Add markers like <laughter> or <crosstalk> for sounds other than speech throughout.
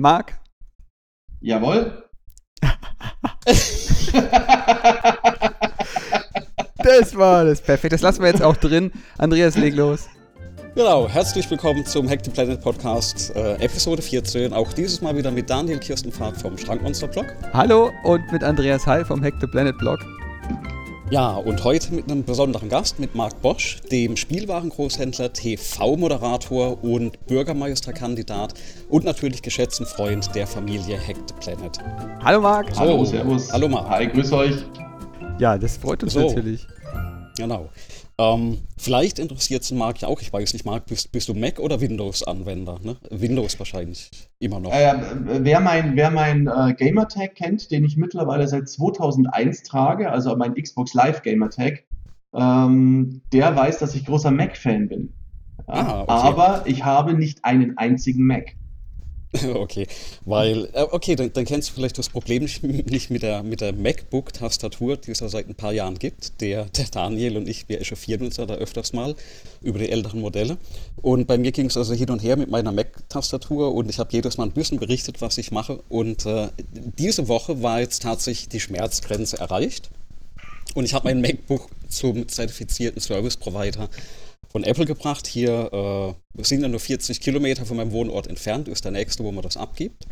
Marc? Jawohl. <laughs> das war das perfekt. Das lassen wir jetzt auch drin. Andreas, leg los. Genau, herzlich willkommen zum Hack the Planet Podcast, äh, Episode 14. Auch dieses Mal wieder mit Daniel Kirstenfahrt vom Schrankmonster Blog. Hallo und mit Andreas Heil vom Hack the Planet Blog. Ja, und heute mit einem besonderen Gast, mit Marc Bosch, dem Spielwarengroßhändler, TV-Moderator und Bürgermeisterkandidat und natürlich geschätzten Freund der Familie Hack the Planet. Hallo Marc. So, hallo, servus. Hallo Marc. Hi, grüß euch. Ja, das freut uns so. natürlich. Genau. Ähm, vielleicht interessiert es Marc ja auch, ich weiß nicht, Marc, bist, bist du Mac- oder Windows-Anwender? Ne? Windows wahrscheinlich immer noch. Äh, wer mein, wer mein äh, Gamertag kennt, den ich mittlerweile seit 2001 trage, also mein Xbox Live Gamertag, ähm, der weiß, dass ich großer Mac-Fan bin. Ah, okay. Aber ich habe nicht einen einzigen Mac. <laughs> Okay, weil, äh, okay, dann, dann, kennst du vielleicht das Problem nicht mit der, mit der MacBook-Tastatur, die es ja seit ein paar Jahren gibt. Der, der Daniel und ich, wir echauffieren uns ja da öfters mal über die älteren Modelle. Und bei mir ging es also hin und her mit meiner Mac-Tastatur und ich habe jedes Mal ein bisschen berichtet, was ich mache. Und äh, diese Woche war jetzt tatsächlich die Schmerzgrenze erreicht. Und ich habe mein MacBook zum zertifizierten Service-Provider von Apple gebracht. Hier äh, sind ja nur 40 Kilometer von meinem Wohnort entfernt, ist der nächste, wo man das abgibt.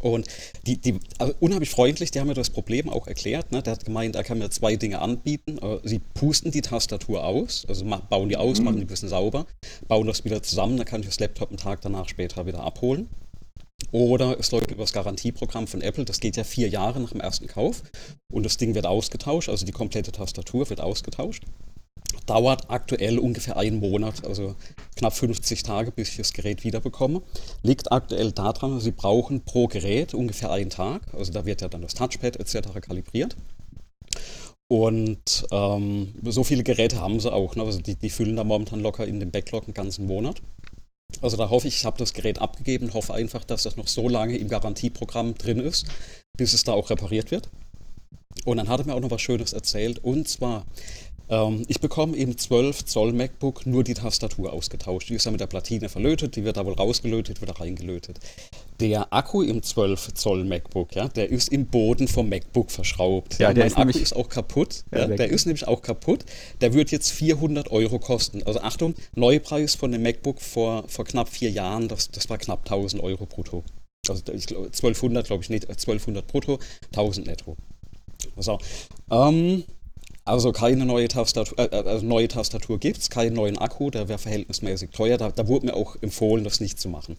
Und die, die also unheimlich freundlich, die haben mir das Problem auch erklärt. Ne? Der hat gemeint, er kann mir zwei Dinge anbieten. Äh, sie pusten die Tastatur aus, also bauen die aus, mhm. machen die ein bisschen sauber, bauen das wieder zusammen, dann kann ich das Laptop einen Tag danach später wieder abholen. Oder es läuft über das Garantieprogramm von Apple, das geht ja vier Jahre nach dem ersten Kauf und das Ding wird ausgetauscht, also die komplette Tastatur wird ausgetauscht dauert aktuell ungefähr einen Monat, also knapp 50 Tage, bis ich das Gerät wiederbekomme. Liegt aktuell daran, Sie brauchen pro Gerät ungefähr einen Tag. Also da wird ja dann das Touchpad etc. kalibriert. Und ähm, so viele Geräte haben sie auch. Ne? Also die, die füllen da momentan locker in den Backlog einen ganzen Monat. Also da hoffe ich, ich habe das Gerät abgegeben, hoffe einfach, dass das noch so lange im Garantieprogramm drin ist, bis es da auch repariert wird. Und dann hat er mir auch noch was Schönes erzählt. Und zwar, ähm, ich bekomme im 12 Zoll MacBook nur die Tastatur ausgetauscht. Die ist ja mit der Platine verlötet, die wird da wohl rausgelötet, wieder reingelötet. Der Akku im 12 Zoll MacBook, ja, der ist im Boden vom MacBook verschraubt. Ja, ja der ist Akku ist auch kaputt. Ja, ja, der ist nämlich auch kaputt. Der wird jetzt 400 Euro kosten. Also Achtung, Neupreis von dem MacBook vor, vor knapp vier Jahren, das, das war knapp 1000 Euro brutto. Also ich glaube 1200 glaube ich nicht, 1200 brutto, 1000 netto. So. Ähm, also keine neue Tastatur, äh, also neue Tastatur gibt es, keinen neuen Akku, der wäre verhältnismäßig teuer. Da, da, wurde mir auch empfohlen, das nicht zu machen.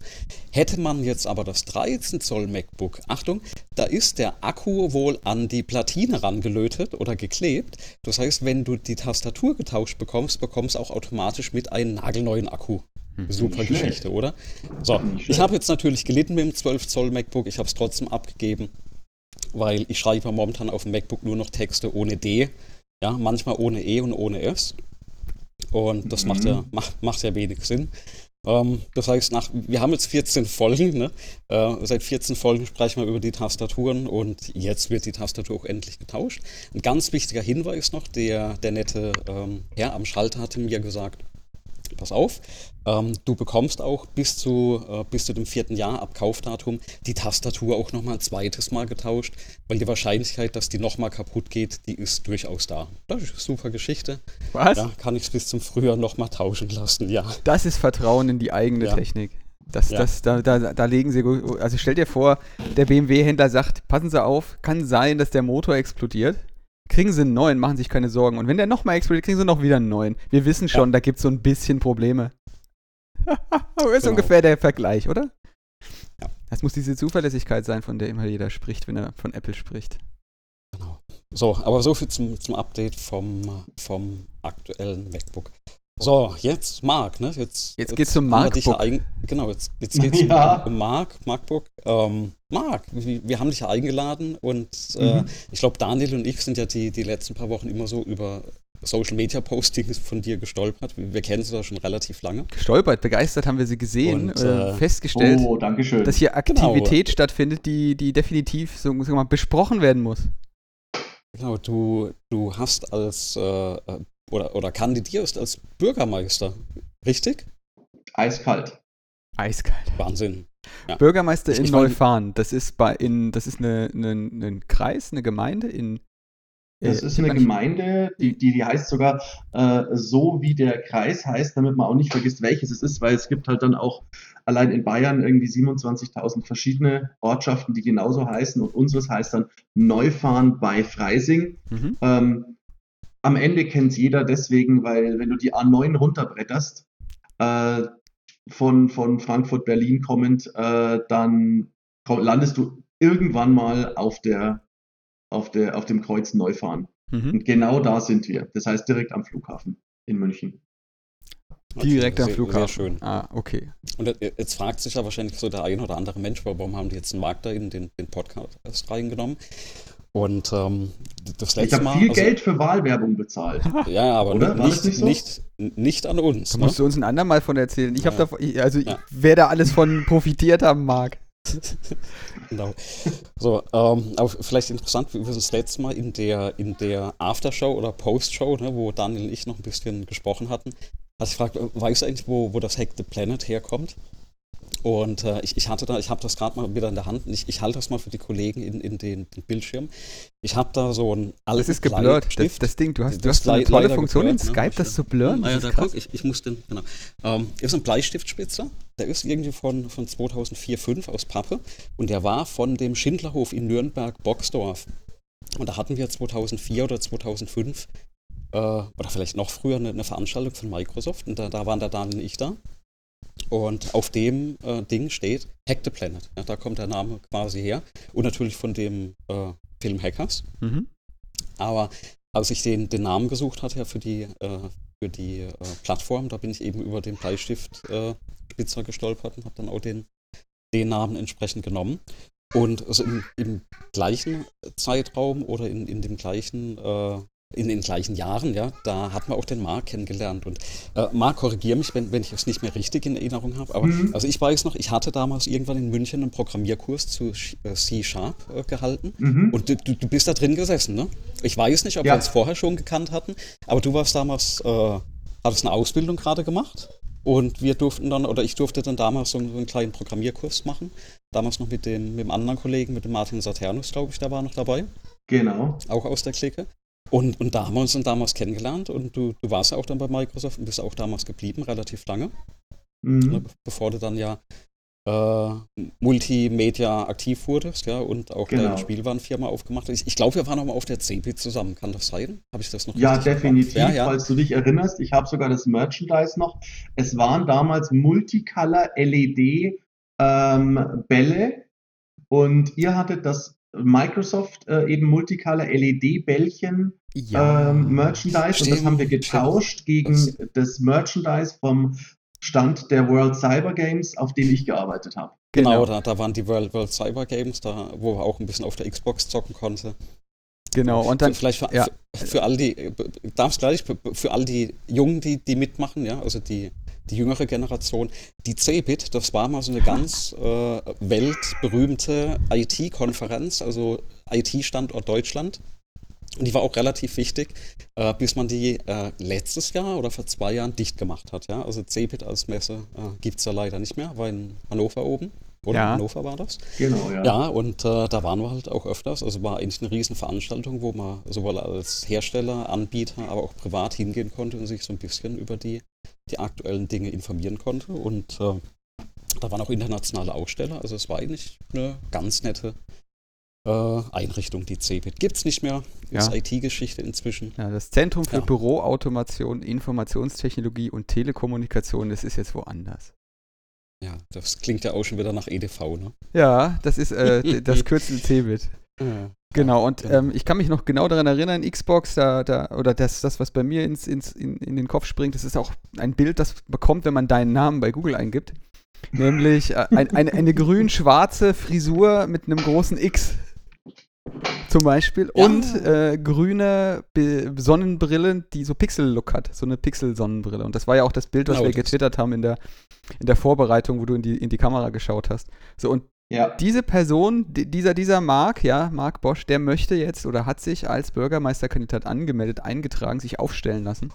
Hätte man jetzt aber das 13 Zoll MacBook, Achtung, da ist der Akku wohl an die Platine rangelötet oder geklebt. Das heißt, wenn du die Tastatur getauscht bekommst, bekommst du auch automatisch mit einem nagelneuen Akku. Hm. Super Geschichte, oder? So, ich habe jetzt natürlich gelitten mit dem 12 Zoll MacBook, ich habe es trotzdem abgegeben, weil ich schreibe momentan auf dem MacBook nur noch Texte ohne D ja, manchmal ohne E und ohne S. Und das mhm. macht, ja, macht, macht ja wenig Sinn. Ähm, das heißt, nach, wir haben jetzt 14 Folgen. Ne? Äh, seit 14 Folgen sprechen wir über die Tastaturen und jetzt wird die Tastatur auch endlich getauscht. Ein ganz wichtiger Hinweis noch: der, der nette ähm, Herr am Schalter hatte mir gesagt, pass auf, ähm, du bekommst auch bis zu, äh, bis zu dem vierten Jahr ab Kaufdatum die Tastatur auch nochmal ein zweites Mal getauscht, weil die Wahrscheinlichkeit, dass die nochmal kaputt geht, die ist durchaus da. Das ist eine super Geschichte. Was? Ja, kann ich es bis zum Frühjahr nochmal tauschen lassen, ja. Das ist Vertrauen in die eigene ja. Technik. Das, ja. das, da, da, da legen sie, also stell dir vor, der BMW-Händler sagt, passen Sie auf, kann sein, dass der Motor explodiert kriegen sie einen neuen, machen sich keine Sorgen. Und wenn der nochmal explodiert, kriegen sie noch wieder einen neuen. Wir wissen schon, ja. da gibt es so ein bisschen Probleme. das <laughs> ist genau. ungefähr der Vergleich, oder? Ja. Das muss diese Zuverlässigkeit sein, von der immer jeder spricht, wenn er von Apple spricht. Genau. So, aber so viel zum, zum Update vom, vom aktuellen MacBook. So, jetzt Marc, ne? Jetzt, jetzt geht's zum MacBook. Ja genau, jetzt, jetzt geht's <laughs> ja. um Marc, MacBook. Ähm, Marc, wir, wir, haben dich ja eingeladen und äh, mhm. ich glaube, Daniel und ich sind ja die, die letzten paar Wochen immer so über Social Media Postings von dir gestolpert. Wir, wir kennen sie da schon relativ lange. Gestolpert, begeistert haben wir sie gesehen, und, äh, äh festgestellt, oh, dass hier Aktivität genau. stattfindet, die, die definitiv so, so mal besprochen werden muss. Genau, du, du hast als äh, oder, oder kandidierst als Bürgermeister, richtig? Eiskalt. Eiskalt. Wahnsinn. Ja. Bürgermeister ich in Neufahren, das ist bei in, das ist eine, eine, ein Kreis, eine Gemeinde in das äh, ist eine Gemeinde, die, die, die heißt sogar äh, so, wie der Kreis heißt, damit man auch nicht vergisst, welches es ist, weil es gibt halt dann auch allein in Bayern irgendwie 27.000 verschiedene Ortschaften, die genauso heißen und unseres heißt dann Neufahren bei Freising. Mhm. Ähm, am Ende kennt es jeder deswegen, weil wenn du die A9 runterbretterst, äh, von, von Frankfurt, Berlin kommend, äh, dann landest du irgendwann mal auf der auf, der, auf dem Kreuz Neufahren. Mhm. Und genau da sind wir. Das heißt direkt am Flughafen in München. Direkt am Flughafen. Sehr schön. Ah, okay. Und jetzt fragt sich ja wahrscheinlich so der ein oder andere Mensch, warum haben die jetzt einen Markt da in den, den Podcast reingenommen? Und ähm, das letzte ich habe viel also, Geld für Wahlwerbung bezahlt. <laughs> Ja, aber Oder? Nicht, nicht, so? nicht, nicht, an uns. Da ne? musst du uns ein andermal von erzählen. Ich ja. habe da, also ja. wer da alles von profitiert haben mag. <laughs> genau. So, ähm, aber vielleicht interessant, wie wir das letzte Mal in der, in der Aftershow oder Postshow, ne, wo Daniel und ich noch ein bisschen gesprochen hatten, hast du gefragt, weißt du eigentlich, wo, wo das Hack the Planet herkommt? Und äh, ich, ich hatte da, ich habe das gerade mal wieder in der Hand. Ich, ich halte das mal für die Kollegen in, in den, den Bildschirm. Ich habe da so ein alles Das ist geblurrt, das, das, Ding. Du hast, du hast so eine tolle Funktion geblurrt, in ne? Skype, ne? das zu blurren. Ah, ja, da guck, ich, ich muss den, genau. Ähm, ist ein Bleistiftspitzer. Der ist irgendwie von, von 2004, 5 aus Pappe. Und der war von dem Schindlerhof in Nürnberg-Boxdorf. Und da hatten wir 2004 oder 2005 äh, oder vielleicht noch früher eine, eine, Veranstaltung von Microsoft. Und da, da waren der Daniel und ich da. Und auf dem äh, Ding steht Hack the Planet. Ja, da kommt der Name quasi her. Und natürlich von dem äh, Film Hackers. Mhm. Aber als ich den, den Namen gesucht hatte ja, für die, äh, für die äh, Plattform, da bin ich eben über den Bleistift äh, Spitzer gestolpert und habe dann auch den, den Namen entsprechend genommen. Und also im, im gleichen Zeitraum oder in, in dem gleichen äh, in den gleichen Jahren, ja, da hat man auch den Marc kennengelernt. Und äh, Marc, korrigiere mich, wenn, wenn ich es nicht mehr richtig in Erinnerung habe, aber mhm. also ich weiß noch, ich hatte damals irgendwann in München einen Programmierkurs zu äh, C-Sharp äh, gehalten mhm. und du, du, bist da drin gesessen, ne? Ich weiß nicht, ob ja. wir uns vorher schon gekannt hatten, aber du warst damals, äh, hattest eine Ausbildung gerade gemacht und wir durften dann, oder ich durfte dann damals so einen, kleinen Programmierkurs machen. Damals noch mit dem, mit dem anderen Kollegen, mit dem Martin Saturnus, glaube ich, der war noch dabei. Genau. Auch aus der Clique. Und, und da haben wir uns dann damals kennengelernt und du, du warst ja auch dann bei Microsoft und bist auch damals geblieben, relativ lange. Mhm. Ne, bevor du dann ja äh, Multimedia aktiv wurdest, ja, und auch genau. deine Spielwarenfirma aufgemacht hast. Ich, ich glaube, wir waren auch mal auf der CP zusammen. Kann das sein? Habe ich das noch Ja, definitiv, ja, ja. falls du dich erinnerst. Ich habe sogar das Merchandise noch. Es waren damals Multicolor LED ähm, Bälle und ihr hattet das Microsoft äh, eben Multicolor LED-Bällchen ja, ähm, Merchandise stimmt, und das haben wir getauscht stimmt. gegen das, das Merchandise vom Stand der World Cyber Games, auf dem ich gearbeitet habe. Genau, genau, Da, da waren die World, World Cyber Games, da, wo wir auch ein bisschen auf der Xbox zocken konnten. Genau, und dann. Vielleicht für, ja. für, für all die, darf gleich, für all die Jungen, die, die mitmachen, ja, also die, die jüngere Generation, die CeBIT, das war mal so eine ganz äh, weltberühmte IT-Konferenz, also IT-Standort Deutschland. Und die war auch relativ wichtig, äh, bis man die äh, letztes Jahr oder vor zwei Jahren dicht gemacht hat. Ja? Also CeBIT als Messe äh, gibt es ja leider nicht mehr, war in Hannover oben. Oder ja. Hannover war das? Genau, ja. Ja, und äh, da waren wir halt auch öfters. Also war eigentlich eine Riesenveranstaltung, wo man sowohl als Hersteller, Anbieter, aber auch privat hingehen konnte und sich so ein bisschen über die, die aktuellen Dinge informieren konnte. Und äh, da waren auch internationale Aussteller. Also es war eigentlich eine ganz nette äh, Einrichtung, die CeBIT. Gibt es nicht mehr. Ja. Das IT-Geschichte inzwischen. Ja, das Zentrum für ja. Büroautomation, Informationstechnologie und Telekommunikation, das ist jetzt woanders. Ja, das klingt ja auch schon wieder nach EDV, ne? Ja, das ist äh, <laughs> das Kürzel CeBIT. Ja. Genau, und genau. Ähm, ich kann mich noch genau daran erinnern, Xbox, da, da, oder das, das, was bei mir ins, ins, in, in den Kopf springt, das ist auch ein Bild, das bekommt, wenn man deinen Namen bei Google eingibt. Nämlich äh, ein, eine, eine grün-schwarze Frisur mit einem großen X zum Beispiel. Ja. Und äh, grüne Be Sonnenbrillen, die so Pixel-Look hat. So eine Pixel-Sonnenbrille. Und das war ja auch das Bild, was genau, wir getwittert haben in der, in der Vorbereitung, wo du in die, in die Kamera geschaut hast. So, und ja. diese Person, dieser, dieser Mark, ja, Mark Bosch, der möchte jetzt oder hat sich als Bürgermeisterkandidat angemeldet, eingetragen, sich aufstellen lassen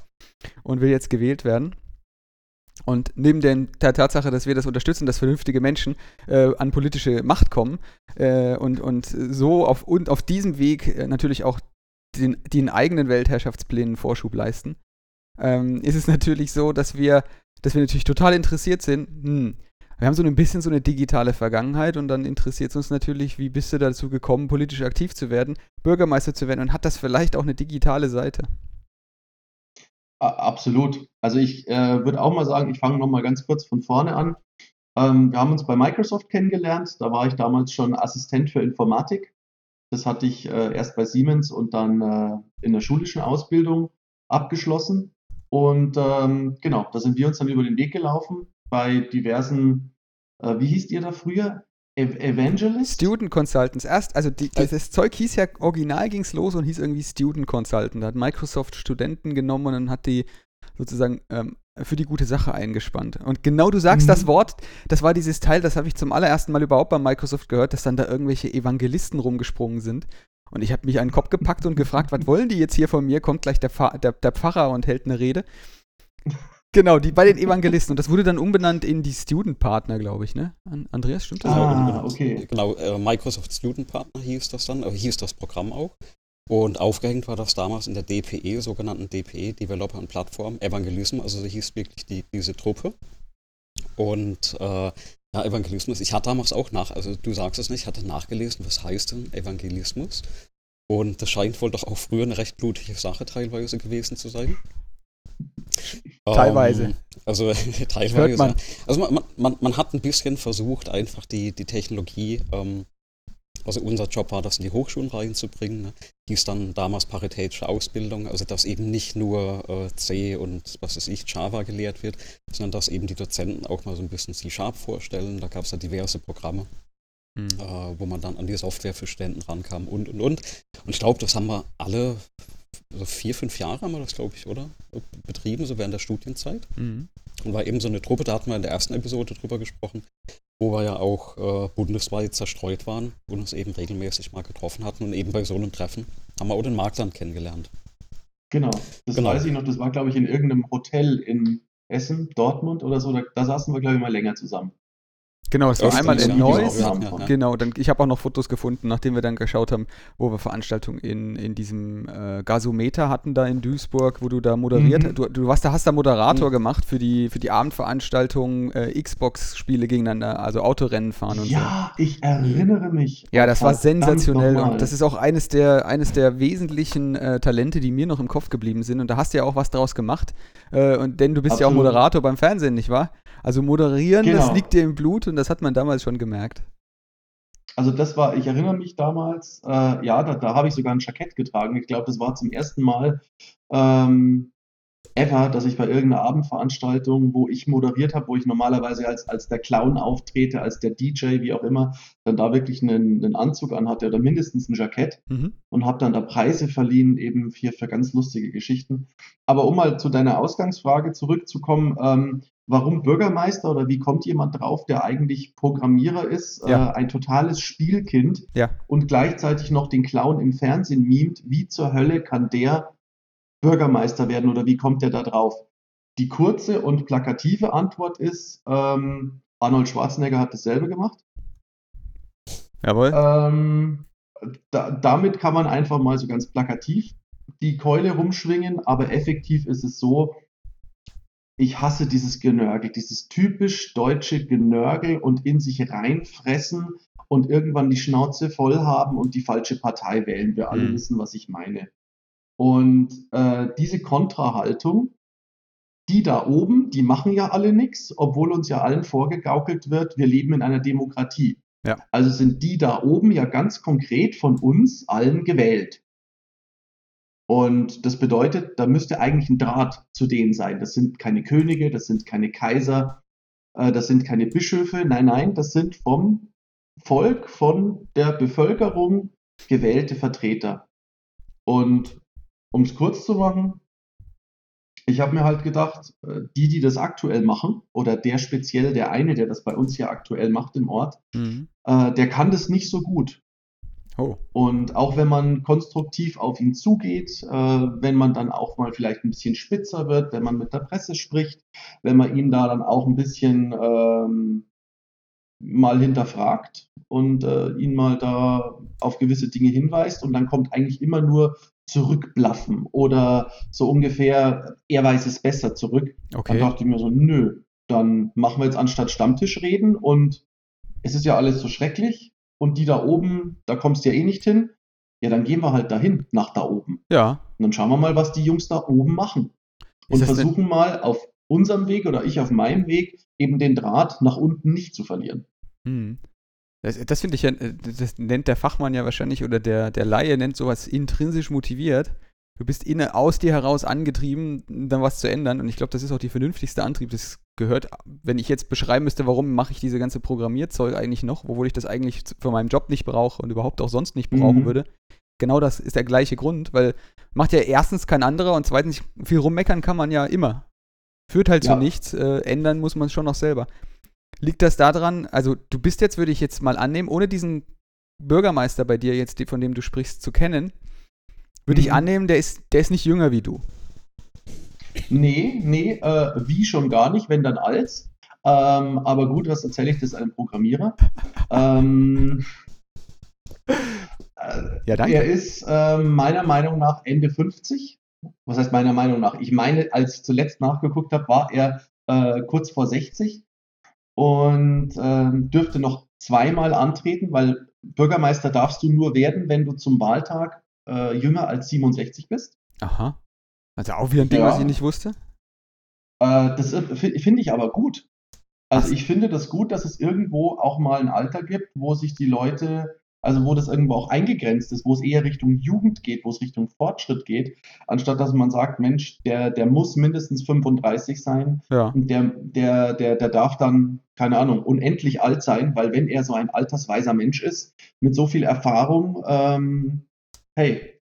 und will jetzt gewählt werden. Und neben der Tatsache, dass wir das unterstützen, dass vernünftige Menschen äh, an politische Macht kommen äh, und, und so auf, und auf diesem Weg äh, natürlich auch den, den eigenen Weltherrschaftsplänen Vorschub leisten, ähm, ist es natürlich so, dass wir, dass wir natürlich total interessiert sind. Hm, wir haben so ein bisschen so eine digitale Vergangenheit und dann interessiert es uns natürlich, wie bist du dazu gekommen, politisch aktiv zu werden, Bürgermeister zu werden und hat das vielleicht auch eine digitale Seite? Absolut. Also ich äh, würde auch mal sagen, ich fange nochmal ganz kurz von vorne an. Ähm, wir haben uns bei Microsoft kennengelernt. Da war ich damals schon Assistent für Informatik. Das hatte ich äh, erst bei Siemens und dann äh, in der schulischen Ausbildung abgeschlossen. Und ähm, genau, da sind wir uns dann über den Weg gelaufen bei diversen, äh, wie hieß ihr da früher? Evangelist? Student Consultants. Erst, also die, äh. das Zeug hieß ja, original ging es los und hieß irgendwie Student Consultant. Da hat Microsoft Studenten genommen und dann hat die sozusagen ähm, für die gute Sache eingespannt. Und genau du sagst mhm. das Wort, das war dieses Teil, das habe ich zum allerersten Mal überhaupt bei Microsoft gehört, dass dann da irgendwelche Evangelisten rumgesprungen sind. Und ich habe mich einen Kopf gepackt und gefragt, was wollen die jetzt hier von mir? Kommt gleich der, der, der Pfarrer und hält eine Rede. Genau, die bei den Evangelisten. Und das wurde dann umbenannt in die Student Partner, glaube ich, ne? Andreas, stimmt das? Ah, okay. Genau, äh, Microsoft Student Partner hieß das dann, äh, hieß das Programm auch. Und aufgehängt war das damals in der DPE, sogenannten DPE, Developer und Plattform, Evangelismus, also so hieß wirklich die, diese Truppe. Und äh, ja, Evangelismus, ich hatte damals auch nach, also du sagst es nicht, ich hatte nachgelesen, was heißt denn Evangelismus? Und das scheint wohl doch auch früher eine recht blutige Sache teilweise gewesen zu sein. Teilweise. Um, ähm, also <laughs> teilweise. Man. Also man, man, man, hat ein bisschen versucht, einfach die, die Technologie, ähm, also unser Job war, das in die Hochschulen reinzubringen. Ne? Hieß dann damals paritätische Ausbildung, also dass eben nicht nur äh, C und was weiß ich, Java gelehrt wird, sondern dass eben die Dozenten auch mal so ein bisschen C-Sharp vorstellen. Da gab es ja diverse Programme. Hm. Äh, wo man dann an die Software für Studenten rankam und und und. Und ich glaube, das haben wir alle also vier, fünf Jahre haben wir das, glaube ich, oder? Betrieben, so während der Studienzeit. Mhm. Und war eben so eine Truppe, da hatten wir in der ersten Episode drüber gesprochen, wo wir ja auch äh, bundesweit zerstreut waren und uns eben regelmäßig mal getroffen hatten. Und eben bei so einem Treffen haben wir auch den Marktland kennengelernt. Genau, das genau. weiß ich noch, das war, glaube ich, in irgendeinem Hotel in Essen, Dortmund oder so, da, da saßen wir, glaube ich, mal länger zusammen. Genau, es war einmal in Neuss. Genau, ja, genau, dann, ich habe auch noch Fotos gefunden, nachdem wir dann geschaut haben, wo wir Veranstaltungen in, in diesem äh, Gasometer hatten, da in Duisburg, wo du da moderiert mhm. du, du warst, da hast da Moderator mhm. gemacht für die, für die Abendveranstaltung äh, Xbox-Spiele gegeneinander, also Autorennen fahren und ja, so. Ja, ich erinnere mich. Ja, das war sensationell und das ist auch eines der, eines der wesentlichen äh, Talente, die mir noch im Kopf geblieben sind und da hast du ja auch was draus gemacht, äh, und, denn du bist Absolut. ja auch Moderator beim Fernsehen, nicht wahr? Also moderieren, genau. das liegt dir im Blut und das hat man damals schon gemerkt. Also das war, ich erinnere mich damals, äh, ja, da, da habe ich sogar ein Jackett getragen. Ich glaube, das war zum ersten Mal ähm, ever, dass ich bei irgendeiner Abendveranstaltung, wo ich moderiert habe, wo ich normalerweise als, als der Clown auftrete, als der DJ, wie auch immer, dann da wirklich einen, einen Anzug anhatte oder mindestens ein Jackett mhm. und habe dann da Preise verliehen, eben für, für ganz lustige Geschichten. Aber um mal zu deiner Ausgangsfrage zurückzukommen, ähm, warum Bürgermeister oder wie kommt jemand drauf, der eigentlich Programmierer ist, ja. äh, ein totales Spielkind ja. und gleichzeitig noch den Clown im Fernsehen mimt, wie zur Hölle kann der Bürgermeister werden oder wie kommt der da drauf? Die kurze und plakative Antwort ist, ähm, Arnold Schwarzenegger hat dasselbe gemacht. Jawohl. Ähm, da, damit kann man einfach mal so ganz plakativ die Keule rumschwingen, aber effektiv ist es so, ich hasse dieses Genörgel, dieses typisch deutsche Genörgel und in sich reinfressen und irgendwann die Schnauze voll haben und die falsche Partei wählen. Wir alle mhm. wissen, was ich meine. Und äh, diese Kontrahaltung, die da oben, die machen ja alle nichts, obwohl uns ja allen vorgegaukelt wird, wir leben in einer Demokratie. Ja. Also sind die da oben ja ganz konkret von uns allen gewählt. Und das bedeutet, da müsste eigentlich ein Draht zu denen sein. Das sind keine Könige, das sind keine Kaiser, äh, das sind keine Bischöfe. Nein, nein, das sind vom Volk, von der Bevölkerung gewählte Vertreter. Und um es kurz zu machen, ich habe mir halt gedacht, äh, die, die das aktuell machen, oder der speziell, der eine, der das bei uns hier aktuell macht im Ort, mhm. äh, der kann das nicht so gut. Oh. Und auch wenn man konstruktiv auf ihn zugeht, äh, wenn man dann auch mal vielleicht ein bisschen spitzer wird, wenn man mit der Presse spricht, wenn man ihn da dann auch ein bisschen ähm, mal hinterfragt und äh, ihn mal da auf gewisse Dinge hinweist und dann kommt eigentlich immer nur zurückblaffen oder so ungefähr, er weiß es besser zurück. Okay. Dann dachte ich mir so, nö, dann machen wir jetzt anstatt Stammtisch reden und es ist ja alles so schrecklich und die da oben, da kommst du ja eh nicht hin. Ja, dann gehen wir halt dahin, nach da oben. Ja. Und dann schauen wir mal, was die Jungs da oben machen. Und versuchen mal auf unserem Weg oder ich auf meinem Weg eben den Draht nach unten nicht zu verlieren. Hm. Das, das finde ich ja, äh, das nennt der Fachmann ja wahrscheinlich oder der, der Laie nennt sowas intrinsisch motiviert. Du bist inne, aus dir heraus angetrieben, dann was zu ändern. Und ich glaube, das ist auch die vernünftigste Antrieb. Das gehört, wenn ich jetzt beschreiben müsste, warum mache ich diese ganze Programmierzeug eigentlich noch, obwohl ich das eigentlich für meinen Job nicht brauche und überhaupt auch sonst nicht brauchen mhm. würde. Genau das ist der gleiche Grund, weil macht ja erstens kein anderer und zweitens viel rummeckern kann man ja immer. Führt halt ja. zu nichts, äh, ändern muss man es schon noch selber. Liegt das daran, also du bist jetzt, würde ich jetzt mal annehmen, ohne diesen Bürgermeister bei dir jetzt, von dem du sprichst, zu kennen, würde mhm. ich annehmen, der ist, der ist nicht jünger wie du. Nee, nee, äh, wie schon gar nicht, wenn dann als. Ähm, aber gut, was erzähle ich das einem Programmierer? ähm, äh, ja, danke. Er ist äh, meiner Meinung nach Ende 50. Was heißt meiner Meinung nach? Ich meine, als ich zuletzt nachgeguckt habe, war er äh, kurz vor 60 und ähm, dürfte noch zweimal antreten, weil Bürgermeister darfst du nur werden, wenn du zum Wahltag äh, jünger als 67 bist. Aha. Also auch wieder ein Ding, ja. was ich nicht wusste? Äh, das finde ich aber gut. Also ich finde das gut, dass es irgendwo auch mal ein Alter gibt, wo sich die Leute, also wo das irgendwo auch eingegrenzt ist, wo es eher Richtung Jugend geht, wo es Richtung Fortschritt geht, anstatt dass man sagt, Mensch, der, der muss mindestens 35 sein ja. und der, der, der, der darf dann, keine Ahnung, unendlich alt sein, weil wenn er so ein altersweiser Mensch ist, mit so viel Erfahrung, ähm, hey,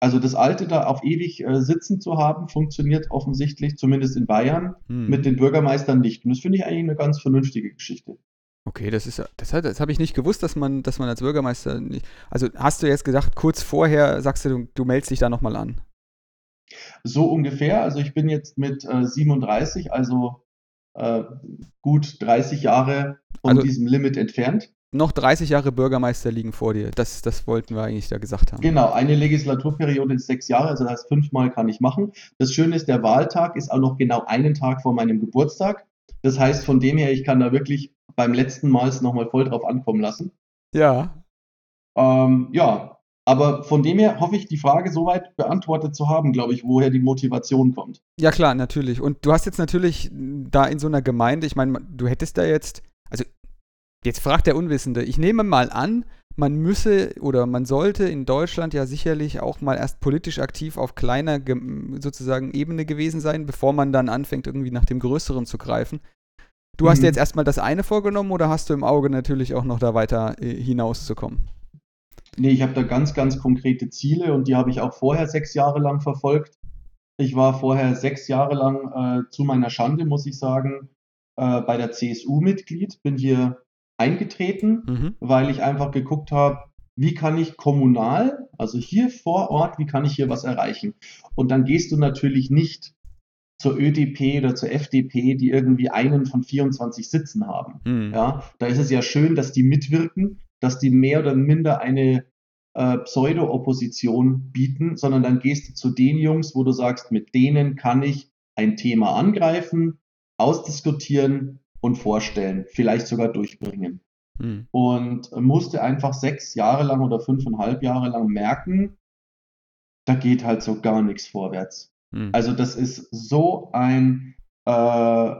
also das Alte da auf ewig äh, sitzen zu haben, funktioniert offensichtlich, zumindest in Bayern, hm. mit den Bürgermeistern nicht. Und das finde ich eigentlich eine ganz vernünftige Geschichte. Okay, das ist das, das habe ich nicht gewusst, dass man, dass man als Bürgermeister nicht. Also hast du jetzt gesagt, kurz vorher sagst du, du, du meldest dich da nochmal an. So ungefähr. Also ich bin jetzt mit äh, 37, also äh, gut 30 Jahre von also, diesem Limit entfernt noch 30 Jahre Bürgermeister liegen vor dir. Das, das wollten wir eigentlich da gesagt haben. Genau, eine Legislaturperiode ist sechs Jahre, also das heißt fünfmal kann ich machen. Das Schöne ist, der Wahltag ist auch noch genau einen Tag vor meinem Geburtstag. Das heißt, von dem her, ich kann da wirklich beim letzten Mal es nochmal voll drauf ankommen lassen. Ja. Ähm, ja, aber von dem her hoffe ich, die Frage soweit beantwortet zu haben, glaube ich, woher die Motivation kommt. Ja, klar, natürlich. Und du hast jetzt natürlich da in so einer Gemeinde, ich meine, du hättest da jetzt, also Jetzt fragt der Unwissende, ich nehme mal an, man müsse oder man sollte in Deutschland ja sicherlich auch mal erst politisch aktiv auf kleiner sozusagen Ebene gewesen sein, bevor man dann anfängt, irgendwie nach dem Größeren zu greifen. Du mhm. hast dir jetzt erstmal das eine vorgenommen oder hast du im Auge natürlich auch noch da weiter äh, hinauszukommen? Nee, ich habe da ganz, ganz konkrete Ziele und die habe ich auch vorher sechs Jahre lang verfolgt. Ich war vorher sechs Jahre lang äh, zu meiner Schande, muss ich sagen, äh, bei der CSU Mitglied, bin hier eingetreten, mhm. weil ich einfach geguckt habe, wie kann ich kommunal, also hier vor Ort, wie kann ich hier was erreichen? Und dann gehst du natürlich nicht zur ÖDP oder zur FDP, die irgendwie einen von 24 Sitzen haben. Mhm. Ja, da ist es ja schön, dass die mitwirken, dass die mehr oder minder eine äh, Pseudo-Opposition bieten, sondern dann gehst du zu den Jungs, wo du sagst, mit denen kann ich ein Thema angreifen, ausdiskutieren, und vorstellen, vielleicht sogar durchbringen. Hm. Und musste einfach sechs Jahre lang oder fünfeinhalb Jahre lang merken, da geht halt so gar nichts vorwärts. Hm. Also das ist so ein, äh,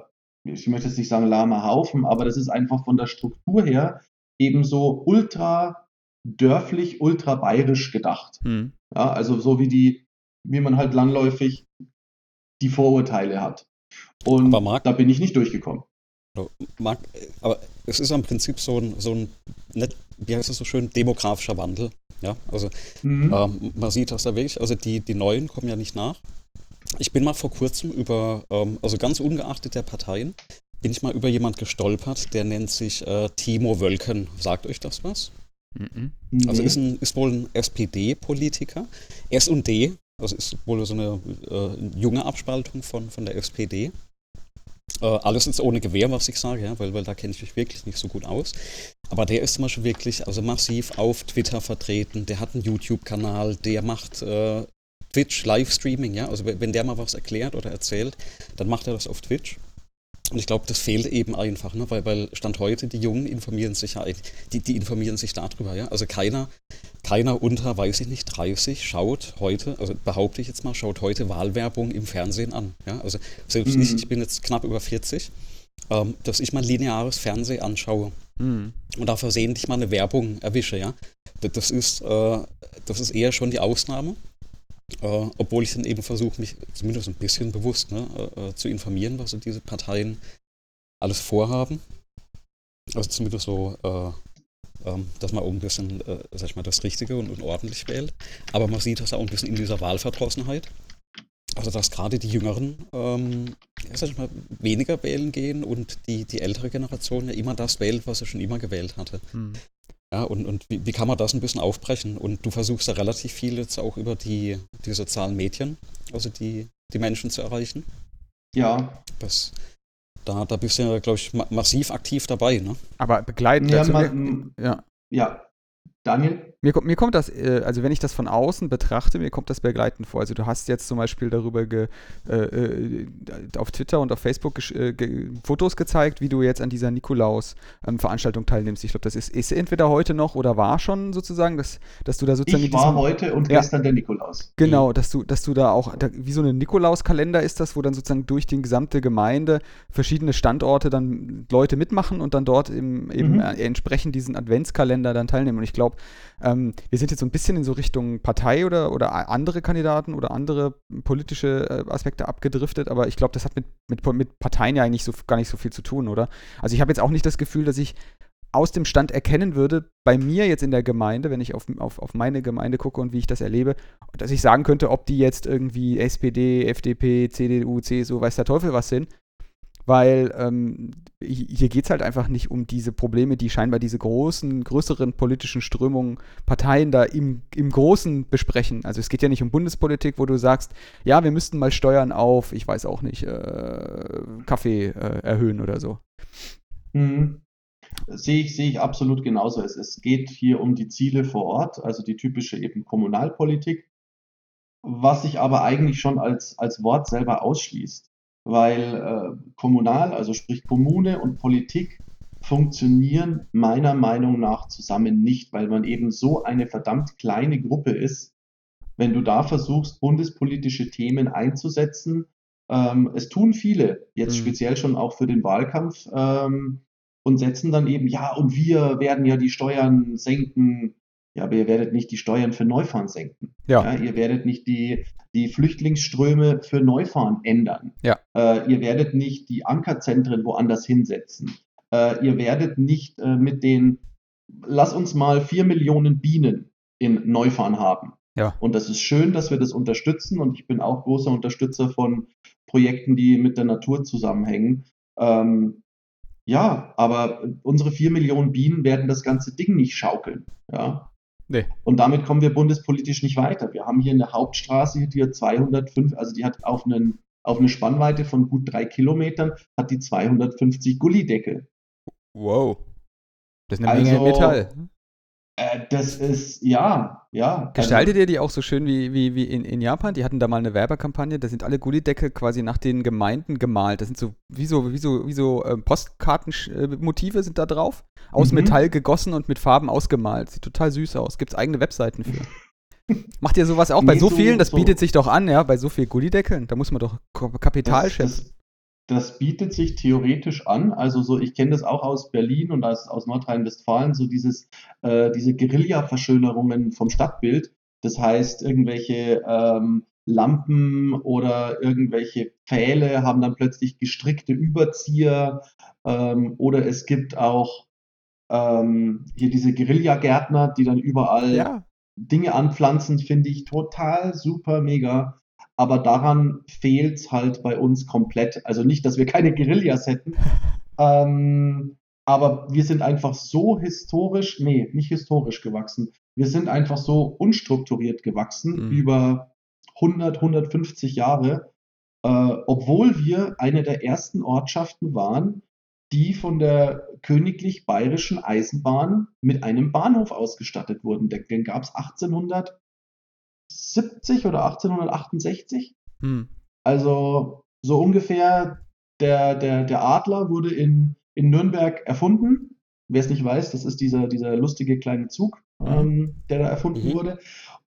ich möchte jetzt nicht sagen lahmer Haufen, aber das ist einfach von der Struktur her ebenso ultra dörflich, ultra bayerisch gedacht. Hm. Ja, also so wie die, wie man halt langläufig die Vorurteile hat. Und Marc, da bin ich nicht durchgekommen. Mag, aber es ist im Prinzip so ein, so ein nicht, wie heißt es so schön, demografischer Wandel. Ja, also mhm. ähm, man sieht das da wirklich, also die, die Neuen kommen ja nicht nach. Ich bin mal vor kurzem über, ähm, also ganz ungeachtet der Parteien, bin ich mal über jemand gestolpert, der nennt sich äh, Timo Wölken. Sagt euch das was? Mhm. Also ist, ein, ist wohl ein SPD-Politiker. S&D, also ist wohl so eine äh, junge Abspaltung von, von der SPD. Äh, alles jetzt ohne Gewehr, was ich sage, ja, weil, weil da kenne ich mich wirklich nicht so gut aus. Aber der ist zum Beispiel wirklich also massiv auf Twitter vertreten, der hat einen YouTube-Kanal, der macht äh, Twitch Livestreaming, ja. Also wenn der mal was erklärt oder erzählt, dann macht er das auf Twitch. Und ich glaube, das fehlt eben einfach, ne? weil, weil Stand heute, die Jungen informieren sich ja, die, die informieren sich darüber, ja. Also keiner, keiner unter, weiß ich nicht, 30 schaut heute, also behaupte ich jetzt mal, schaut heute Wahlwerbung im Fernsehen an. Ja? Also selbst mhm. ich, ich bin jetzt knapp über 40, ähm, dass ich mal lineares Fernsehen anschaue mhm. und da versehentlich mal eine Werbung erwische, ja. Das ist, äh, das ist eher schon die Ausnahme. Äh, obwohl ich dann eben versuche, mich zumindest ein bisschen bewusst ne, äh, äh, zu informieren, was so diese Parteien alles vorhaben. Also zumindest so, äh, ähm, dass man auch ein bisschen, äh, sag ich mal, das Richtige und, und, ordentlich wählt. Aber man sieht das auch ein bisschen in dieser Wahlverdrossenheit. Also dass gerade die Jüngeren, ähm, sag ich mal, weniger wählen gehen und die, die ältere Generation ja immer das wählt, was sie schon immer gewählt hatte. Hm. Ja, und, und wie, wie, kann man das ein bisschen aufbrechen? Und du versuchst da relativ viel jetzt auch über die, die sozialen Medien, also die, die Menschen zu erreichen. Ja. Das, da, da bist du ja, glaube ich, ma massiv aktiv dabei, ne? Aber begleiten ja, ja. ja. Daniel? Mir kommt, mir kommt das, äh, also wenn ich das von außen betrachte, mir kommt das begleitend vor. Also du hast jetzt zum Beispiel darüber ge, äh, äh auf Twitter und auf Facebook äh, ge Fotos gezeigt, wie du jetzt an dieser Nikolaus-Veranstaltung ähm, teilnimmst. Ich glaube, das ist, ist entweder heute noch oder war schon sozusagen, dass, dass du da sozusagen. Ich war heute und ja, gestern der Nikolaus. Genau, dass du, dass du da auch, da, wie so ein Nikolauskalender ist das, wo dann sozusagen durch die gesamte Gemeinde verschiedene Standorte dann Leute mitmachen und dann dort im, eben mhm. entsprechend diesen Adventskalender dann teilnehmen. Und ich glaube, ähm, wir sind jetzt so ein bisschen in so Richtung Partei oder, oder andere Kandidaten oder andere politische äh, Aspekte abgedriftet, aber ich glaube, das hat mit, mit, mit Parteien ja eigentlich so, gar nicht so viel zu tun, oder? Also ich habe jetzt auch nicht das Gefühl, dass ich aus dem Stand erkennen würde, bei mir jetzt in der Gemeinde, wenn ich auf, auf, auf meine Gemeinde gucke und wie ich das erlebe, dass ich sagen könnte, ob die jetzt irgendwie SPD, FDP, CDU, CSU, weiß der Teufel was sind, weil ähm, hier geht es halt einfach nicht um diese Probleme, die scheinbar diese großen, größeren politischen Strömungen, Parteien da im, im Großen besprechen. Also es geht ja nicht um Bundespolitik, wo du sagst, ja, wir müssten mal Steuern auf, ich weiß auch nicht, äh, Kaffee äh, erhöhen oder so. Mhm. Sehe ich, sehe ich absolut genauso. Es, es geht hier um die Ziele vor Ort, also die typische eben Kommunalpolitik, was sich aber eigentlich schon als, als Wort selber ausschließt weil äh, kommunal, also sprich Kommune und Politik funktionieren meiner Meinung nach zusammen nicht, weil man eben so eine verdammt kleine Gruppe ist. Wenn du da versuchst, bundespolitische Themen einzusetzen, ähm, es tun viele, jetzt mhm. speziell schon auch für den Wahlkampf, ähm, und setzen dann eben, ja, und wir werden ja die Steuern senken, ja, aber ihr werdet nicht die Steuern für Neufahren senken. Ja. ja ihr werdet nicht die, die Flüchtlingsströme für Neufahren ändern. Ja. Äh, ihr werdet nicht die Ankerzentren woanders hinsetzen. Äh, ihr werdet nicht äh, mit den, lass uns mal vier Millionen Bienen in Neufahren haben. Ja. Und das ist schön, dass wir das unterstützen. Und ich bin auch großer Unterstützer von Projekten, die mit der Natur zusammenhängen. Ähm, ja, aber unsere vier Millionen Bienen werden das ganze Ding nicht schaukeln. Ja. Nee. Und damit kommen wir bundespolitisch nicht weiter. Wir haben hier eine Hauptstraße, die hat 205, also die hat auf, einen, auf eine Spannweite von gut drei Kilometern, hat die 250 Gullideckel. Wow. Das ist eine Menge also, Metall. Äh, das ist, ja, ja. Gestaltet also, ihr die auch so schön wie, wie, wie in, in Japan? Die hatten da mal eine Werbekampagne, da sind alle Gullideckel quasi nach den Gemeinden gemalt. Das sind so, wie so, wie so, wie so ähm, Postkartenmotive sind da drauf. Aus mhm. Metall gegossen und mit Farben ausgemalt. Sieht total süß aus. Gibt es eigene Webseiten für. <laughs> Macht ihr sowas auch nee, bei so, so vielen? Das so. bietet sich doch an, ja, bei so vielen Gullideckeln. Da muss man doch Kapital schätzen das bietet sich theoretisch an. Also so, ich kenne das auch aus Berlin und aus, aus Nordrhein-Westfalen, so dieses, äh, diese Guerilla-Verschönerungen vom Stadtbild. Das heißt, irgendwelche ähm, Lampen oder irgendwelche Pfähle haben dann plötzlich gestrickte Überzieher ähm, oder es gibt auch ähm, hier diese Guerillagärtner, die dann überall ja. Dinge anpflanzen, finde ich total super mega aber daran fehlt es halt bei uns komplett. Also nicht, dass wir keine Guerillas hätten, <laughs> ähm, aber wir sind einfach so historisch, nee, nicht historisch gewachsen. Wir sind einfach so unstrukturiert gewachsen mhm. über 100, 150 Jahre, äh, obwohl wir eine der ersten Ortschaften waren, die von der Königlich Bayerischen Eisenbahn mit einem Bahnhof ausgestattet wurden. Den gab es 1870 oder 1868. Hm. Also so ungefähr der, der, der Adler wurde in, in Nürnberg erfunden. Wer es nicht weiß, das ist dieser, dieser lustige kleine Zug, mhm. ähm, der da erfunden mhm. wurde.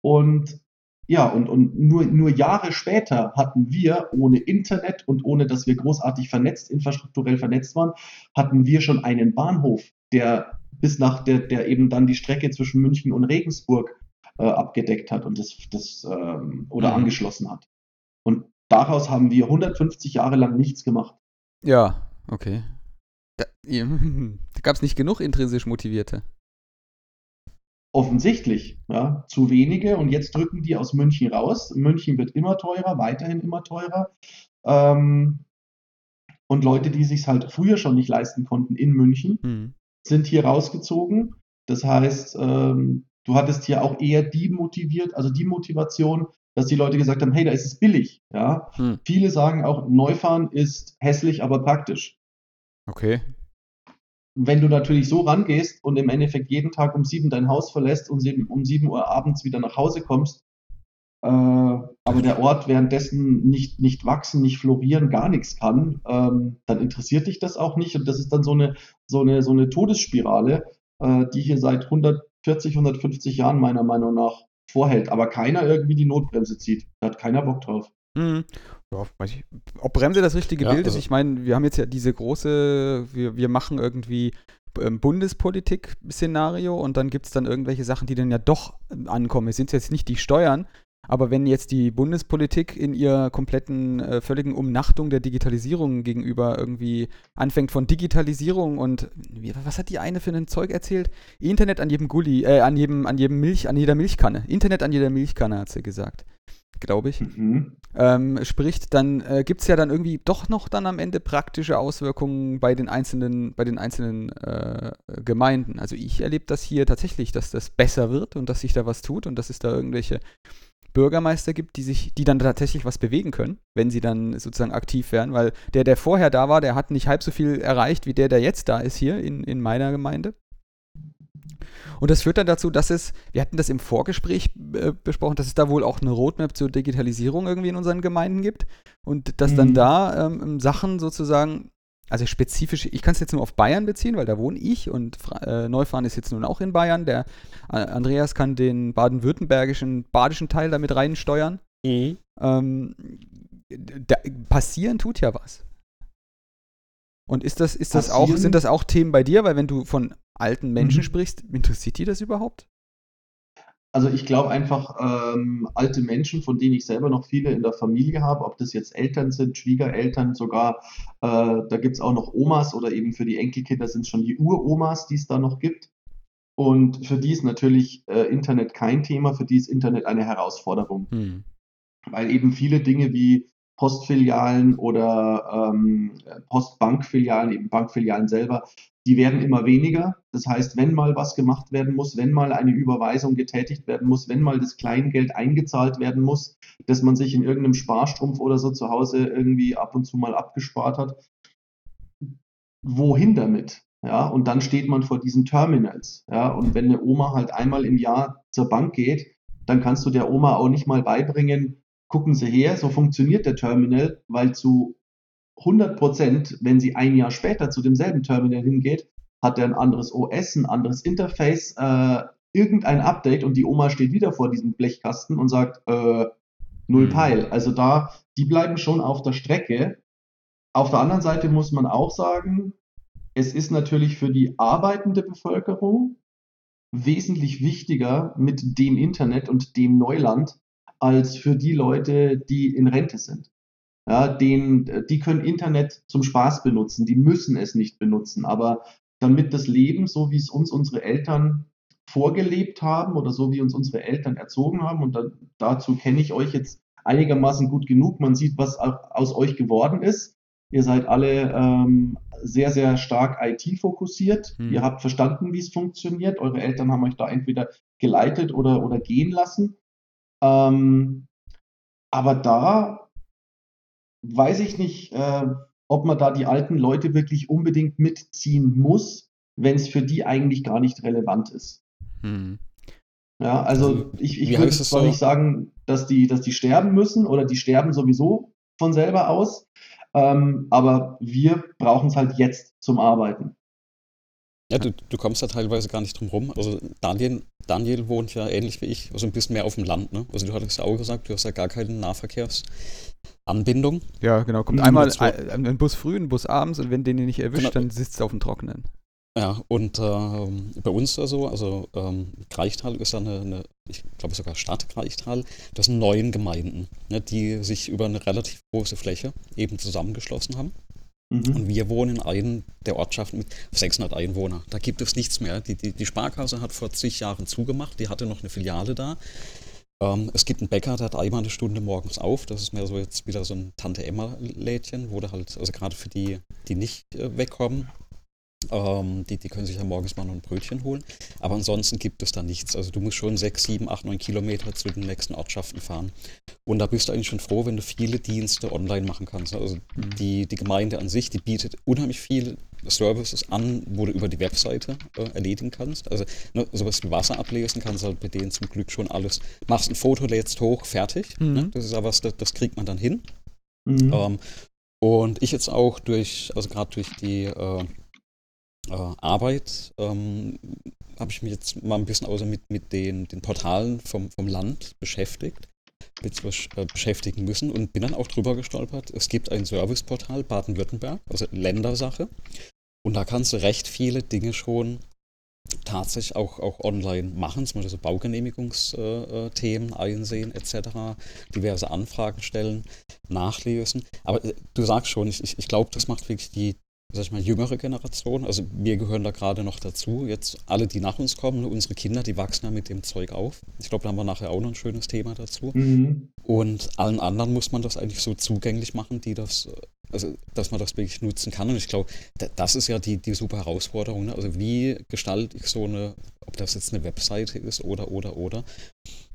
Und ja, und, und nur, nur Jahre später hatten wir ohne Internet und ohne, dass wir großartig vernetzt, infrastrukturell vernetzt waren, hatten wir schon einen Bahnhof, der bis nach der, der eben dann die Strecke zwischen München und Regensburg äh, abgedeckt hat und das, das ähm, oder mhm. angeschlossen hat. Und daraus haben wir 150 Jahre lang nichts gemacht. Ja, okay. Da, <laughs> da gab es nicht genug intrinsisch Motivierte. Offensichtlich, ja, zu wenige und jetzt drücken die aus München raus. München wird immer teurer, weiterhin immer teurer. Ähm, und Leute, die sich halt früher schon nicht leisten konnten in München, mhm. sind hier rausgezogen. Das heißt, ähm, du hattest hier auch eher die motiviert, also die Motivation, dass die Leute gesagt haben, hey, da ist es billig. Ja? Mhm. Viele sagen auch, Neufahren ist hässlich, aber praktisch. Okay wenn du natürlich so rangehst und im Endeffekt jeden Tag um sieben dein Haus verlässt und um sieben Uhr abends wieder nach Hause kommst, äh, aber der Ort währenddessen nicht, nicht wachsen, nicht florieren, gar nichts kann, ähm, dann interessiert dich das auch nicht. Und das ist dann so eine, so eine, so eine Todesspirale, äh, die hier seit 140, 150 Jahren meiner Meinung nach vorhält. Aber keiner irgendwie die Notbremse zieht. Da hat keiner Bock drauf. Mhm. Ja, weiß ich, ob Bremse das richtige ja, Bild ist. Also ich meine, wir haben jetzt ja diese große, wir, wir machen irgendwie ähm, Bundespolitik-Szenario und dann gibt es dann irgendwelche Sachen, die dann ja doch ankommen. Es sind jetzt nicht die Steuern, aber wenn jetzt die Bundespolitik in ihrer kompletten, äh, völligen Umnachtung der Digitalisierung gegenüber irgendwie anfängt von Digitalisierung und wie, was hat die eine für ein Zeug erzählt? Internet an jedem Gulli, äh, an jedem, an jedem Milch, an jeder Milchkanne. Internet an jeder Milchkanne, hat sie gesagt glaube ich, mhm. ähm, spricht, dann äh, gibt es ja dann irgendwie doch noch dann am Ende praktische Auswirkungen bei den einzelnen, bei den einzelnen äh, Gemeinden. Also ich erlebe das hier tatsächlich, dass das besser wird und dass sich da was tut und dass es da irgendwelche Bürgermeister gibt, die sich, die dann tatsächlich was bewegen können, wenn sie dann sozusagen aktiv werden, weil der, der vorher da war, der hat nicht halb so viel erreicht wie der, der jetzt da ist hier in, in meiner Gemeinde. Und das führt dann dazu, dass es, wir hatten das im Vorgespräch äh, besprochen, dass es da wohl auch eine Roadmap zur Digitalisierung irgendwie in unseren Gemeinden gibt und dass mhm. dann da ähm, Sachen sozusagen, also spezifisch, ich kann es jetzt nur auf Bayern beziehen, weil da wohne ich und äh, Neufahren ist jetzt nun auch in Bayern. Der äh, Andreas kann den baden-württembergischen, badischen Teil damit reinsteuern. Mhm. Ähm, da, passieren tut ja was. Und ist das, ist das auch, sind das auch Themen bei dir? Weil wenn du von alten Menschen mhm. sprichst, interessiert die das überhaupt? Also ich glaube einfach, ähm, alte Menschen, von denen ich selber noch viele in der Familie habe, ob das jetzt Eltern sind, Schwiegereltern, sogar, äh, da gibt es auch noch Omas oder eben für die Enkelkinder sind es schon die Uromas, die es da noch gibt. Und für die ist natürlich äh, Internet kein Thema, für die ist Internet eine Herausforderung. Hm. Weil eben viele Dinge wie Postfilialen oder ähm, Postbankfilialen, eben Bankfilialen selber, die werden immer weniger. Das heißt, wenn mal was gemacht werden muss, wenn mal eine Überweisung getätigt werden muss, wenn mal das Kleingeld eingezahlt werden muss, dass man sich in irgendeinem Sparstrumpf oder so zu Hause irgendwie ab und zu mal abgespart hat, wohin damit? Ja, und dann steht man vor diesen Terminals. Ja, und wenn eine Oma halt einmal im Jahr zur Bank geht, dann kannst du der Oma auch nicht mal beibringen, gucken Sie her, so funktioniert der Terminal, weil zu 100 Prozent, wenn sie ein Jahr später zu demselben Terminal hingeht, hat er ein anderes OS, ein anderes Interface, äh, irgendein Update und die Oma steht wieder vor diesem Blechkasten und sagt, äh, null. Peil. Also da, die bleiben schon auf der Strecke. Auf der anderen Seite muss man auch sagen, es ist natürlich für die arbeitende Bevölkerung wesentlich wichtiger mit dem Internet und dem Neuland als für die Leute, die in Rente sind. Ja, den, die können Internet zum Spaß benutzen, die müssen es nicht benutzen. Aber damit das Leben, so wie es uns unsere Eltern vorgelebt haben oder so wie uns unsere Eltern erzogen haben, und da, dazu kenne ich euch jetzt einigermaßen gut genug, man sieht, was aus euch geworden ist. Ihr seid alle ähm, sehr, sehr stark IT-fokussiert. Hm. Ihr habt verstanden, wie es funktioniert. Eure Eltern haben euch da entweder geleitet oder, oder gehen lassen. Ähm, aber da weiß ich nicht, äh, ob man da die alten Leute wirklich unbedingt mitziehen muss, wenn es für die eigentlich gar nicht relevant ist. Hm. Ja, also, also ich, ich würde zwar so? nicht sagen, dass die, dass die sterben müssen oder die sterben sowieso von selber aus, ähm, aber wir brauchen es halt jetzt zum Arbeiten. Ja, du, du kommst da teilweise gar nicht drum rum. Also Daniel, Daniel wohnt ja ähnlich wie ich, also ein bisschen mehr auf dem Land. Ne? Also du hattest ja auch gesagt, du hast ja gar keine Nahverkehrsanbindung. Ja, genau. Kommt mhm, einmal ein, ein, Bus früh, ein Bus abends und wenn den nicht erwischt, genau. dann sitzt er auf dem Trockenen. Ja, und ähm, bei uns da so, also ähm, Greichtal ist ja eine, eine ich glaube sogar Stadt Greichtal, das sind neun Gemeinden, ne, die sich über eine relativ große Fläche eben zusammengeschlossen haben. Mhm. Und wir wohnen in einem der Ortschaften mit 600 Einwohnern. Da gibt es nichts mehr. Die, die, die Sparkasse hat vor zig Jahren zugemacht, die hatte noch eine Filiale da. Ähm, es gibt einen Bäcker, der hat einmal eine Stunde morgens auf. Das ist mehr so jetzt wieder so ein Tante-Emma-Lädchen, wo du halt, also gerade für die, die nicht äh, wegkommen, ähm, die, die können sich ja morgens mal noch ein Brötchen holen. Aber ansonsten gibt es da nichts. Also du musst schon sechs, sieben, acht, neun Kilometer zu den nächsten Ortschaften fahren. Und da bist du eigentlich schon froh, wenn du viele Dienste online machen kannst. Also mhm. die, die Gemeinde an sich, die bietet unheimlich viele Services an, wo du über die Webseite äh, erledigen kannst. Also ne, sowas wie Wasser ablesen kannst halt bei denen zum Glück schon alles. Machst ein Foto, lädst hoch, fertig. Mhm. Ne? Das ist aber was, das, das, kriegt man dann hin. Mhm. Ähm, und ich jetzt auch durch, also gerade durch die äh, äh, Arbeit ähm, habe ich mich jetzt mal ein bisschen außer mit, mit den, den Portalen vom, vom Land beschäftigt, äh, beschäftigen müssen und bin dann auch drüber gestolpert. Es gibt ein Serviceportal Baden-Württemberg, also Ländersache. Und da kannst du recht viele Dinge schon tatsächlich auch, auch online machen, zum Beispiel so Baugenehmigungsthemen äh, einsehen etc., diverse Anfragen stellen, nachlesen. Aber äh, du sagst schon, ich, ich glaube, das macht wirklich die, sag ich mal, jüngere Generation. Also wir gehören da gerade noch dazu. Jetzt alle, die nach uns kommen, unsere Kinder, die wachsen ja mit dem Zeug auf. Ich glaube, da haben wir nachher auch noch ein schönes Thema dazu. Mhm. Und allen anderen muss man das eigentlich so zugänglich machen, die das, also dass man das wirklich nutzen kann. Und ich glaube, das ist ja die, die super Herausforderung. Ne? Also wie gestalte ich so eine, ob das jetzt eine Webseite ist oder, oder, oder.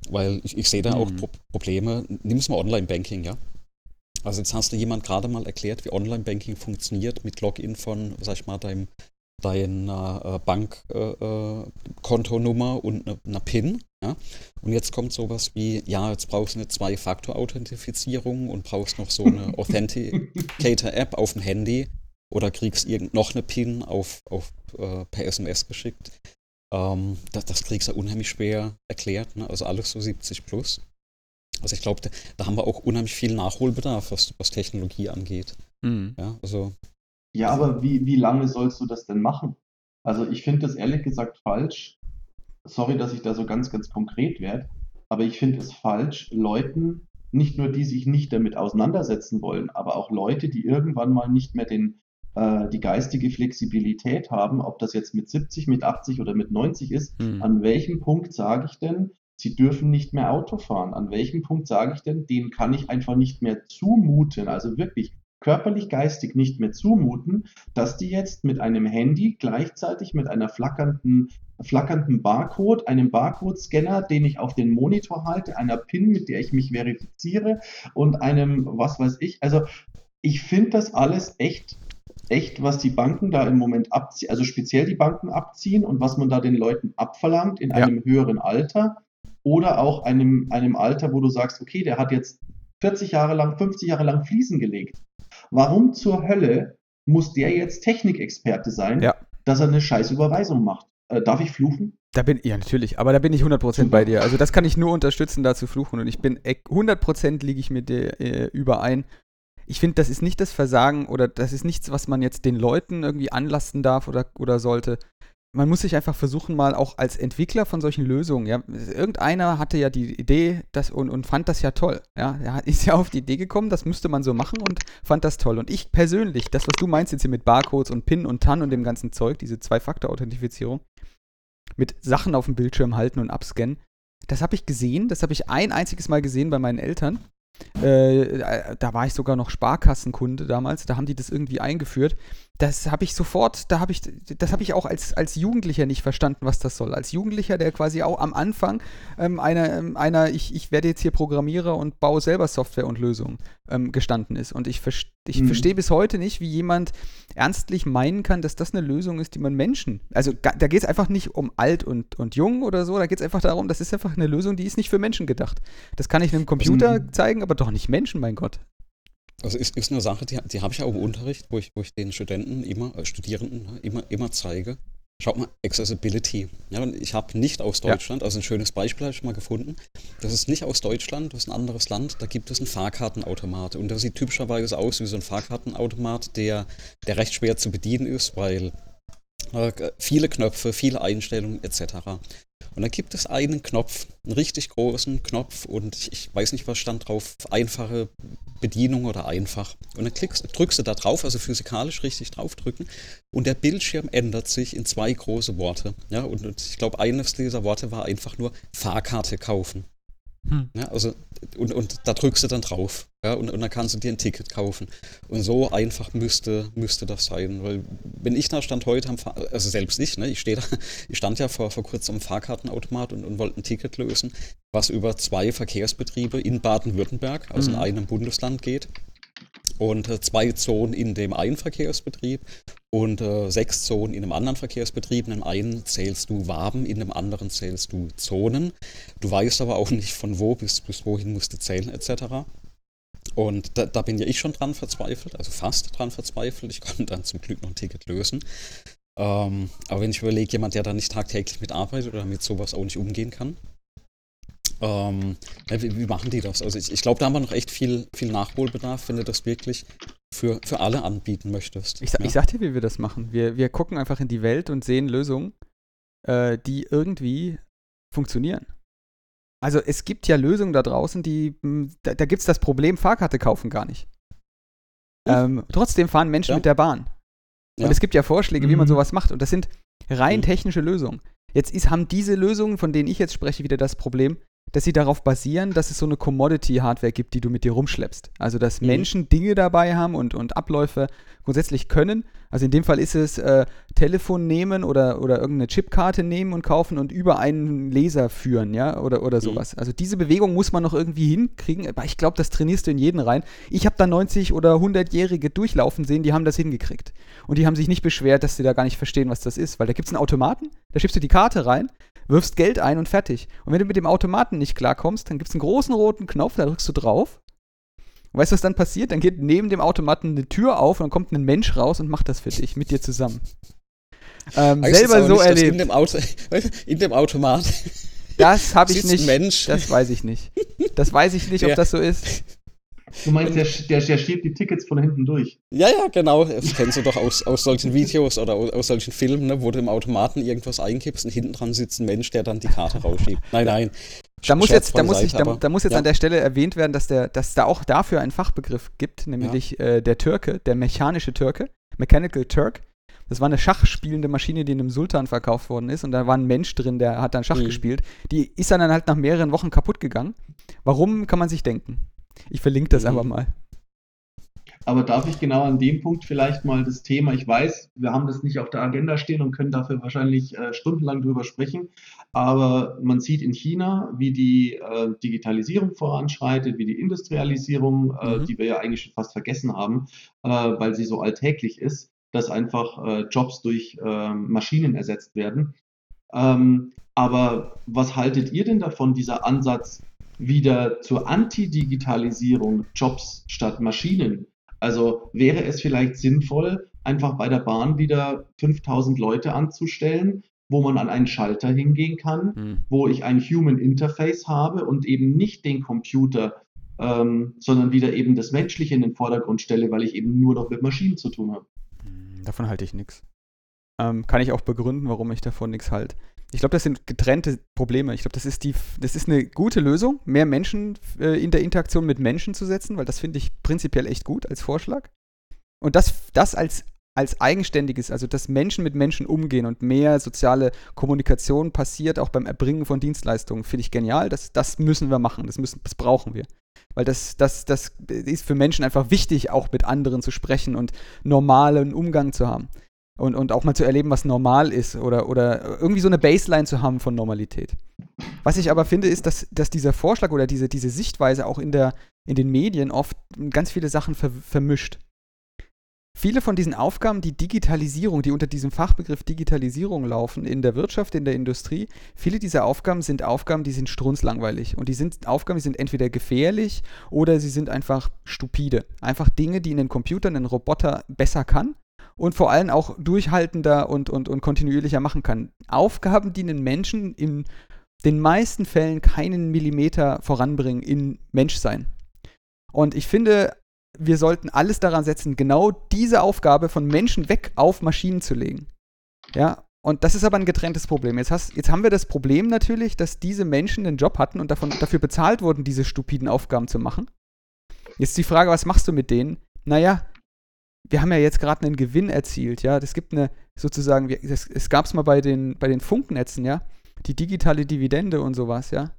Weil ich, ich sehe da mhm. auch Pro Probleme. Nimm es mal Online-Banking, ja. Also jetzt hast du jemand gerade mal erklärt, wie Online-Banking funktioniert mit Login von, sag ich mal, deinem deiner äh, Bankkontonummer äh, und einer ne PIN. Ja? Und jetzt kommt sowas wie, ja, jetzt brauchst du eine Zwei-Faktor-Authentifizierung und brauchst noch so eine <laughs> Authenticator-App auf dem Handy oder kriegst irgend noch eine PIN auf, auf, äh, per SMS geschickt. Ähm, das, das kriegst du unheimlich schwer erklärt, ne? also alles so 70 plus. Also ich glaube, da, da, haben wir auch unheimlich viel Nachholbedarf, was, was Technologie angeht. Mhm. Ja, also. Ja, aber wie, wie lange sollst du das denn machen? Also ich finde das ehrlich gesagt falsch. Sorry, dass ich da so ganz, ganz konkret werde, aber ich finde es falsch, Leuten, nicht nur die sich nicht damit auseinandersetzen wollen, aber auch Leute, die irgendwann mal nicht mehr den, äh, die geistige Flexibilität haben, ob das jetzt mit 70, mit 80 oder mit 90 ist, mhm. an welchem Punkt sage ich denn, sie dürfen nicht mehr Auto fahren. An welchem Punkt sage ich denn, denen kann ich einfach nicht mehr zumuten, also wirklich körperlich, geistig nicht mehr zumuten, dass die jetzt mit einem Handy gleichzeitig mit einer flackernden, flackernden Barcode, einem Barcode-Scanner, den ich auf den Monitor halte, einer PIN, mit der ich mich verifiziere und einem, was weiß ich, also ich finde das alles echt echt, was die Banken da im Moment abziehen, also speziell die Banken abziehen und was man da den Leuten abverlangt in einem ja. höheren Alter oder auch einem, einem Alter, wo du sagst, okay, der hat jetzt 40 Jahre lang, 50 Jahre lang Fliesen gelegt. Warum zur Hölle muss der jetzt Technikexperte sein, ja. dass er eine scheiß Überweisung macht? Äh, darf ich fluchen? Da bin ja natürlich, aber da bin ich 100% Super. bei dir. Also das kann ich nur unterstützen, da zu fluchen und ich bin 100% liege ich mit dir äh, überein. Ich finde, das ist nicht das Versagen oder das ist nichts, was man jetzt den Leuten irgendwie anlasten darf oder, oder sollte man muss sich einfach versuchen, mal auch als Entwickler von solchen Lösungen, ja, irgendeiner hatte ja die Idee das, und, und fand das ja toll. Ja, er <laughs> ist ja auf die Idee gekommen, das müsste man so machen und fand das toll. Und ich persönlich, das, was du meinst jetzt hier mit Barcodes und PIN und TAN und dem ganzen Zeug, diese Zwei-Faktor-Authentifizierung, mit Sachen auf dem Bildschirm halten und abscannen, das habe ich gesehen, das habe ich ein einziges Mal gesehen bei meinen Eltern. Äh, da war ich sogar noch Sparkassenkunde damals, da haben die das irgendwie eingeführt. Das habe ich sofort, da habe ich, das habe ich auch als, als Jugendlicher nicht verstanden, was das soll. Als Jugendlicher, der quasi auch am Anfang ähm, einer, ähm, einer ich, ich werde jetzt hier Programmierer und baue selber Software und Lösungen ähm, gestanden ist. Und ich, verste, ich mhm. verstehe bis heute nicht, wie jemand ernstlich meinen kann, dass das eine Lösung ist, die man Menschen, also da geht es einfach nicht um alt und, und jung oder so, da geht es einfach darum, das ist einfach eine Lösung, die ist nicht für Menschen gedacht. Das kann ich einem Computer mhm. zeigen, aber doch nicht Menschen, mein Gott. Also ist, ist eine Sache, die, die habe ich auch im Unterricht, wo ich, wo ich den Studenten immer, äh, Studierenden ne, immer, immer zeige. Schaut mal, Accessibility. Ja, ich habe nicht aus Deutschland, ja. also ein schönes Beispiel habe ich mal gefunden. Das ist nicht aus Deutschland, das ist ein anderes Land, da gibt es einen Fahrkartenautomat. Und das sieht typischerweise aus wie so ein Fahrkartenautomat, der, der recht schwer zu bedienen ist, weil äh, viele Knöpfe, viele Einstellungen etc. Und dann gibt es einen Knopf, einen richtig großen Knopf und ich, weiß nicht, was stand drauf, einfache Bedienung oder einfach. Und dann klickst, drückst du da drauf, also physikalisch richtig draufdrücken und der Bildschirm ändert sich in zwei große Worte. Ja, und ich glaube, eines dieser Worte war einfach nur Fahrkarte kaufen. Hm. Ja, also, und, und da drückst du dann drauf. Ja, und, und dann kannst du dir ein Ticket kaufen. Und so einfach müsste, müsste das sein. Weil, wenn ich da stand heute am Fahr also selbst ich, ne, ich, steh da, <laughs> ich stand ja vor, vor kurzem am Fahrkartenautomat und, und wollte ein Ticket lösen, was über zwei Verkehrsbetriebe in Baden-Württemberg, also mhm. in einem Bundesland geht und äh, zwei Zonen in dem einen Verkehrsbetrieb und äh, sechs Zonen in einem anderen Verkehrsbetrieb. In dem einen zählst du Waben, in dem anderen zählst du Zonen. Du weißt aber auch nicht, von wo bis, bis wohin musst du zählen etc. Und da, da bin ja ich schon dran verzweifelt, also fast dran verzweifelt. Ich <laughs> konnte dann zum Glück noch ein Ticket lösen. Ähm, aber wenn ich überlege, jemand, der da nicht tagtäglich mitarbeitet oder mit sowas auch nicht umgehen kann, ähm, wie, wie, machen die das? Also ich, ich glaube, da haben wir noch echt viel, viel Nachholbedarf, wenn du das wirklich für, für alle anbieten möchtest. Ich, ja. ich sag dir, wie wir das machen. Wir, wir gucken einfach in die Welt und sehen Lösungen, äh, die irgendwie funktionieren. Also es gibt ja Lösungen da draußen, die, hm, da, da gibt es das Problem, Fahrkarte kaufen gar nicht. Ähm, trotzdem fahren Menschen ja. mit der Bahn. Und ja. es gibt ja Vorschläge, wie man mhm. sowas macht. Und das sind rein mhm. technische Lösungen. Jetzt ist, haben diese Lösungen, von denen ich jetzt spreche, wieder das Problem, dass sie darauf basieren, dass es so eine Commodity-Hardware gibt, die du mit dir rumschleppst. Also, dass mhm. Menschen Dinge dabei haben und, und Abläufe grundsätzlich können. Also in dem Fall ist es äh, Telefon nehmen oder, oder irgendeine Chipkarte nehmen und kaufen und über einen Laser führen, ja, oder, oder mhm. sowas. Also diese Bewegung muss man noch irgendwie hinkriegen, aber ich glaube, das trainierst du in jeden rein. Ich habe da 90 oder 100-Jährige durchlaufen sehen, die haben das hingekriegt. Und die haben sich nicht beschwert, dass sie da gar nicht verstehen, was das ist, weil da gibt es einen Automaten, da schiebst du die Karte rein, wirfst Geld ein und fertig. Und wenn du mit dem Automaten nicht klarkommst, dann gibt es einen großen roten Knopf, da drückst du drauf. Und weißt du, was dann passiert? Dann geht neben dem Automaten eine Tür auf und dann kommt ein Mensch raus und macht das für dich, mit dir zusammen. Ähm, selber so nicht, erlebt. In dem, Auto, <laughs> in dem Automat. Das habe ich nicht. Mensch. Das weiß ich nicht. Das weiß ich nicht, ob das so ist. Du meinst, der, der, der schiebt die Tickets von hinten durch? Ja, ja, genau. Das kennst du doch aus, aus solchen Videos oder aus, aus solchen Filmen, ne, wo du im Automaten irgendwas einkippst und hinten dran sitzt ein Mensch, der dann die Karte rausschiebt. Nein, nein. Da muss, jetzt, da, muss ich, da, da muss jetzt ja. an der Stelle erwähnt werden, dass, der, dass da auch dafür einen Fachbegriff gibt, nämlich ja. äh, der Türke, der mechanische Türke, Mechanical Turk. Das war eine schachspielende Maschine, die einem Sultan verkauft worden ist. Und da war ein Mensch drin, der hat dann Schach mhm. gespielt. Die ist dann halt nach mehreren Wochen kaputt gegangen. Warum, kann man sich denken. Ich verlinke das mhm. einfach mal. Aber darf ich genau an dem Punkt vielleicht mal das Thema, ich weiß, wir haben das nicht auf der Agenda stehen und können dafür wahrscheinlich äh, stundenlang drüber sprechen, aber man sieht in China, wie die äh, Digitalisierung voranschreitet, wie die Industrialisierung, äh, mhm. die wir ja eigentlich schon fast vergessen haben, äh, weil sie so alltäglich ist, dass einfach äh, Jobs durch äh, Maschinen ersetzt werden. Ähm, aber was haltet ihr denn davon, dieser Ansatz, wieder zur Anti-Digitalisierung Jobs statt Maschinen. Also wäre es vielleicht sinnvoll, einfach bei der Bahn wieder 5000 Leute anzustellen, wo man an einen Schalter hingehen kann, mhm. wo ich ein Human Interface habe und eben nicht den Computer, ähm, sondern wieder eben das Menschliche in den Vordergrund stelle, weil ich eben nur noch mit Maschinen zu tun habe. Hm, davon halte ich nichts. Ähm, kann ich auch begründen, warum ich davon nichts halte. Ich glaube, das sind getrennte Probleme. Ich glaube, das ist die, das ist eine gute Lösung, mehr Menschen äh, in der Interaktion mit Menschen zu setzen, weil das finde ich prinzipiell echt gut als Vorschlag. Und das, das als, als eigenständiges, also dass Menschen mit Menschen umgehen und mehr soziale Kommunikation passiert, auch beim Erbringen von Dienstleistungen, finde ich genial. Das, das müssen wir machen, das, müssen, das brauchen wir. Weil das, das, das ist für Menschen einfach wichtig, auch mit anderen zu sprechen und normalen Umgang zu haben. Und, und auch mal zu erleben, was normal ist oder, oder irgendwie so eine Baseline zu haben von Normalität. Was ich aber finde, ist, dass, dass dieser Vorschlag oder diese, diese Sichtweise auch in, der, in den Medien oft ganz viele Sachen ver vermischt. Viele von diesen Aufgaben, die Digitalisierung, die unter diesem Fachbegriff Digitalisierung laufen, in der Wirtschaft, in der Industrie, viele dieser Aufgaben sind Aufgaben, die sind strunzlangweilig. Und die sind Aufgaben, die sind entweder gefährlich oder sie sind einfach stupide. Einfach Dinge, die ein Computer, ein Roboter besser kann und vor allem auch durchhaltender und, und, und kontinuierlicher machen kann. Aufgaben, die einen Menschen in den meisten Fällen keinen Millimeter voranbringen in Menschsein. Und ich finde, wir sollten alles daran setzen, genau diese Aufgabe von Menschen weg auf Maschinen zu legen. Ja, und das ist aber ein getrenntes Problem. Jetzt, hast, jetzt haben wir das Problem natürlich, dass diese Menschen den Job hatten und davon, dafür bezahlt wurden, diese stupiden Aufgaben zu machen. Jetzt die Frage, was machst du mit denen? Naja, wir haben ja jetzt gerade einen Gewinn erzielt, ja. Es gibt eine, sozusagen, es gab es mal bei den, bei den Funknetzen, ja, die digitale Dividende und sowas, ja.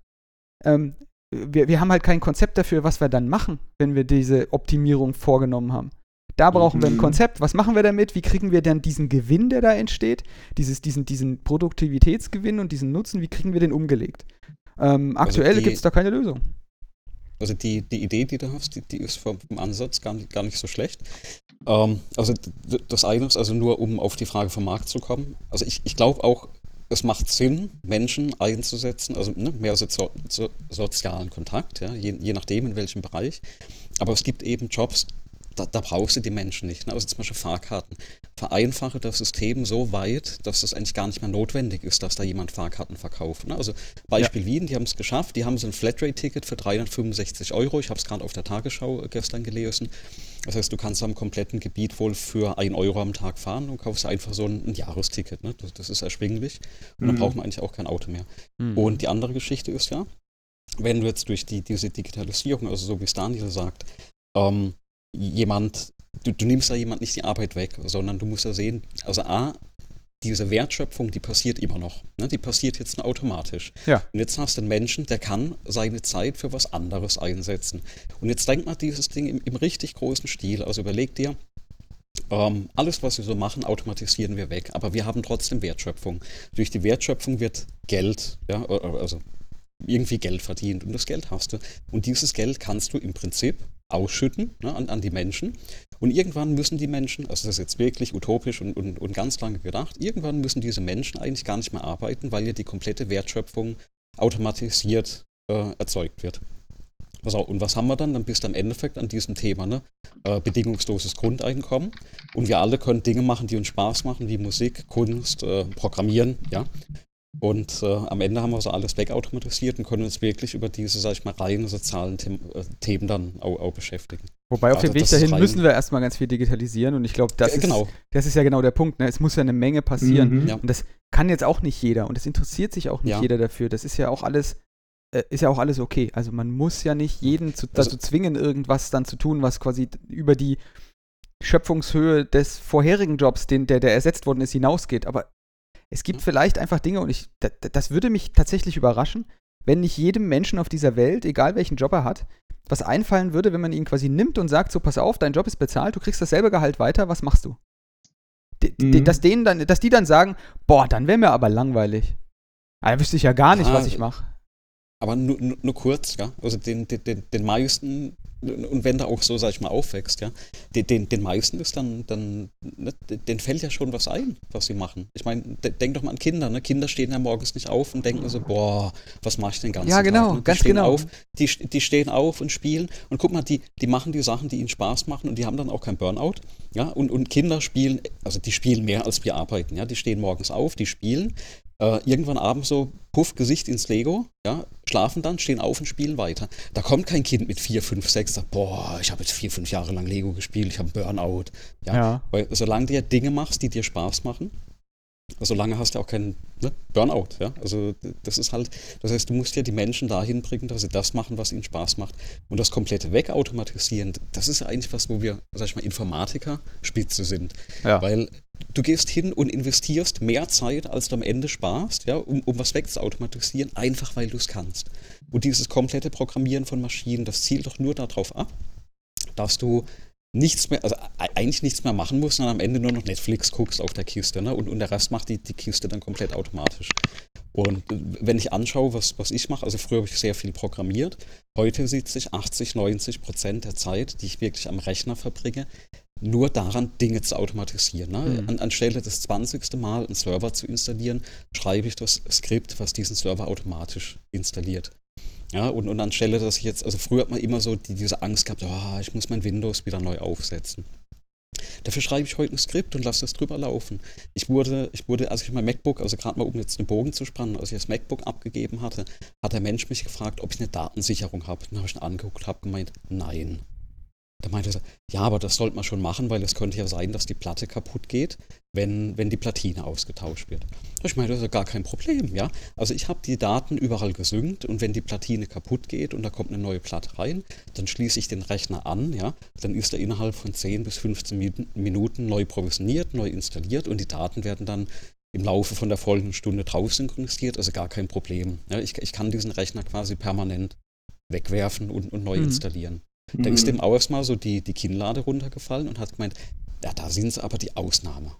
Ähm, wir, wir haben halt kein Konzept dafür, was wir dann machen, wenn wir diese Optimierung vorgenommen haben. Da brauchen mhm. wir ein mhm. Konzept. Was machen wir damit? Wie kriegen wir dann diesen Gewinn, der da entsteht, dieses, diesen, diesen Produktivitätsgewinn und diesen Nutzen, wie kriegen wir den umgelegt? Ähm, also aktuell also gibt es da keine Lösung. Also die, die Idee, die du hast, die, die ist vom, vom Ansatz gar nicht, gar nicht so schlecht. Ähm, also das eine ist also nur, um auf die Frage vom Markt zu kommen. Also ich, ich glaube auch, es macht Sinn, Menschen einzusetzen, also ne, mehr so, so, sozialen Kontakt, ja, je, je, nachdem in welchem Bereich. Aber es gibt eben Jobs, da, da brauchst du die Menschen nicht. Ne? Also zum Beispiel Fahrkarten. Vereinfache das System so weit, dass es eigentlich gar nicht mehr notwendig ist, dass da jemand Fahrkarten verkauft. Ne? Also Beispiel ja. Wien, die haben es geschafft, die haben so ein Flatrate-Ticket für 365 Euro. Ich habe es gerade auf der Tagesschau gestern gelesen. Das heißt, du kannst am kompletten Gebiet wohl für 1 Euro am Tag fahren und kaufst einfach so ein, ein Jahresticket. Ne? Das, das, ist erschwinglich. Und dann mhm. braucht man eigentlich auch kein Auto mehr. Mhm. Und die andere Geschichte ist ja, wenn du jetzt durch die, diese Digitalisierung, also so wie es Daniel sagt, ähm, jemand, du, du nimmst ja jemand nicht die Arbeit weg, sondern du musst ja sehen, also A, diese Wertschöpfung, die passiert immer noch. Ne? Die passiert jetzt nur automatisch. Ja. Und jetzt hast du einen Menschen, der kann seine Zeit für was anderes einsetzen. Und jetzt denk mal dieses Ding im, im richtig großen Stil. Also überleg dir, ähm, alles, was wir so machen, automatisieren wir weg. Aber wir haben trotzdem Wertschöpfung. Durch die Wertschöpfung wird Geld, ja, also irgendwie Geld verdient. Und das Geld hast du. Und dieses Geld kannst du im Prinzip ausschütten ne, an, an, die Menschen. Und irgendwann müssen die Menschen, also das ist jetzt wirklich utopisch und, und, und ganz lange gedacht, irgendwann müssen diese Menschen eigentlich gar nicht mehr arbeiten, weil ja die komplette Wertschöpfung automatisiert äh, erzeugt wird. Also, und was haben wir dann? Dann bist du im Endeffekt an diesem Thema, ne? Äh, bedingungsloses Grundeinkommen. Und wir alle können Dinge machen, die uns Spaß machen, wie Musik, Kunst, äh, Programmieren, ja. Und äh, am Ende haben wir so alles wegautomatisiert und können uns wirklich über diese, sag ich mal, reinen sozialen The äh, Themen dann auch, auch, beschäftigen. Wobei auf also dem Weg dahin müssen wir erstmal ganz viel digitalisieren und ich glaube, das, genau. ist, das ist ja genau der Punkt. Ne? Es muss ja eine Menge passieren. Mhm. Ja. Und das kann jetzt auch nicht jeder und es interessiert sich auch nicht ja. jeder dafür. Das ist ja auch alles, äh, ist ja auch alles okay. Also man muss ja nicht jeden zu, dazu also, zwingen, irgendwas dann zu tun, was quasi über die Schöpfungshöhe des vorherigen Jobs, den, der, der ersetzt worden ist, hinausgeht. Aber es gibt vielleicht einfach Dinge, und ich, das, das würde mich tatsächlich überraschen, wenn nicht jedem Menschen auf dieser Welt, egal welchen Job er hat, was einfallen würde, wenn man ihn quasi nimmt und sagt, so pass auf, dein Job ist bezahlt, du kriegst dasselbe Gehalt weiter, was machst du? D mhm. dass, denen dann, dass die dann sagen, boah, dann wäre mir aber langweilig. Da wüsste ich ja gar nicht, ah, was ich mache. Aber nur, nur, nur kurz, ja. Also den, den, den meisten und wenn da auch so, sag ich mal, aufwächst, ja, den, den, den meisten ist dann, dann ne, denen fällt ja schon was ein, was sie machen. Ich meine, denk doch mal an Kinder, ne? Kinder stehen ja morgens nicht auf und denken so, boah, was mache ich denn ganz Ja, genau, Tag, ne? ganz genau. Auf, die, die stehen auf und spielen und guck mal, die, die machen die Sachen, die ihnen Spaß machen und die haben dann auch kein Burnout, ja, und, und Kinder spielen, also die spielen mehr als wir arbeiten, ja, die stehen morgens auf, die spielen, äh, irgendwann abends so, puff, Gesicht ins Lego, ja, schlafen dann, stehen auf und spielen weiter. Da kommt kein Kind mit 4, 5, 6, sagt, boah, ich habe jetzt 4, 5 Jahre lang Lego gespielt, ich habe Burnout. Ja? ja? Weil solange du ja Dinge machst, die dir Spaß machen, solange hast du auch keinen ne, Burnout. Ja? Also das ist halt, das heißt, du musst ja die Menschen dahin bringen, dass sie das machen, was ihnen Spaß macht. Und das komplette Wegautomatisieren, das ist ja eigentlich was, wo wir, sag ich mal, Informatiker Spitze sind. Ja. Weil du gehst hin und investierst mehr Zeit, als du am Ende sparst, ja, um, um was wegzuautomatisieren, einfach weil du es kannst. Und dieses komplette Programmieren von Maschinen, das zielt doch nur darauf ab, dass du nichts mehr, also eigentlich nichts mehr machen musst, sondern am Ende nur noch Netflix guckst auf der Kiste, ne? Und, und der Rest macht die, die Kiste dann komplett automatisch. Und wenn ich anschaue, was, was ich mache, also früher habe ich sehr viel programmiert, heute sitze ich 80, 90 Prozent der Zeit, die ich wirklich am Rechner verbringe, nur daran, Dinge zu automatisieren. Ne? Mhm. An, anstelle das 20. Mal einen Server zu installieren, schreibe ich das Skript, was diesen Server automatisch installiert. Ja, und, und anstelle, dass ich jetzt, also früher hat man immer so die, diese Angst gehabt, oh, ich muss mein Windows wieder neu aufsetzen. Dafür schreibe ich heute ein Skript und lasse es drüber laufen. Ich wurde, ich wurde, als ich mein MacBook, also gerade mal um jetzt einen Bogen zu spannen, als ich das MacBook abgegeben hatte, hat der Mensch mich gefragt, ob ich eine Datensicherung habe. Dann habe ich ihn angeguckt, habe gemeint, nein. Da meinte er, ja, aber das sollte man schon machen, weil es könnte ja sein, dass die Platte kaputt geht, wenn, wenn die Platine ausgetauscht wird. Ich meine, das ist ja gar kein Problem, ja. Also ich habe die Daten überall gesynkt und wenn die Platine kaputt geht und da kommt eine neue Platte rein, dann schließe ich den Rechner an, ja. Dann ist er innerhalb von 10 bis 15 Minuten neu provisioniert, neu installiert und die Daten werden dann im Laufe von der folgenden Stunde drauf synchronisiert, also gar kein Problem. Ja, ich, ich kann diesen Rechner quasi permanent wegwerfen und, und neu mhm. installieren. Da ist dem auch erstmal so die, die Kinnlade runtergefallen und hat gemeint, ja, da sind es aber die Ausnahme.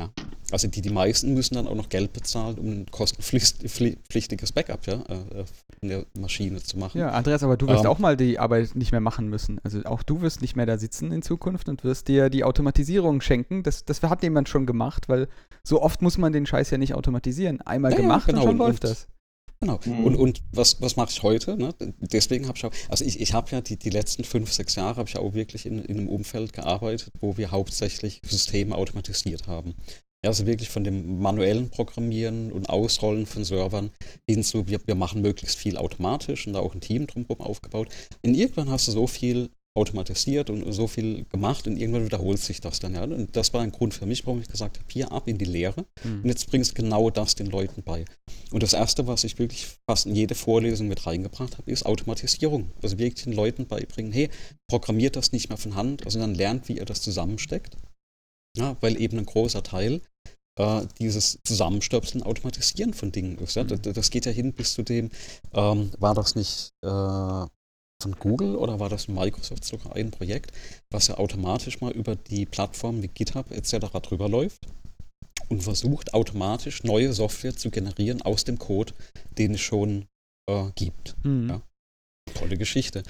Ja? Also die, die meisten müssen dann auch noch Geld bezahlen, um ein kostenpflichtiges Backup ja, äh, in der Maschine zu machen. Ja, Andreas, aber du wirst ähm, auch mal die Arbeit nicht mehr machen müssen. Also auch du wirst nicht mehr da sitzen in Zukunft und wirst dir die Automatisierung schenken. Das, das hat jemand schon gemacht, weil so oft muss man den Scheiß ja nicht automatisieren. Einmal ja, gemacht genau. und schon läuft das. Genau. Mhm. Und, und was, was mache ich heute? Ne? Deswegen habe ich auch, also ich, ich habe ja die, die letzten fünf, sechs Jahre habe ich auch wirklich in, in einem Umfeld gearbeitet, wo wir hauptsächlich Systeme automatisiert haben. Ja, also wirklich von dem manuellen Programmieren und Ausrollen von Servern hin zu, wir, wir machen möglichst viel automatisch und da auch ein Team drumherum aufgebaut. In irgendwann hast du so viel automatisiert und so viel gemacht und irgendwann wiederholt sich das dann. Ja. Und das war ein Grund für mich, warum ich gesagt habe, hier ab in die Lehre mhm. und jetzt bringst du genau das den Leuten bei. Und das Erste, was ich wirklich fast in jede Vorlesung mit reingebracht habe, ist Automatisierung. Also wirklich den Leuten beibringen, hey, programmiert das nicht mehr von Hand, also dann lernt, wie ihr das zusammensteckt. Ja, weil eben ein großer Teil äh, dieses Zusammenstöpseln, Automatisieren von Dingen ist. Ja? Mhm. Das, das, geht ja hin bis zu dem, ähm, war das nicht äh, von Google oder war das Microsoft sogar ein Projekt, was ja automatisch mal über die Plattformen wie GitHub etc. drüber läuft und versucht automatisch neue Software zu generieren aus dem Code, den es schon äh, gibt. Mhm. Ja. Tolle Geschichte.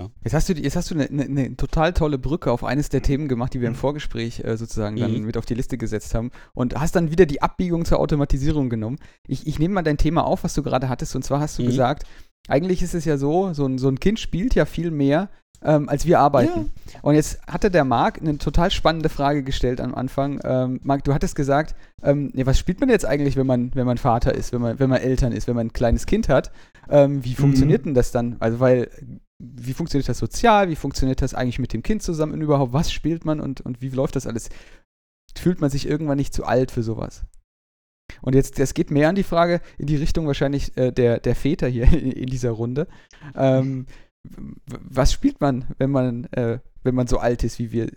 Ja. Jetzt hast du, jetzt hast du eine, eine, eine, total tolle Brücke auf eines der Themen gemacht, die wir im mhm. Vorgespräch äh, sozusagen dann mhm. mit auf die Liste gesetzt haben und hast dann wieder die Abbiegung zur Automatisierung genommen. Ich, ich nehme mal dein Thema auf, was du gerade hattest, und zwar hast du mhm. gesagt, eigentlich ist es ja so, so ein, so ein Kind spielt ja viel mehr, ähm, als wir arbeiten. Ja. Und jetzt hatte der Marc eine total spannende Frage gestellt am Anfang. Ähm, Marc, du hattest gesagt, ähm, ja, was spielt man jetzt eigentlich, wenn man, wenn man Vater ist, wenn man, wenn man Eltern ist, wenn man ein kleines Kind hat? Ähm, wie funktioniert mhm. denn das dann? Also, weil, wie funktioniert das sozial? Wie funktioniert das eigentlich mit dem Kind zusammen und überhaupt? Was spielt man und, und wie läuft das alles? Fühlt man sich irgendwann nicht zu alt für sowas? Und jetzt, das geht mehr an die Frage in die Richtung wahrscheinlich äh, der, der Väter hier <laughs> in, in dieser Runde. Ähm, was spielt man, wenn man, äh, wenn man so alt ist wie wir?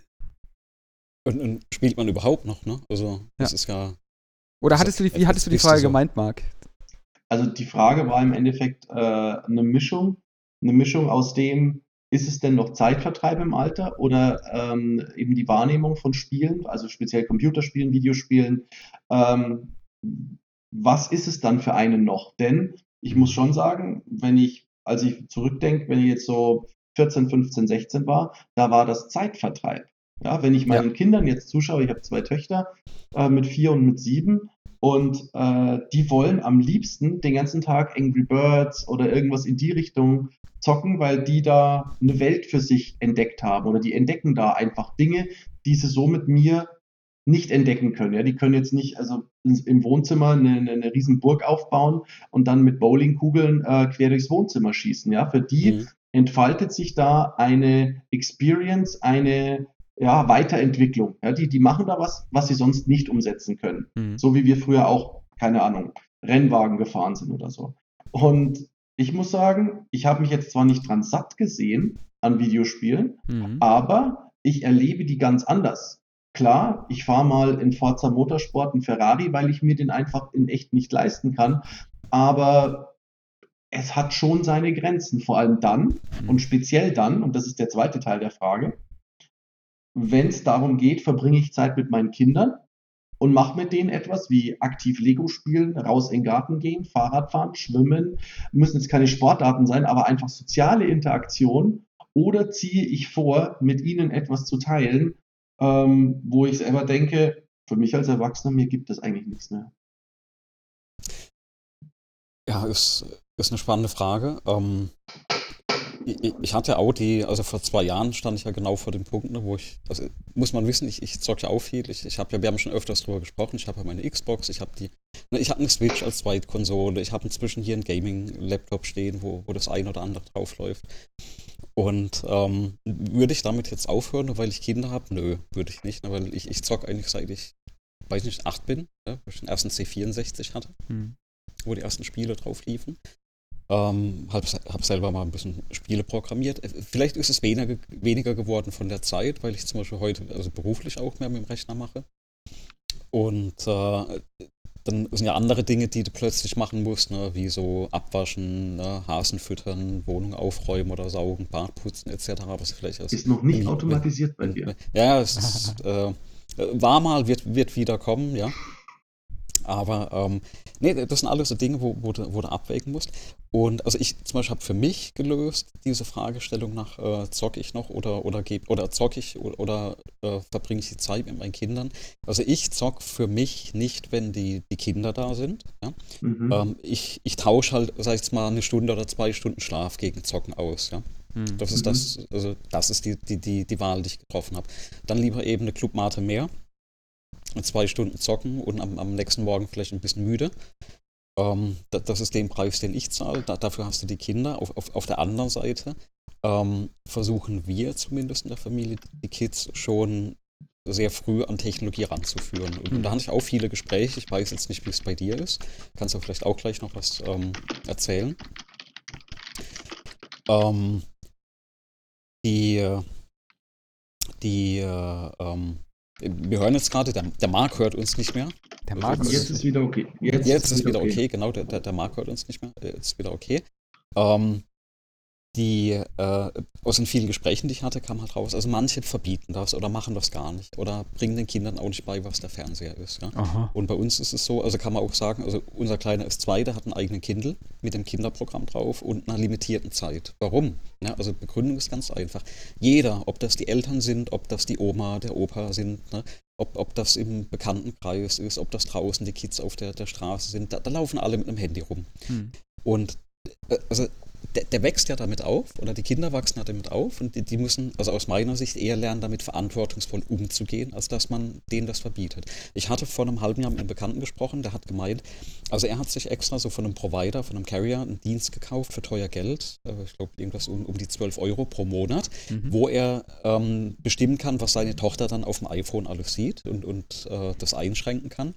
Und, und, spielt man überhaupt noch, ne? Also, das ja. ist ja. Oder hattest du die, wie hattest du die Frage so. gemeint, Marc? Also, die Frage war im Endeffekt äh, eine Mischung. Eine Mischung aus dem, ist es denn noch Zeitvertreib im Alter oder ähm, eben die Wahrnehmung von Spielen, also speziell Computerspielen, Videospielen? Ähm, was ist es dann für einen noch? Denn ich muss schon sagen, wenn ich, als ich zurückdenke, wenn ich jetzt so 14, 15, 16 war, da war das Zeitvertreib. Ja, wenn ich meinen ja. Kindern jetzt zuschaue, ich habe zwei Töchter äh, mit vier und mit sieben und äh, die wollen am liebsten den ganzen Tag Angry Birds oder irgendwas in die Richtung zocken, weil die da eine Welt für sich entdeckt haben oder die entdecken da einfach Dinge, die sie so mit mir nicht entdecken können. Ja, die können jetzt nicht also im Wohnzimmer eine, eine, eine riesen Burg aufbauen und dann mit Bowlingkugeln äh, quer durchs Wohnzimmer schießen. Ja, für die mhm. entfaltet sich da eine Experience, eine ja, Weiterentwicklung. Ja, die, die machen da was, was sie sonst nicht umsetzen können. Mhm. So wie wir früher auch, keine Ahnung, Rennwagen gefahren sind oder so. Und ich muss sagen, ich habe mich jetzt zwar nicht dran satt gesehen an Videospielen, mhm. aber ich erlebe die ganz anders. Klar, ich fahre mal in Forza Motorsport einen Ferrari, weil ich mir den einfach in echt nicht leisten kann. Aber es hat schon seine Grenzen, vor allem dann mhm. und speziell dann, und das ist der zweite Teil der Frage, wenn es darum geht, verbringe ich Zeit mit meinen Kindern und mache mit denen etwas wie aktiv Lego spielen, raus in den Garten gehen, Fahrrad fahren, schwimmen, müssen jetzt keine Sportarten sein, aber einfach soziale Interaktion oder ziehe ich vor, mit ihnen etwas zu teilen, ähm, wo ich selber denke, für mich als Erwachsener, mir gibt es eigentlich nichts mehr. Ja, ist, ist eine spannende Frage. Ähm, ich, ich, hatte auch die, also vor zwei Jahren stand ich ja genau vor dem Punkt, ne, wo ich, also muss man wissen, ich, ich zocke ja auch viel. Ich, ich habe ja, wir haben schon öfters darüber gesprochen, ich habe ja meine Xbox, ich habe die, ne, ich habe eine Switch als Zweitkonsole, ich habe inzwischen hier einen Gaming-Laptop stehen, wo, wo das ein oder andere drauf läuft. Und ähm, würde ich damit jetzt aufhören, weil ich Kinder habe? Nö, würde ich nicht, ne, weil ich, ich zocke eigentlich seit ich, weiß nicht, acht bin, ja, weil ich den ersten C64 hatte, hm. wo die ersten Spiele drauf liefen. Ähm, habe hab selber mal ein bisschen Spiele programmiert. Äh, vielleicht ist es weniger, weniger geworden von der Zeit, weil ich zum Beispiel heute also beruflich auch mehr mit dem Rechner mache. Und äh, dann sind ja andere Dinge, die du plötzlich machen musst, ne, wie so abwaschen, ne, Hasen füttern, Wohnung aufräumen oder saugen, Bad putzen etc. Was vielleicht ist noch nicht automatisiert bei dir. Ja, es ist, äh, war mal, wird, wird wieder kommen, ja. Aber ähm, nee, das sind alles so Dinge, wo, wo, du, wo du abwägen musst. Und also ich zum Beispiel habe für mich gelöst diese Fragestellung nach, äh, zocke ich noch oder oder geb, oder zocke ich oder, oder äh, verbringe ich die Zeit mit meinen Kindern. Also ich zock für mich nicht, wenn die, die Kinder da sind. Ja? Mhm. Ähm, ich ich tausche halt, sag ich jetzt mal, eine Stunde oder zwei Stunden Schlaf gegen Zocken aus. Ja? Mhm. Das ist das, also das ist die, die, die, die Wahl, die ich getroffen habe. Dann lieber eben eine Clubmate mehr zwei Stunden zocken und am, am nächsten Morgen vielleicht ein bisschen müde. Ähm, das, ist den Preis, den ich zahle. Da, dafür hast du die Kinder. Auf, auf, auf der anderen Seite ähm, versuchen wir zumindest in der Familie die Kids schon sehr früh an Technologie ranzuführen. Und mhm. da hatte ich auch viele Gespräche. Ich weiß jetzt nicht, wie es bei dir ist. Kannst du vielleicht auch gleich noch was ähm, erzählen. Ähm, die die äh, ähm, wir hören jetzt gerade, der, der Marc hört uns nicht mehr. Der Marc jetzt, jetzt ist wieder okay. Jetzt, jetzt ist, wieder okay. okay, genau, der, der, der Marc hört uns nicht mehr. Jetzt ist wieder okay. Ähm, die äh, aus den vielen Gesprächen, die ich hatte, kam halt raus, also manche verbieten das oder machen das gar nicht oder bringen den Kindern auch nicht bei, was der Fernseher ist. Ja? Und bei uns ist es so, also kann man auch sagen, also unser Kleiner ist zwei, der hat einen eigenen Kindle mit dem Kinderprogramm drauf und einer limitierten Zeit. Warum? Ja, also Begründung ist ganz einfach. Jeder, ob das die Eltern sind, ob das die Oma, der Opa sind, ne? ob, ob das im Bekanntenkreis ist, ob das draußen die Kids auf der, der Straße sind, da, da laufen alle mit einem Handy rum. Hm. Und äh, also der, der, wächst ja damit auf, oder die Kinder wachsen ja damit auf und die, die, müssen, also aus meiner Sicht, eher lernen, damit verantwortungsvoll umzugehen, als dass man denen das verbietet. Ich hatte vor einem halben Jahr mit einem Bekannten gesprochen, der hat gemeint, also er hat sich extra so von einem Provider, von einem Carrier einen Dienst gekauft für teuer Geld, äh, ich glaube irgendwas um, um, die 12 Euro pro Monat, mhm. wo er ähm, bestimmen kann, was seine Tochter dann auf dem iPhone alles sieht und, und äh, das einschränken kann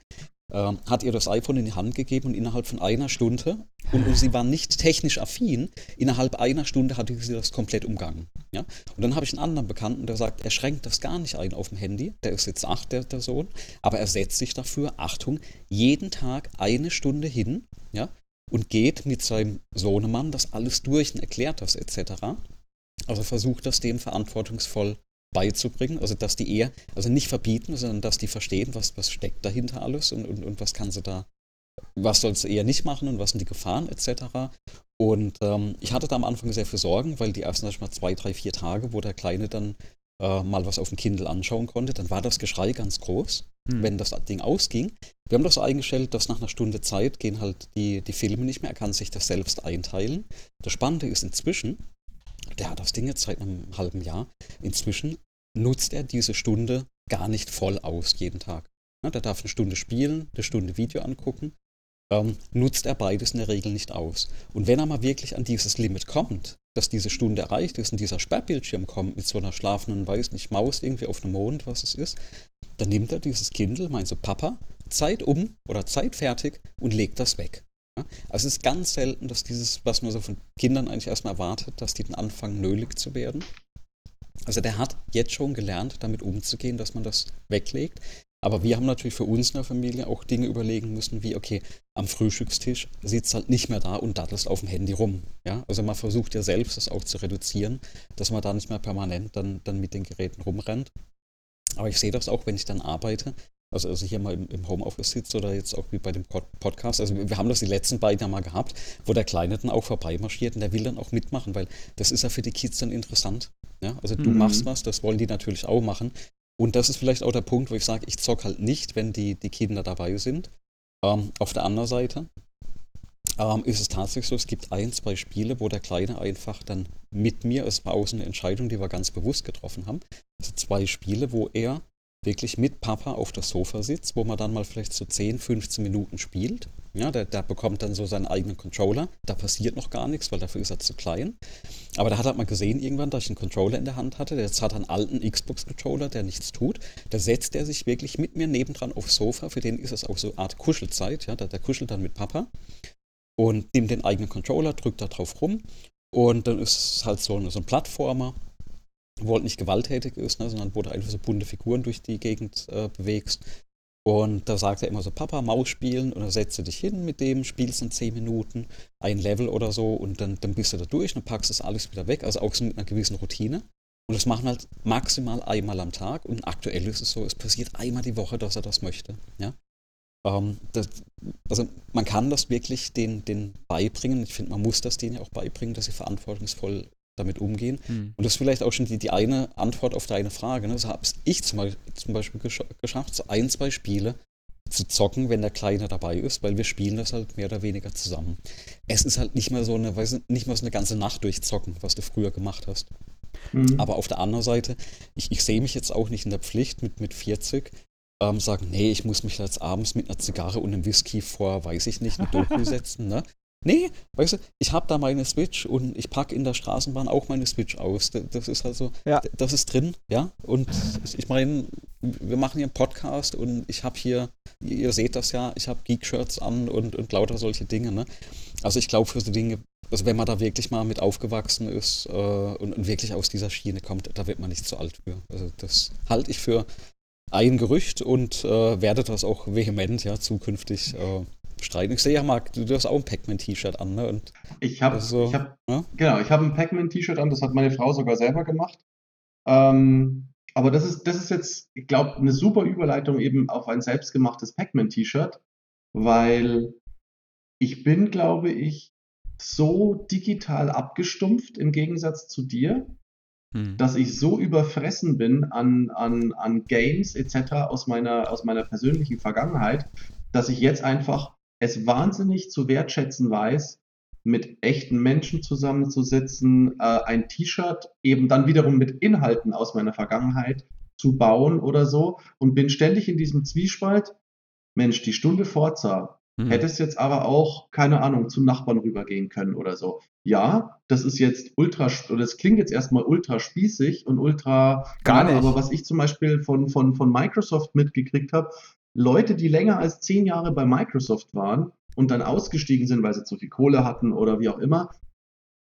äh, hat ihr das iPhone in die Hand gegeben und innerhalb von einer Stunde, und, und, sie war nicht technisch affin, innerhalb einer Stunde hatte sie das komplett umgangen. Ja? Und dann habe ich einen anderen Bekannten, der sagt, er schränkt das gar nicht ein auf dem Handy, der ist jetzt acht, der, der Sohn, aber er setzt sich dafür, Achtung, jeden Tag eine Stunde hin ja? und geht mit seinem Sohnemann das alles durch und erklärt das etc. Also versucht das dem verantwortungsvoll beizubringen, also dass die eher, also nicht verbieten, sondern dass die verstehen, was, was steckt dahinter alles und, und, und was kann sie da, was soll sie eher nicht machen und was sind die Gefahren etc. Und ähm, ich hatte da am Anfang sehr viel Sorgen, weil die ersten mal zwei, drei, vier Tage, wo der Kleine dann äh, mal was auf dem Kindle anschauen konnte, dann war das Geschrei ganz groß, hm. wenn das Ding ausging. Wir haben das so eingestellt, dass nach einer Stunde Zeit gehen halt die, die Filme nicht mehr, er kann sich das selbst einteilen. Das Spannende ist inzwischen, der hat das Ding jetzt seit einem halben Jahr. Inzwischen nutzt er diese Stunde gar nicht voll aus jeden Tag. Ja, der darf eine Stunde spielen, eine Stunde Video angucken. Ähm, nutzt er beides in der Regel nicht aus. Und wenn er mal wirklich an dieses Limit kommt, dass diese Stunde erreicht ist und dieser Sperrbildschirm kommt mit so einer schlafenden, weiß nicht, Maus irgendwie auf dem Mond, was es ist, dann nimmt er dieses Kindle, meint so, Papa, Zeit um oder Zeit fertig und legt das weg. Also es ist ganz selten, dass dieses, was man so von Kindern eigentlich erstmal erwartet, dass die dann anfangen, nölig zu werden. Also der hat jetzt schon gelernt, damit umzugehen, dass man das weglegt. Aber wir haben natürlich für uns in der Familie auch Dinge überlegen müssen, wie, okay, am Frühstückstisch sitzt halt nicht mehr da und dattelt auf dem Handy rum. Ja? Also man versucht ja selbst das auch zu reduzieren, dass man da nicht mehr permanent dann, dann mit den Geräten rumrennt. Aber ich sehe das auch, wenn ich dann arbeite. Also, also hier mal im, im Homeoffice sitzt oder jetzt auch wie bei dem Podcast. Also wir haben das die letzten beiden ja mal gehabt, wo der Kleine dann auch vorbeimarschiert und der will dann auch mitmachen, weil das ist ja für die Kids dann interessant. Ja? Also du mhm. machst was, das wollen die natürlich auch machen. Und das ist vielleicht auch der Punkt, wo ich sage, ich zock halt nicht, wenn die, die Kinder dabei sind. Ähm, auf der anderen Seite ähm, ist es tatsächlich so, es gibt ein, zwei Spiele, wo der Kleine einfach dann mit mir, es war auch so eine Entscheidung, die wir ganz bewusst getroffen haben, also zwei Spiele, wo er wirklich mit Papa auf das Sofa sitzt, wo man dann mal vielleicht so 10, 15 Minuten spielt. Ja, der, der bekommt dann so seinen eigenen Controller. Da passiert noch gar nichts, weil dafür ist er zu klein. Aber da hat er mal gesehen irgendwann, dass ich einen Controller in der Hand hatte. Jetzt hat einen alten Xbox-Controller, der nichts tut. Da setzt er sich wirklich mit mir nebendran aufs Sofa. Für den ist es auch so eine Art Kuschelzeit. Ja, der, der kuschelt dann mit Papa und nimmt den eigenen Controller, drückt da drauf rum. Und dann ist es halt so, so ein Plattformer wo halt nicht gewalttätig ist, ne, sondern wo du einfach so bunte Figuren durch die Gegend äh, bewegst. Und da sagt er immer so, Papa, Maus spielen und dann setzt du dich hin mit dem, spielst in 10 Minuten, ein Level oder so und dann, dann bist du da durch und packst das alles wieder weg, also auch so mit einer gewissen Routine. Und das machen halt maximal einmal am Tag und aktuell ist es so, es passiert einmal die Woche, dass er das möchte. Ja? Ähm, das, also man kann das wirklich den, beibringen, ich finde, man muss das denen ja auch beibringen, dass sie verantwortungsvoll damit umgehen. Mhm. Und das ist vielleicht auch schon die, die eine Antwort auf deine Frage. Ne? Das habe ich zum Beispiel, zum Beispiel gesch geschafft, so ein, zwei Spiele zu zocken, wenn der Kleine dabei ist, weil wir spielen das halt mehr oder weniger zusammen. Es ist halt nicht mehr so eine, weiß nicht mehr so eine ganze Nacht durchzocken, was du früher gemacht hast. Mhm. Aber auf der anderen Seite, ich, ich sehe mich jetzt auch nicht in der Pflicht mit, mit 40, ähm, sagen, nee, ich muss mich jetzt abends mit einer Zigarre und einem Whisky vor, weiß ich nicht, eine <laughs> Doku setzen, ne? Nee, weißt du, ich habe da meine Switch und ich packe in der Straßenbahn auch meine Switch aus. Das ist also, ja. das ist drin, ja. Und ich meine, wir machen hier einen Podcast und ich habe hier, ihr seht das ja, ich habe Geek-Shirts an und, und lauter solche Dinge, ne? Also ich glaube, für so Dinge, also wenn man da wirklich mal mit aufgewachsen ist äh, und, und, wirklich aus dieser Schiene kommt, da wird man nicht zu alt für. Also das halte ich für ein Gerücht und äh, werde das auch vehement, ja, zukünftig äh, streiten. Ich sehe ja, Marc, du, hast auch ein Pac-Man-T-Shirt an, ne? Und ich habe so, hab, ja? genau, ich habe ein Pac-Man-T-Shirt an, das hat meine Frau sogar selber gemacht. Ähm, aber das ist, das ist jetzt, ich glaube, eine super Überleitung eben auf ein selbstgemachtes Pac-Man-T-Shirt, weil ich bin, glaube ich, so digital abgestumpft im Gegensatz zu dir, hm. dass ich so überfressen bin an, an, an Games etc. Aus meiner, aus meiner persönlichen Vergangenheit, dass ich jetzt einfach es wahnsinnig zu wertschätzen weiß, mit echten Menschen zusammenzusitzen, äh, ein T-Shirt eben dann wiederum mit Inhalten aus meiner Vergangenheit zu bauen oder so und bin ständig in diesem Zwiespalt. Mensch, die Stunde Forza, hm. hättest jetzt aber auch, keine Ahnung, zum Nachbarn rübergehen können oder so. Ja, das ist jetzt ultra, oder das klingt jetzt erstmal ultra spießig und ultra, gar nicht. aber was ich zum Beispiel von, von, von Microsoft mitgekriegt habe, Leute, die länger als zehn Jahre bei Microsoft waren und dann ausgestiegen sind, weil sie zu viel Kohle hatten oder wie auch immer,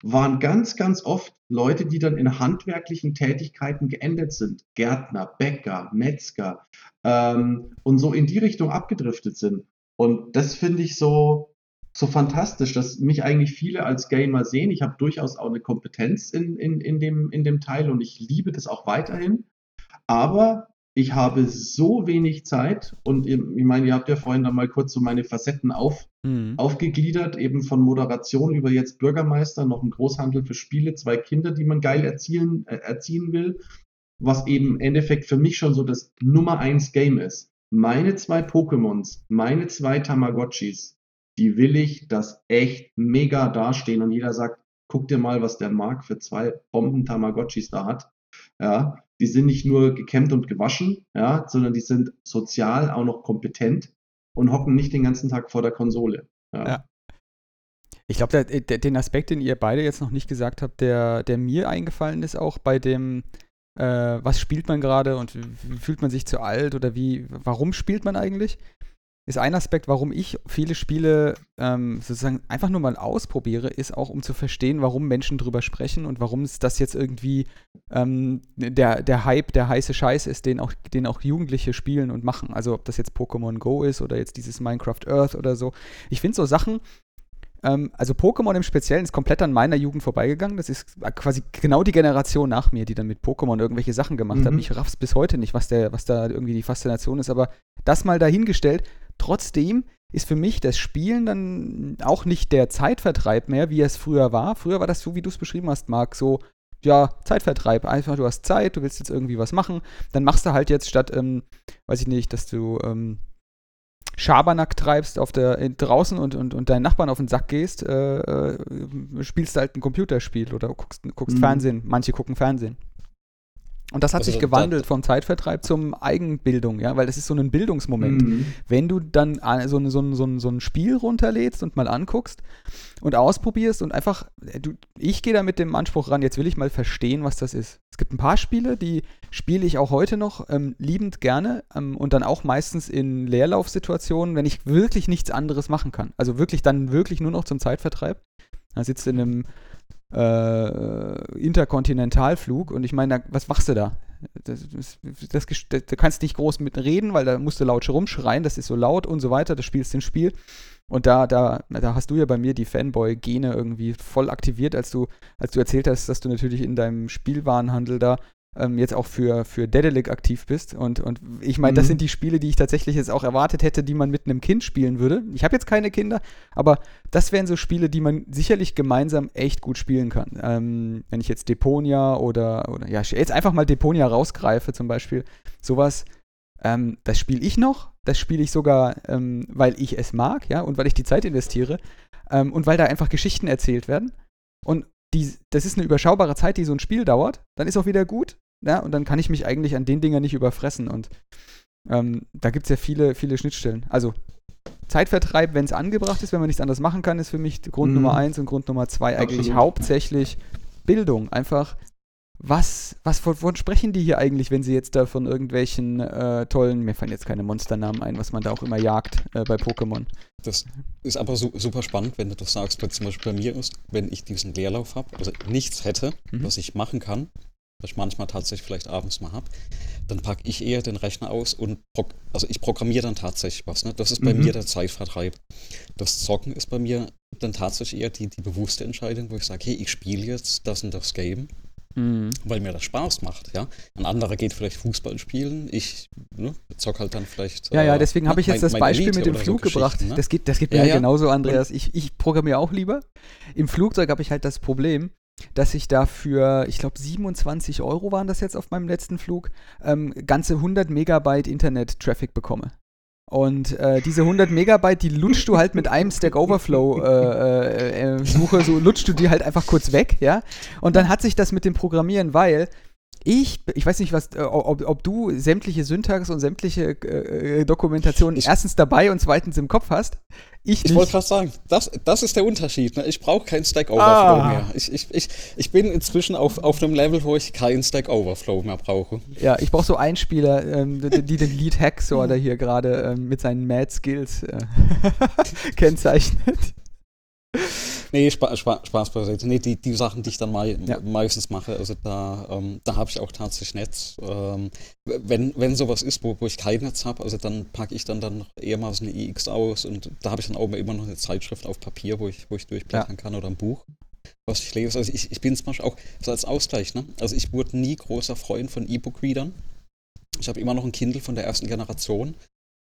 waren ganz, ganz oft Leute, die dann in handwerklichen Tätigkeiten geendet sind. Gärtner, Bäcker, Metzger ähm, und so in die Richtung abgedriftet sind. Und das finde ich so, so fantastisch, dass mich eigentlich viele als Gamer sehen. Ich habe durchaus auch eine Kompetenz in, in, in, dem, in dem Teil und ich liebe das auch weiterhin. Aber ich habe so wenig Zeit und ich meine, ihr habt ja vorhin dann mal kurz so meine Facetten auf, mhm. aufgegliedert, eben von Moderation über jetzt Bürgermeister, noch ein Großhandel für Spiele, zwei Kinder, die man geil erzielen, äh, erziehen will, was eben im Endeffekt für mich schon so das Nummer eins Game ist. Meine zwei Pokémons, meine zwei Tamagotchis, die will ich, dass echt mega dastehen und jeder sagt, guck dir mal, was der Mark für zwei Bomben Tamagotchis da hat. Ja, die sind nicht nur gekämmt und gewaschen, ja, sondern die sind sozial auch noch kompetent und hocken nicht den ganzen Tag vor der Konsole. Ja. ja. Ich glaube, den Aspekt, den ihr beide jetzt noch nicht gesagt habt, der, der mir eingefallen ist, auch bei dem, äh, was spielt man gerade und fühlt man sich zu alt oder wie, warum spielt man eigentlich? Ist ein Aspekt, warum ich viele Spiele ähm, sozusagen einfach nur mal ausprobiere, ist auch, um zu verstehen, warum Menschen drüber sprechen und warum es das jetzt irgendwie ähm, der, der Hype, der heiße Scheiß ist, den auch, den auch Jugendliche spielen und machen. Also ob das jetzt Pokémon Go ist oder jetzt dieses Minecraft Earth oder so. Ich finde so Sachen, ähm, also Pokémon im Speziellen ist komplett an meiner Jugend vorbeigegangen. Das ist quasi genau die Generation nach mir, die dann mit Pokémon irgendwelche Sachen gemacht mhm. hat. Ich raff's bis heute nicht, was, der, was da irgendwie die Faszination ist, aber das mal dahingestellt. Trotzdem ist für mich das Spielen dann auch nicht der Zeitvertreib mehr, wie es früher war. Früher war das so, wie du es beschrieben hast, Marc, so ja, Zeitvertreib. Einfach, du hast Zeit, du willst jetzt irgendwie was machen. Dann machst du halt jetzt statt, ähm, weiß ich nicht, dass du ähm, Schabernack treibst auf der, in, draußen und, und, und deinen Nachbarn auf den Sack gehst, äh, äh, spielst du halt ein Computerspiel oder guckst, guckst mhm. Fernsehen. Manche gucken Fernsehen. Und das hat also sich gewandelt vom Zeitvertreib zum Eigenbildung, ja, weil das ist so ein Bildungsmoment. Mhm. Wenn du dann so, so, so, so ein Spiel runterlädst und mal anguckst und ausprobierst und einfach, äh, du, ich gehe da mit dem Anspruch ran, jetzt will ich mal verstehen, was das ist. Es gibt ein paar Spiele, die spiele ich auch heute noch ähm, liebend gerne ähm, und dann auch meistens in Leerlaufsituationen, wenn ich wirklich nichts anderes machen kann. Also wirklich dann wirklich nur noch zum Zeitvertreib. Da sitzt in einem äh, Interkontinentalflug und ich meine, was machst du da? Das, das, das, da kannst nicht groß mit reden, weil da musst du laut rumschreien, das ist so laut und so weiter, das spielst den Spiel. Und da, da, da hast du ja bei mir die Fanboy-Gene irgendwie voll aktiviert, als du, als du erzählt hast, dass du natürlich in deinem Spielwarenhandel da ähm, jetzt auch für, für Dedelic aktiv bist. Und, und ich meine, mhm. das sind die Spiele, die ich tatsächlich jetzt auch erwartet hätte, die man mit einem Kind spielen würde. Ich habe jetzt keine Kinder, aber das wären so Spiele, die man sicherlich gemeinsam echt gut spielen kann. Ähm, wenn ich jetzt Deponia oder, oder ja, jetzt einfach mal Deponia rausgreife zum Beispiel, sowas, ähm, das spiele ich noch, das spiele ich sogar, ähm, weil ich es mag, ja, und weil ich die Zeit investiere ähm, und weil da einfach Geschichten erzählt werden. Und die, das ist eine überschaubare Zeit, die so ein Spiel dauert. Dann ist auch wieder gut. Ja, und dann kann ich mich eigentlich an den Dingen nicht überfressen. Und ähm, da gibt es ja viele, viele Schnittstellen. Also Zeitvertreib, wenn es angebracht ist, wenn man nichts anderes machen kann, ist für mich Grund mhm. Nummer eins und Grund Nummer zwei eigentlich Absolut. hauptsächlich Bildung. Einfach, was, was, wovon sprechen die hier eigentlich, wenn sie jetzt da von irgendwelchen äh, tollen, mir fallen jetzt keine Monsternamen ein, was man da auch immer jagt äh, bei Pokémon. Das ist aber su super spannend, wenn du das sagst, weil zum Beispiel bei mir ist, wenn ich diesen Leerlauf habe, also nichts hätte, mhm. was ich machen kann, was ich manchmal tatsächlich vielleicht abends mal habe, dann packe ich eher den Rechner aus und also ich programmiere dann tatsächlich was. Ne? Das ist bei mhm. mir der Zeitvertreib. Das Zocken ist bei mir dann tatsächlich eher die, die bewusste Entscheidung, wo ich sage, hey, ich spiele jetzt das und das Game, mhm. weil mir das Spaß macht. Ja? Ein anderer geht vielleicht Fußball spielen, ich ne, zock halt dann vielleicht. Ja, ja, äh, deswegen habe ich jetzt mein, das Beispiel mit dem Flug so gebracht. Ne? Das geht, das geht mir ja, ja. genauso, Andreas. Ich, ich programmiere auch lieber. Im Flugzeug habe ich halt das Problem, dass ich dafür, ich glaube 27 Euro waren das jetzt auf meinem letzten Flug, ähm, ganze 100 Megabyte Internet-Traffic bekomme. Und äh, diese 100 Megabyte, die lutschst du halt mit einem Stack Overflow äh, äh, äh, so lutschst du die halt einfach kurz weg, ja. Und dann hat sich das mit dem Programmieren, weil ich, ich weiß nicht, was, äh, ob, ob du sämtliche Syntax und sämtliche äh, Dokumentationen erstens dabei und zweitens im Kopf hast. Ich, ich wollte gerade sagen, das, das ist der Unterschied. Ne? Ich brauche kein Stack Overflow ah. mehr. Ich, ich, ich, ich bin inzwischen auf, auf einem Level, wo ich keinen Stack Overflow mehr brauche. Ja, ich brauche so Einspieler, ähm, die, die, den Lead Hacksorter hier gerade ähm, mit seinen Mad Skills äh, <laughs> kennzeichnet. Nee, Spa Spa Spaß beiseite. Nee, die, die Sachen, die ich dann mei ja. meistens mache, also da, ähm, da habe ich auch tatsächlich Netz. Ähm, wenn, wenn sowas ist, wo, wo ich kein Netz habe, also dann packe ich dann, dann eher mal so eine iX aus und da habe ich dann auch immer noch eine Zeitschrift auf Papier, wo ich, wo ich durchblättern ja. kann oder ein Buch was ich lese. Also ich, ich bin zum Beispiel auch so als Ausgleich, ne? Also ich wurde nie großer Freund von E-Book-Readern. Ich habe immer noch ein Kindle von der ersten Generation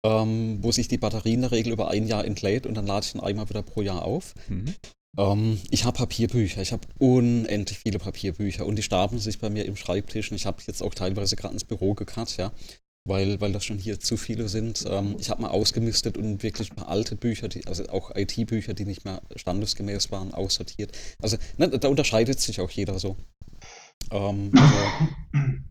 ähm, wo sich die Batterie in der Regel über ein Jahr entlädt und dann lade ich ihn einmal wieder pro Jahr auf. Mhm. Ähm, ich habe Papierbücher, ich habe unendlich viele Papierbücher und die stapeln sich bei mir im Schreibtisch und ich habe jetzt auch teilweise gerade ins Büro gekarrt, ja, weil, weil das schon hier zu viele sind. Ähm, ich habe mal ausgemistet und wirklich ein paar alte Bücher, die, also auch IT-Bücher, die nicht mehr standesgemäß waren, aussortiert. Also ne, da unterscheidet sich auch jeder so. Ähm, also,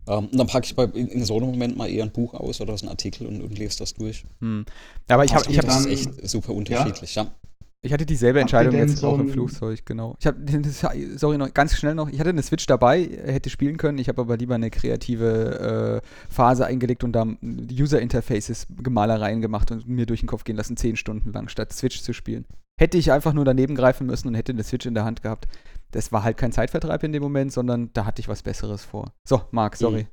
ähm, dann packe ich bei, in, in, so einem Moment mal eher ein Buch aus oder so einen Artikel und, und lese das durch. Hm. Aber ich habe, ich das ist echt super unterschiedlich, ja. ja. Ich hatte dieselbe Entscheidung jetzt so auch im Flugzeug, genau. Ich habe, <laughs> sorry, noch ganz schnell noch, ich hatte eine Switch dabei, hätte spielen können, ich habe aber lieber eine kreative äh, Phase eingelegt und da User Interfaces, Gemalereien gemacht und mir durch den Kopf gehen lassen, zehn Stunden lang, statt Switch zu spielen. Hätte ich einfach nur daneben greifen müssen und hätte eine Switch in der Hand gehabt. Das war halt kein Zeitvertreib in dem Moment, sondern da hatte ich was Besseres vor. So, Marc, sorry. Mhm.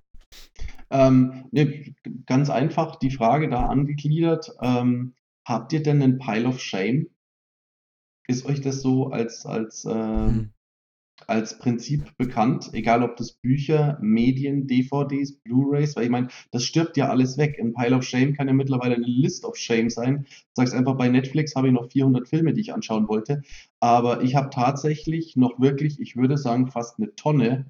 Ähm, ne, ganz einfach die Frage da angegliedert. Ähm, habt ihr denn einen Pile of Shame? Ist euch das so als, als, äh, hm. Als Prinzip bekannt? Egal ob das Bücher, Medien, DVDs, Blu-rays, weil ich meine, das stirbt ja alles weg. Ein Pile of Shame kann ja mittlerweile eine List of Shame sein. Sagst einfach, bei Netflix habe ich noch 400 Filme, die ich anschauen wollte. Aber ich habe tatsächlich noch wirklich, ich würde sagen, fast eine Tonne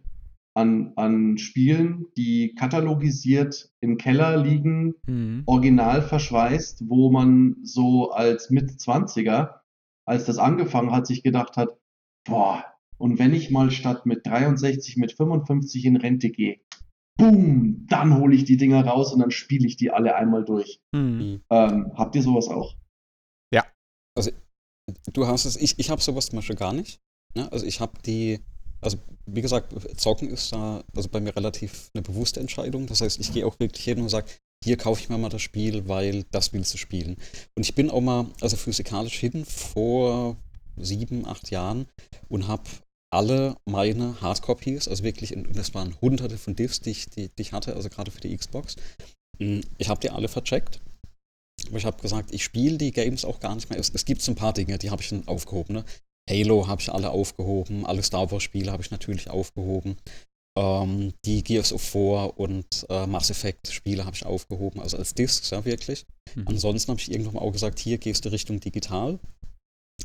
an, an Spielen, die katalogisiert im Keller liegen, mhm. original verschweißt, wo man so als Mit-20er als das angefangen hat, sich gedacht hat, boah, und wenn ich mal statt mit 63, mit 55 in Rente gehe, boom, dann hole ich die Dinger raus und dann spiele ich die alle einmal durch. Mhm. Ähm, habt ihr sowas auch? Ja. Also, du hast es, ich, ich habe sowas zum Beispiel gar nicht. Ne? Also, ich habe die, also, wie gesagt, Zocken ist da also bei mir relativ eine bewusste Entscheidung. Das heißt, ich gehe auch wirklich hin und sage, hier kaufe ich mir mal das Spiel, weil das willst du spielen. Und ich bin auch mal, also physikalisch hin vor sieben, acht Jahren und habe alle meine Hardcopies, also wirklich, und das waren hunderte von Diffs, die ich, die, die ich hatte, also gerade für die Xbox. Hm, ich habe die alle vercheckt. Aber ich habe gesagt, ich spiele die Games auch gar nicht mehr. Es, es gibt so ein paar Dinge, die habe ich dann aufgehoben. Ne? Halo habe ich alle aufgehoben, alle Star Wars Spiele habe ich natürlich aufgehoben. Ähm, die Gears of War und äh, Mass Effect Spiele habe ich aufgehoben, also als Discs, ja, wirklich. Mhm. Ansonsten habe ich irgendwann auch gesagt, hier gehst du Richtung digital.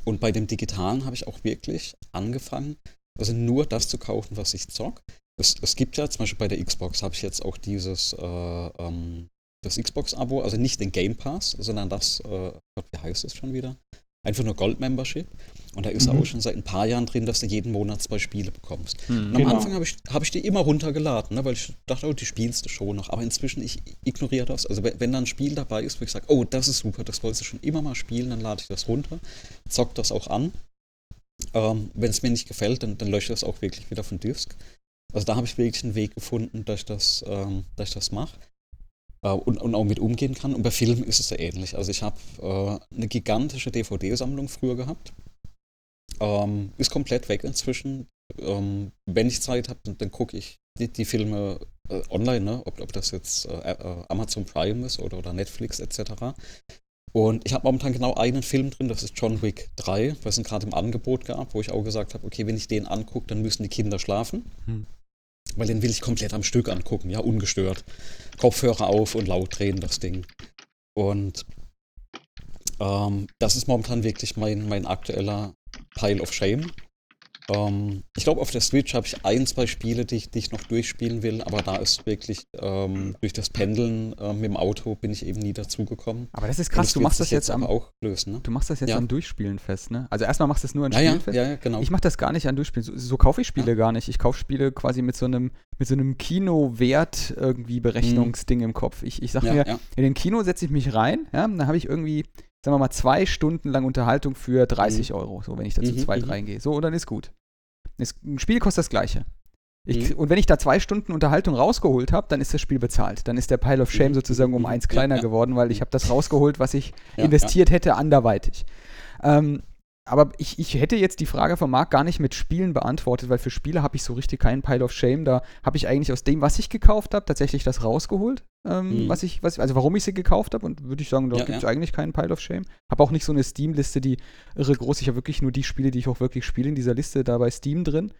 Und bei dem Digitalen habe ich auch wirklich angefangen, also nur das zu kaufen, was ich zock. Es, es gibt ja zum Beispiel bei der Xbox habe ich jetzt auch dieses äh, ähm, das Xbox-Abo, also nicht den Game Pass, sondern das, äh, Gott, wie heißt es schon wieder? Einfach nur Gold-Membership. Und da ist mhm. auch schon seit ein paar Jahren drin, dass du jeden Monat zwei Spiele bekommst. Mhm, und am genau. Anfang habe ich, hab ich die immer runtergeladen, ne, weil ich dachte, oh, die spielst du schon noch. Aber inzwischen, ich ignoriere das. Also wenn da ein Spiel dabei ist, wo ich sage, oh, das ist super, das wolltest du schon immer mal spielen, dann lade ich das runter, zock das auch an. Ähm, wenn es mir nicht gefällt, dann, dann lösche ich das auch wirklich wieder von Disk. Also da habe ich wirklich einen Weg gefunden, dass ich das, ähm, dass ich das mache äh, und, und auch mit umgehen kann. Und bei Filmen ist es ja ähnlich. Also ich habe äh, eine gigantische DVD-Sammlung früher gehabt. Ähm, ist komplett weg inzwischen. Ähm, wenn ich Zeit habe, dann, dann gucke ich die, die Filme äh, online, ne? ob, ob das jetzt äh, äh Amazon Prime ist oder, oder Netflix etc. Und ich habe momentan genau einen Film drin, das ist John Wick 3, was es gerade im Angebot gab, wo ich auch gesagt habe, okay, wenn ich den angucke, dann müssen die Kinder schlafen. Hm. Weil den will ich komplett am Stück angucken, ja, ungestört. Kopfhörer auf und laut drehen das Ding. Und ähm, das ist momentan wirklich mein, mein aktueller Pile of Shame. Ähm, ich glaube, auf der Switch habe ich ein, zwei Spiele, die ich, die ich noch durchspielen will, aber da ist wirklich ähm, durch das Pendeln äh, mit dem Auto bin ich eben nie dazugekommen. Aber das ist krass, du machst das jetzt, am, auch lösen, ne? Du machst das jetzt ja. am Durchspielen fest, ne? Also erstmal machst du es nur an ja, Spielen ja, fest. Ja, genau. Ich mache das gar nicht an Durchspielen. So, so kaufe ich Spiele gar nicht. Ich kaufe Spiele quasi mit so einem mit so einem Kinowert irgendwie Berechnungsding mhm. im Kopf. Ich, ich sag mir, in den Kino setze ich mich rein, ja, dann habe ich irgendwie sagen wir mal, zwei Stunden lang Unterhaltung für 30 mhm. Euro, so wenn ich da zu mhm, zweit mhm. reingehe. So, und dann ist gut. Ein Spiel kostet das Gleiche. Ich, mhm. Und wenn ich da zwei Stunden Unterhaltung rausgeholt habe, dann ist das Spiel bezahlt. Dann ist der Pile of Shame mhm. sozusagen um eins kleiner ja, ja. geworden, weil ich habe das rausgeholt, was ich ja, investiert hätte anderweitig. Ähm, aber ich, ich hätte jetzt die Frage von Marc gar nicht mit Spielen beantwortet, weil für Spiele habe ich so richtig keinen Pile of Shame. Da habe ich eigentlich aus dem, was ich gekauft habe, tatsächlich das rausgeholt, ähm, mhm. was ich, was, also warum ich sie gekauft habe. Und würde ich sagen, da ja, gibt es ja. eigentlich keinen Pile of Shame. Habe auch nicht so eine Steam-Liste, die irre groß. Ich habe wirklich nur die Spiele, die ich auch wirklich spiele in dieser Liste da bei Steam drin.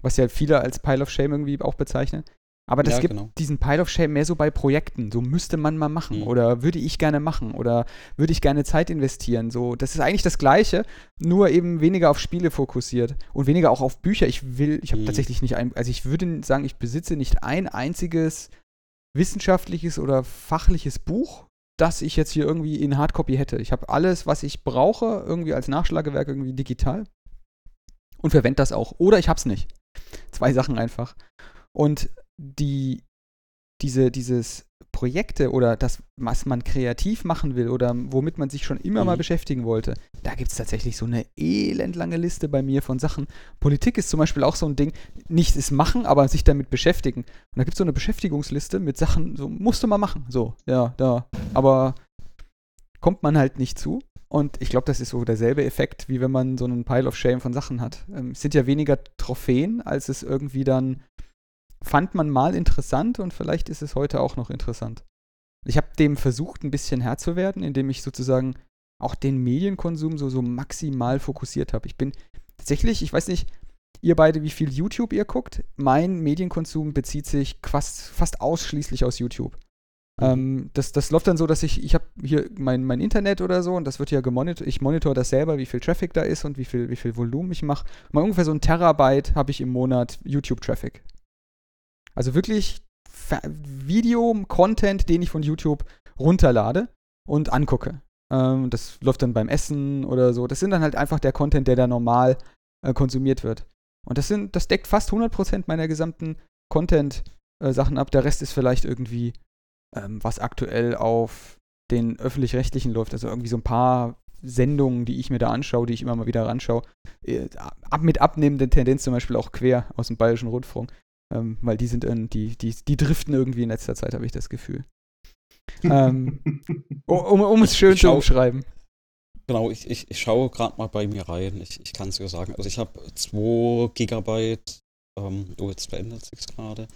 Was ja viele als Pile of Shame irgendwie auch bezeichnen. Aber das ja, gibt genau. diesen Pile of Shame mehr so bei Projekten. So müsste man mal machen. Mhm. Oder würde ich gerne machen. Oder würde ich gerne Zeit investieren. So, das ist eigentlich das Gleiche, nur eben weniger auf Spiele fokussiert. Und weniger auch auf Bücher. Ich will, ich habe mhm. tatsächlich nicht ein, also ich würde sagen, ich besitze nicht ein einziges wissenschaftliches oder fachliches Buch, das ich jetzt hier irgendwie in Hardcopy hätte. Ich habe alles, was ich brauche, irgendwie als Nachschlagewerk irgendwie digital. Und verwende das auch. Oder ich habe es nicht. Zwei Sachen einfach. Und die diese, dieses Projekte oder das, was man kreativ machen will oder womit man sich schon immer mhm. mal beschäftigen wollte, da gibt es tatsächlich so eine elendlange Liste bei mir von Sachen. Politik ist zum Beispiel auch so ein Ding, nicht es machen, aber sich damit beschäftigen. Und da gibt es so eine Beschäftigungsliste mit Sachen, so musst du mal machen. So, ja, da. Aber kommt man halt nicht zu. Und ich glaube, das ist so derselbe Effekt, wie wenn man so einen Pile of Shame von Sachen hat. Ähm, es sind ja weniger Trophäen, als es irgendwie dann fand man mal interessant und vielleicht ist es heute auch noch interessant. Ich habe dem versucht, ein bisschen Herr zu werden, indem ich sozusagen auch den Medienkonsum so, so maximal fokussiert habe. Ich bin tatsächlich, ich weiß nicht, ihr beide, wie viel YouTube ihr guckt. Mein Medienkonsum bezieht sich fast, fast ausschließlich aus YouTube. Mhm. Ähm, das, das läuft dann so, dass ich, ich habe hier mein, mein Internet oder so und das wird ja gemonitort. Ich monitor das selber, wie viel Traffic da ist und wie viel, wie viel Volumen ich mache. Mal ungefähr so ein Terabyte habe ich im Monat YouTube-Traffic. Also wirklich Video-Content, den ich von YouTube runterlade und angucke. Ähm, das läuft dann beim Essen oder so. Das sind dann halt einfach der Content, der da normal äh, konsumiert wird. Und das sind, das deckt fast 100% meiner gesamten Content-Sachen äh, ab. Der Rest ist vielleicht irgendwie, ähm, was aktuell auf den öffentlich-rechtlichen läuft. Also irgendwie so ein paar Sendungen, die ich mir da anschaue, die ich immer mal wieder ranschaue. Äh, ab, mit abnehmender Tendenz zum Beispiel auch quer aus dem Bayerischen Rundfunk. Ähm, weil die sind in, die, die, die driften irgendwie in letzter Zeit, habe ich das Gefühl. ähm, <laughs> um, um es schön zu umschreiben. Genau, ich, ich, ich schaue gerade mal bei mir rein. Ich, ich kann es dir sagen. Also ich habe 2 Gigabyte, ähm, oh, jetzt verändert sich gerade.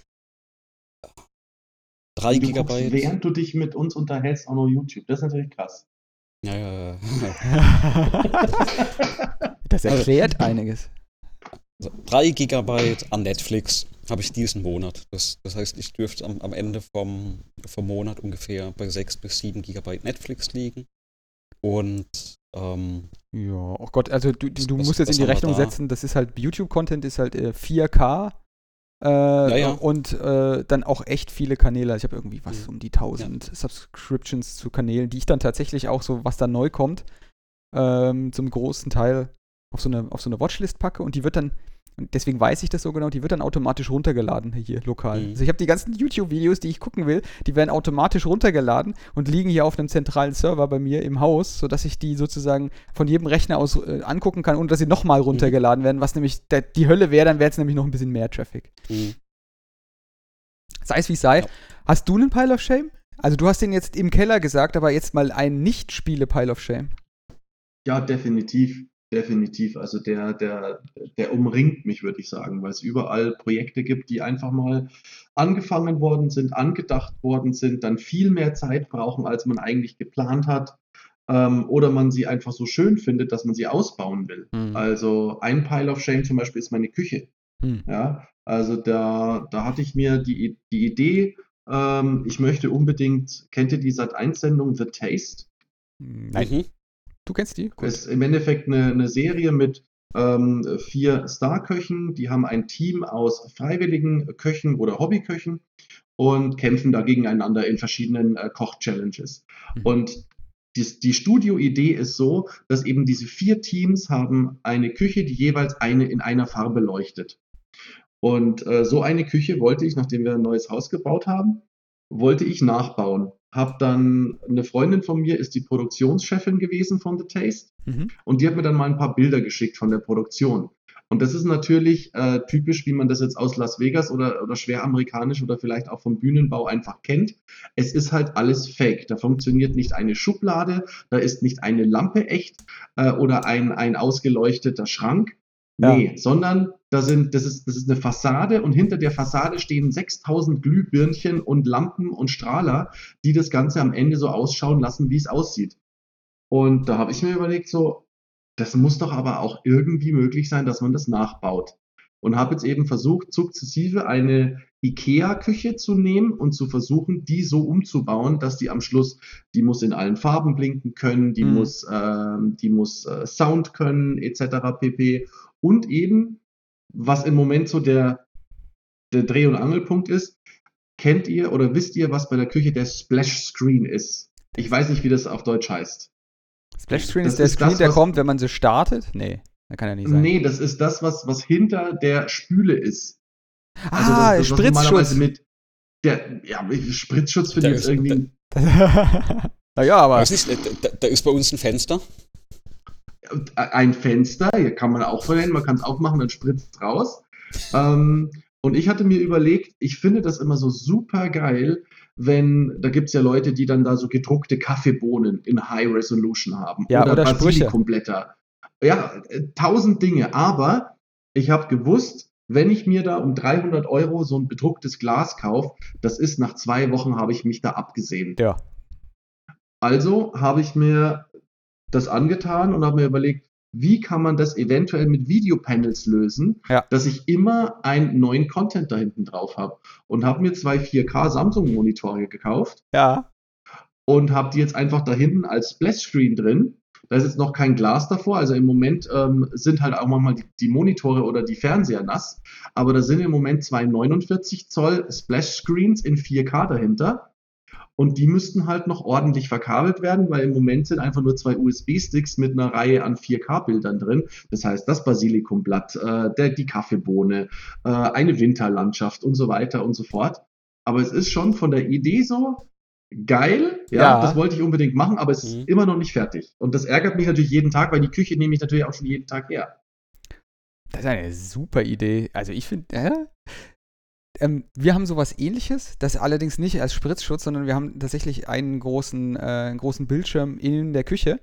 3 Gigabyte. Guckst, während du dich mit uns unterhältst, auch noch YouTube. Das ist natürlich krass. Ja, ja, ja. <laughs> das erklärt also, einiges. Also 3 Gigabyte an Netflix habe ich diesen Monat. Das, das heißt, ich dürfte am, am Ende vom, vom Monat ungefähr bei 6 bis 7 Gigabyte Netflix liegen. Und ähm, ja, oh Gott, also du, du, du musst jetzt in die Rechnung da? setzen, das ist halt YouTube-Content ist halt äh, 4K äh, ja, ja. und äh, dann auch echt viele Kanäle. Ich habe irgendwie was um die 1000 ja. Subscriptions zu Kanälen, die ich dann tatsächlich auch so, was da neu kommt, ähm, zum großen Teil auf so eine, auf so eine Watchlist packe und die wird dann und deswegen weiß ich das so genau, die wird dann automatisch runtergeladen hier lokal. Mhm. Also ich habe die ganzen YouTube-Videos, die ich gucken will, die werden automatisch runtergeladen und liegen hier auf einem zentralen Server bei mir im Haus, sodass ich die sozusagen von jedem Rechner aus äh, angucken kann, ohne dass sie nochmal mhm. runtergeladen mhm. werden, was nämlich der, die Hölle wäre, dann wäre es nämlich noch ein bisschen mehr Traffic. Mhm. Sei es wie es sei. Ja. Hast du einen Pile of Shame? Also du hast den jetzt im Keller gesagt, aber jetzt mal ein Nicht-Spiele-Pile of Shame. Ja, definitiv. Definitiv. Also der, der, der umringt mich, würde ich sagen, weil es überall Projekte gibt, die einfach mal angefangen worden sind, angedacht worden sind, dann viel mehr Zeit brauchen, als man eigentlich geplant hat. Ähm, oder man sie einfach so schön findet, dass man sie ausbauen will. Mhm. Also ein Pile of Shame zum Beispiel ist meine Küche. Mhm. Ja, also da, da hatte ich mir die, die Idee, ähm, ich möchte unbedingt, kennt ihr die Sat1-Sendung The Taste? Nein. Mhm. Du kennst die? Cool. Ist im Endeffekt eine, eine Serie mit ähm, vier Starköchen, die haben ein Team aus freiwilligen Köchen oder Hobbyköchen und kämpfen da gegeneinander in verschiedenen äh, Koch-Challenges. Mhm. Und die, die Studio-Idee ist so, dass eben diese vier Teams haben eine Küche, die jeweils eine in einer Farbe leuchtet. Und äh, so eine Küche wollte ich, nachdem wir ein neues Haus gebaut haben, wollte ich nachbauen. Hab dann eine Freundin von mir ist die Produktionschefin gewesen von The Taste mhm. und die hat mir dann mal ein paar Bilder geschickt von der Produktion. Und das ist natürlich äh, typisch, wie man das jetzt aus Las Vegas oder, oder schwer amerikanisch oder vielleicht auch vom Bühnenbau einfach kennt. Es ist halt alles fake. Da funktioniert nicht eine Schublade, da ist nicht eine Lampe echt äh, oder ein, ein ausgeleuchteter Schrank. Nee, ja. sondern da sind, das ist, das ist eine Fassade und hinter der Fassade stehen 6000 Glühbirnchen und Lampen und Strahler, die das Ganze am Ende so ausschauen lassen, wie es aussieht. Und da habe ich mir überlegt, so, das muss doch aber auch irgendwie möglich sein, dass man das nachbaut. Und habe jetzt eben versucht, sukzessive eine IKEA-Küche zu nehmen und zu versuchen, die so umzubauen, dass die am Schluss, die muss in allen Farben blinken können, die mhm. muss, äh, die muss äh, Sound können, etc. pp. Und eben, was im Moment so der, der Dreh- und Angelpunkt ist, kennt ihr oder wisst ihr, was bei der Küche der Splash Screen ist? Ich weiß nicht, wie das auf Deutsch heißt. Splash Screen das ist der ist Screen, das, der kommt, wenn man sie startet? Nee, da kann ja nicht sein. Nee, das ist das, was, was hinter der Spüle ist. Also ah, das, das, Spritzschutz. Mit, der, ja, Spritzschutz finde ich jetzt irgendwie. <laughs> naja, aber. Nicht, da, da, ist bei uns ein Fenster. Ein Fenster, hier kann man auch verwenden, man kann es aufmachen, dann spritzt es raus. ähm, und ich hatte mir überlegt, ich finde das immer so super geil, wenn, da gibt es ja Leute, die dann da so gedruckte Kaffeebohnen in High Resolution haben. Ja, oder, oder Basilikumblätter. Ja, äh, tausend Dinge. Aber ich habe gewusst, wenn ich mir da um 300 Euro so ein bedrucktes Glas kaufe, das ist nach zwei Wochen, habe ich mich da abgesehen. Ja. Also habe ich mir das angetan und habe mir überlegt, wie kann man das eventuell mit Videopanels lösen, ja. dass ich immer einen neuen Content da hinten drauf habe. Und habe mir zwei 4K Samsung-Monitore gekauft. Ja. Und habe die jetzt einfach da hinten als Splash-Screen drin. Da ist jetzt noch kein Glas davor. Also im Moment ähm, sind halt auch manchmal die, die, Monitore oder die Fernseher nass. Aber da sind im Moment zwei 49 Zoll Splash-Screens in 4K dahinter. Und die müssten halt noch ordentlich verkabelt werden, weil im Moment sind einfach nur zwei USB-Sticks mit einer Reihe an 4K-Bildern drin. Das heißt, das Basilikumblatt, äh, der, die Kaffeebohne, äh, eine Winterlandschaft und so weiter und so fort. Aber es ist schon von der Idee so geil. Ja, ja. das wollte ich unbedingt machen, aber es mhm. ist immer noch nicht fertig. Und das ärgert mich natürlich jeden Tag, weil die Küche nehme ich natürlich auch schon jeden Tag her. Das ist eine super Idee. Also ich finde, äh, ähm, wir haben sowas ähnliches, das allerdings nicht als Spritzschutz, sondern wir haben tatsächlich einen großen, äh, einen großen Bildschirm in der Küche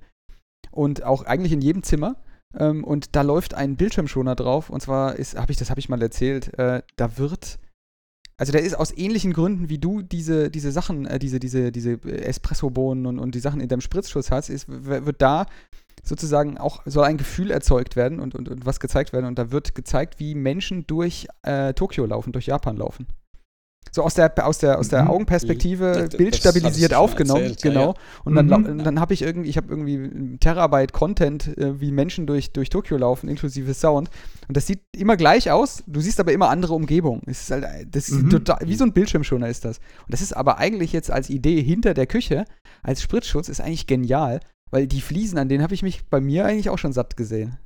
und auch eigentlich in jedem Zimmer. Ähm, und da läuft ein Bildschirmschoner drauf. Und zwar ist, habe ich, das habe ich mal erzählt, äh, da wird also der ist aus ähnlichen Gründen, wie du diese, diese Sachen, äh, diese, diese, diese Espresso-Bohnen und, und die Sachen in deinem Spritzschuss hast, ist, wird da sozusagen auch soll ein Gefühl erzeugt werden und, und, und was gezeigt werden. Und da wird gezeigt, wie Menschen durch äh, Tokio laufen, durch Japan laufen. So aus der, aus der, aus der mhm. Augenperspektive das, bildstabilisiert aufgenommen, erzählt, genau. Ja, ja. Und dann, mhm. dann habe ich irgendwie, ich habe irgendwie ein Terabyte Content, äh, wie Menschen durch, durch Tokio laufen, inklusive Sound. Und das sieht immer gleich aus, du siehst aber immer andere Umgebung. Es ist halt, das ist mhm. total, wie so ein Bildschirmschoner ist das. Und das ist aber eigentlich jetzt als Idee hinter der Küche, als Spritzschutz, ist eigentlich genial, weil die Fliesen, an denen habe ich mich bei mir eigentlich auch schon satt gesehen.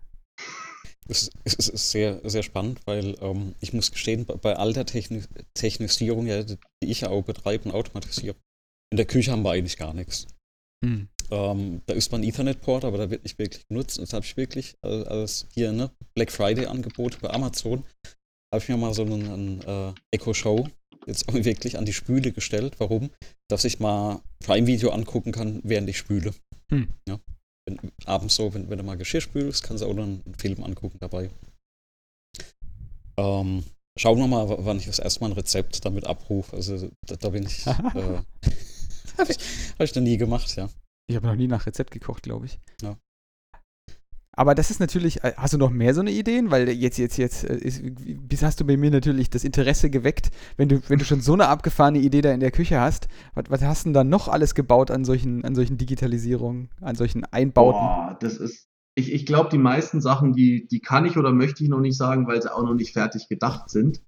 Es ist sehr, sehr spannend, weil ähm, ich muss gestehen, bei all der Techni Technisierung, ja, die ich auch betreibe und automatisiere, in der Küche haben wir eigentlich gar nichts. Hm. Ähm, da ist man Ethernet-Port, aber da wird nicht wirklich genutzt. Das habe ich wirklich als, als hier, ne, Black Friday-Angebot bei Amazon, habe ich mir mal so einen, einen äh, Echo Show jetzt auch <laughs> wirklich an die Spüle gestellt. Warum? Dass ich mal Prime-Video angucken kann, während ich spüle. Hm. Ja. Wenn, abends so, wenn, wenn du mal Geschirr spülst, kannst du auch dann einen Film angucken dabei. Ähm, schauen wir mal, wann ich das erste Mal ein Rezept damit abrufe. Also da, da bin ich. <laughs> äh, <laughs> Habe ich, hab ich noch nie gemacht, ja. Ich habe noch nie nach Rezept gekocht, glaube ich. Ja. Aber das ist natürlich, äh, hast du noch mehr so eine Ideen? Weil jetzt, jetzt, jetzt äh, ist, hast du bei mir natürlich das Interesse geweckt, wenn du, wenn du schon so eine abgefahrene Idee da in der Küche hast, was, was hast du denn da noch alles gebaut an solchen, an solchen Digitalisierungen, an solchen Einbauten? Boah, das ist, ich, ich glaube, die meisten Sachen, die, die kann ich oder möchte ich noch nicht sagen, weil sie auch noch nicht fertig gedacht sind.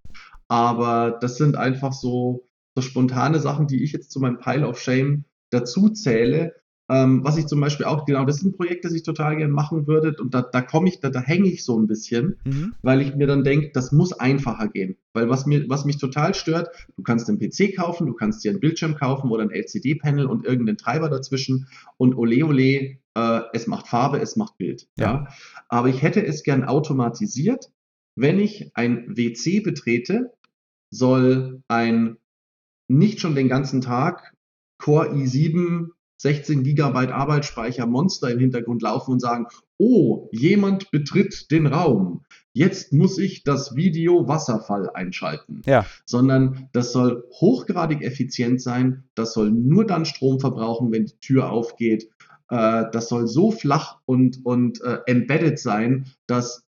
Aber das sind einfach so, so spontane Sachen, die ich jetzt zu meinem Pile of Shame dazu zähle, ähm, was ich zum Beispiel auch, genau, das ist ein Projekt, das ich total gerne machen würde. Und da, da komme ich, da, da hänge ich so ein bisschen, mhm. weil ich mir dann denke, das muss einfacher gehen. Weil was mir, was mich total stört, du kannst einen PC kaufen, du kannst dir einen Bildschirm kaufen oder ein LCD-Panel und irgendeinen Treiber dazwischen und ole ole, äh, es macht Farbe, es macht Bild. Ja. ja. Aber ich hätte es gern automatisiert. Wenn ich ein WC betrete, soll ein nicht schon den ganzen Tag Core i7 16 Gigabyte Arbeitsspeicher Monster im Hintergrund laufen und sagen, oh, jemand betritt den Raum. Jetzt muss ich das Video Wasserfall einschalten. Ja. Sondern das soll hochgradig effizient sein. Das soll nur dann Strom verbrauchen, wenn die Tür aufgeht. Äh, das soll so flach und, und äh, embedded sein, dass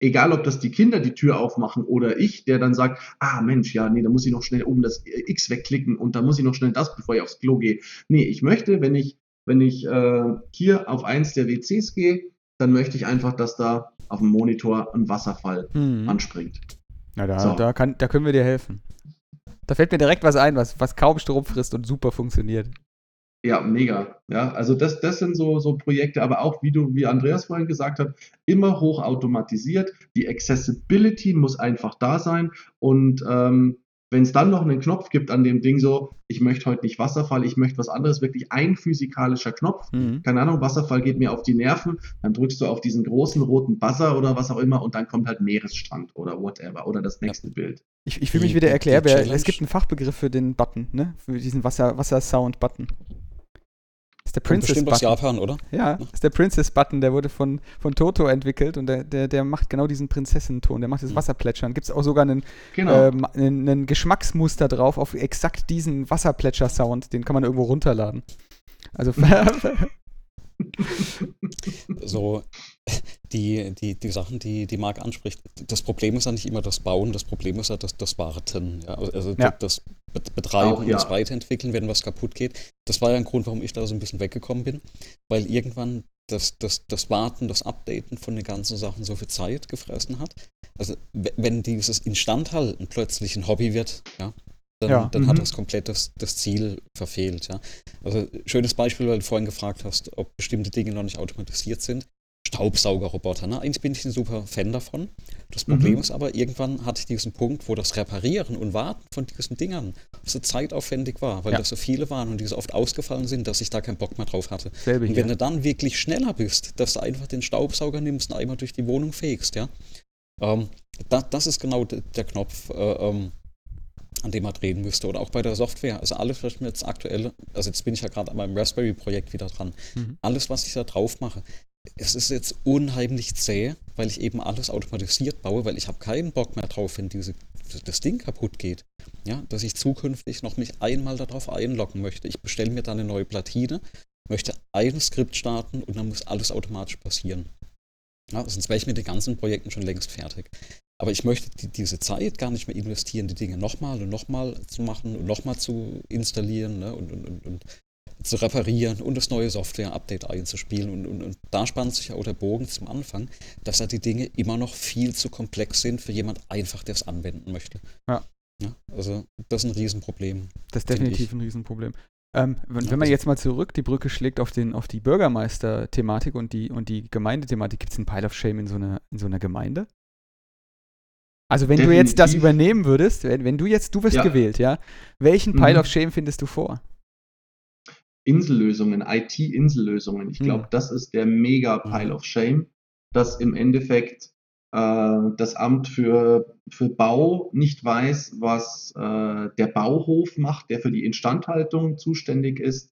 egal ob das die Kinder die Tür aufmachen oder ich, der dann sagt, ah Mensch, ja, nee, da muss ich noch schnell oben das X wegklicken und da muss ich noch schnell das, bevor ich aufs Klo gehe. Nee, ich möchte, wenn ich, wenn ich äh, hier auf eins der WCs gehe, dann möchte ich einfach, dass da auf dem Monitor ein Wasserfall hm. anspringt. Na, da, so. da, kann, da können wir dir helfen. Da fällt mir direkt was ein, was, was kaum Strom frisst und super funktioniert. Ja, mega. Ja, also das, das sind so, so Projekte, aber auch, wie du, wie Andreas vorhin gesagt hat, immer hochautomatisiert. Die Accessibility muss einfach da sein und ähm, wenn es dann noch einen Knopf gibt an dem Ding, so, ich möchte heute nicht Wasserfall, ich möchte was anderes, wirklich ein physikalischer Knopf. Mhm. Keine Ahnung, Wasserfall geht mir auf die Nerven, dann drückst du auf diesen großen roten Buzzer oder was auch immer und dann kommt halt Meeresstrand oder whatever oder das nächste ja. Bild. Ich, ich will mich wieder erklären, es gibt einen Fachbegriff für den Button, ne? Für diesen Wasser, Wasser-Sound-Button ist der Princess Button. aus Japan, oder? Ja, ist der Princess Button, der wurde von, von Toto entwickelt und der, der, der macht genau diesen Prinzessenton, der macht das mhm. Wasserplätschern. Gibt es auch sogar einen, genau. ähm, einen, einen, Geschmacksmuster drauf auf exakt diesen Wasserplätscher-Sound, den kann man irgendwo runterladen. Also <laughs> <laughs> so die, die, die Sachen, die, die Marc anspricht, das Problem ist ja nicht immer das Bauen, das Problem ist ja das, das Warten. Ja? Also ja. das Betreiben Auch, ja. das Weiterentwickeln, wenn was kaputt geht. Das war ja ein Grund, warum ich da so ein bisschen weggekommen bin, weil irgendwann das, das, das Warten, das Updaten von den ganzen Sachen so viel Zeit gefressen hat. Also wenn dieses Instandhalten plötzlich ein Hobby wird, ja, dann, ja. dann mhm. hat das komplett das, das Ziel verfehlt. Ja. Also schönes Beispiel, weil du vorhin gefragt hast, ob bestimmte Dinge noch nicht automatisiert sind. Staubsaugerroboter. Ne? Eigentlich bin ich ein super Fan davon. Das Problem mhm. ist aber, irgendwann hatte ich diesen Punkt, wo das Reparieren und Warten von diesen Dingern so zeitaufwendig war, weil ja. das so viele waren und die so oft ausgefallen sind, dass ich da keinen Bock mehr drauf hatte. Selbe und wenn hier. du dann wirklich schneller bist, dass du einfach den Staubsauger nimmst und einmal durch die Wohnung fegst, ja. Ähm, da, das ist genau der Knopf, äh, ähm, an dem man drehen müsste. Oder auch bei der Software. Also alles, was ich mir jetzt aktuell, also jetzt bin ich ja gerade an meinem Raspberry-Projekt wieder dran. Mhm. Alles, was ich da drauf mache, es ist jetzt unheimlich zäh, weil ich eben alles automatisiert baue, weil ich habe keinen Bock mehr drauf, wenn diese, das Ding kaputt geht. Ja, dass ich zukünftig noch mich einmal darauf einloggen möchte. Ich bestelle mir dann eine neue Platine, möchte ein Skript starten und dann muss alles automatisch passieren. Ja, sonst wäre ich mit den ganzen Projekten schon längst fertig. Aber ich möchte die, diese Zeit gar nicht mehr investieren, die Dinge nochmal und nochmal zu machen und nochmal zu installieren ne, und, und, und, und, zu reparieren und das neue Software-Update einzuspielen. Und, da spannt sich auch der Bogen zum Anfang, dass da die Dinge immer noch viel zu komplex sind für jemand einfach, der es anwenden möchte. Ja. ja. Also das ist ein Riesenproblem. Das ist definitiv ein Riesenproblem. Ähm, wenn, ja, wenn, man jetzt mal zurück die Brücke schlägt auf, den, auf die Bürgermeister-Thematik und die, und die Gemeindethematik, gibt es einen Pile of Shame in so, einer, in so einer Gemeinde? Also wenn Definitiv. du jetzt das übernehmen würdest, wenn, wenn du jetzt, du wirst ja. gewählt, ja, welchen Pile mhm. of Shame findest du vor? Insellösungen, IT-Insellösungen. Ich glaube, mhm. das ist der mega Pile of Shame, dass im Endeffekt äh, das Amt für, für Bau nicht weiß, was äh, der Bauhof macht, der für die Instandhaltung zuständig ist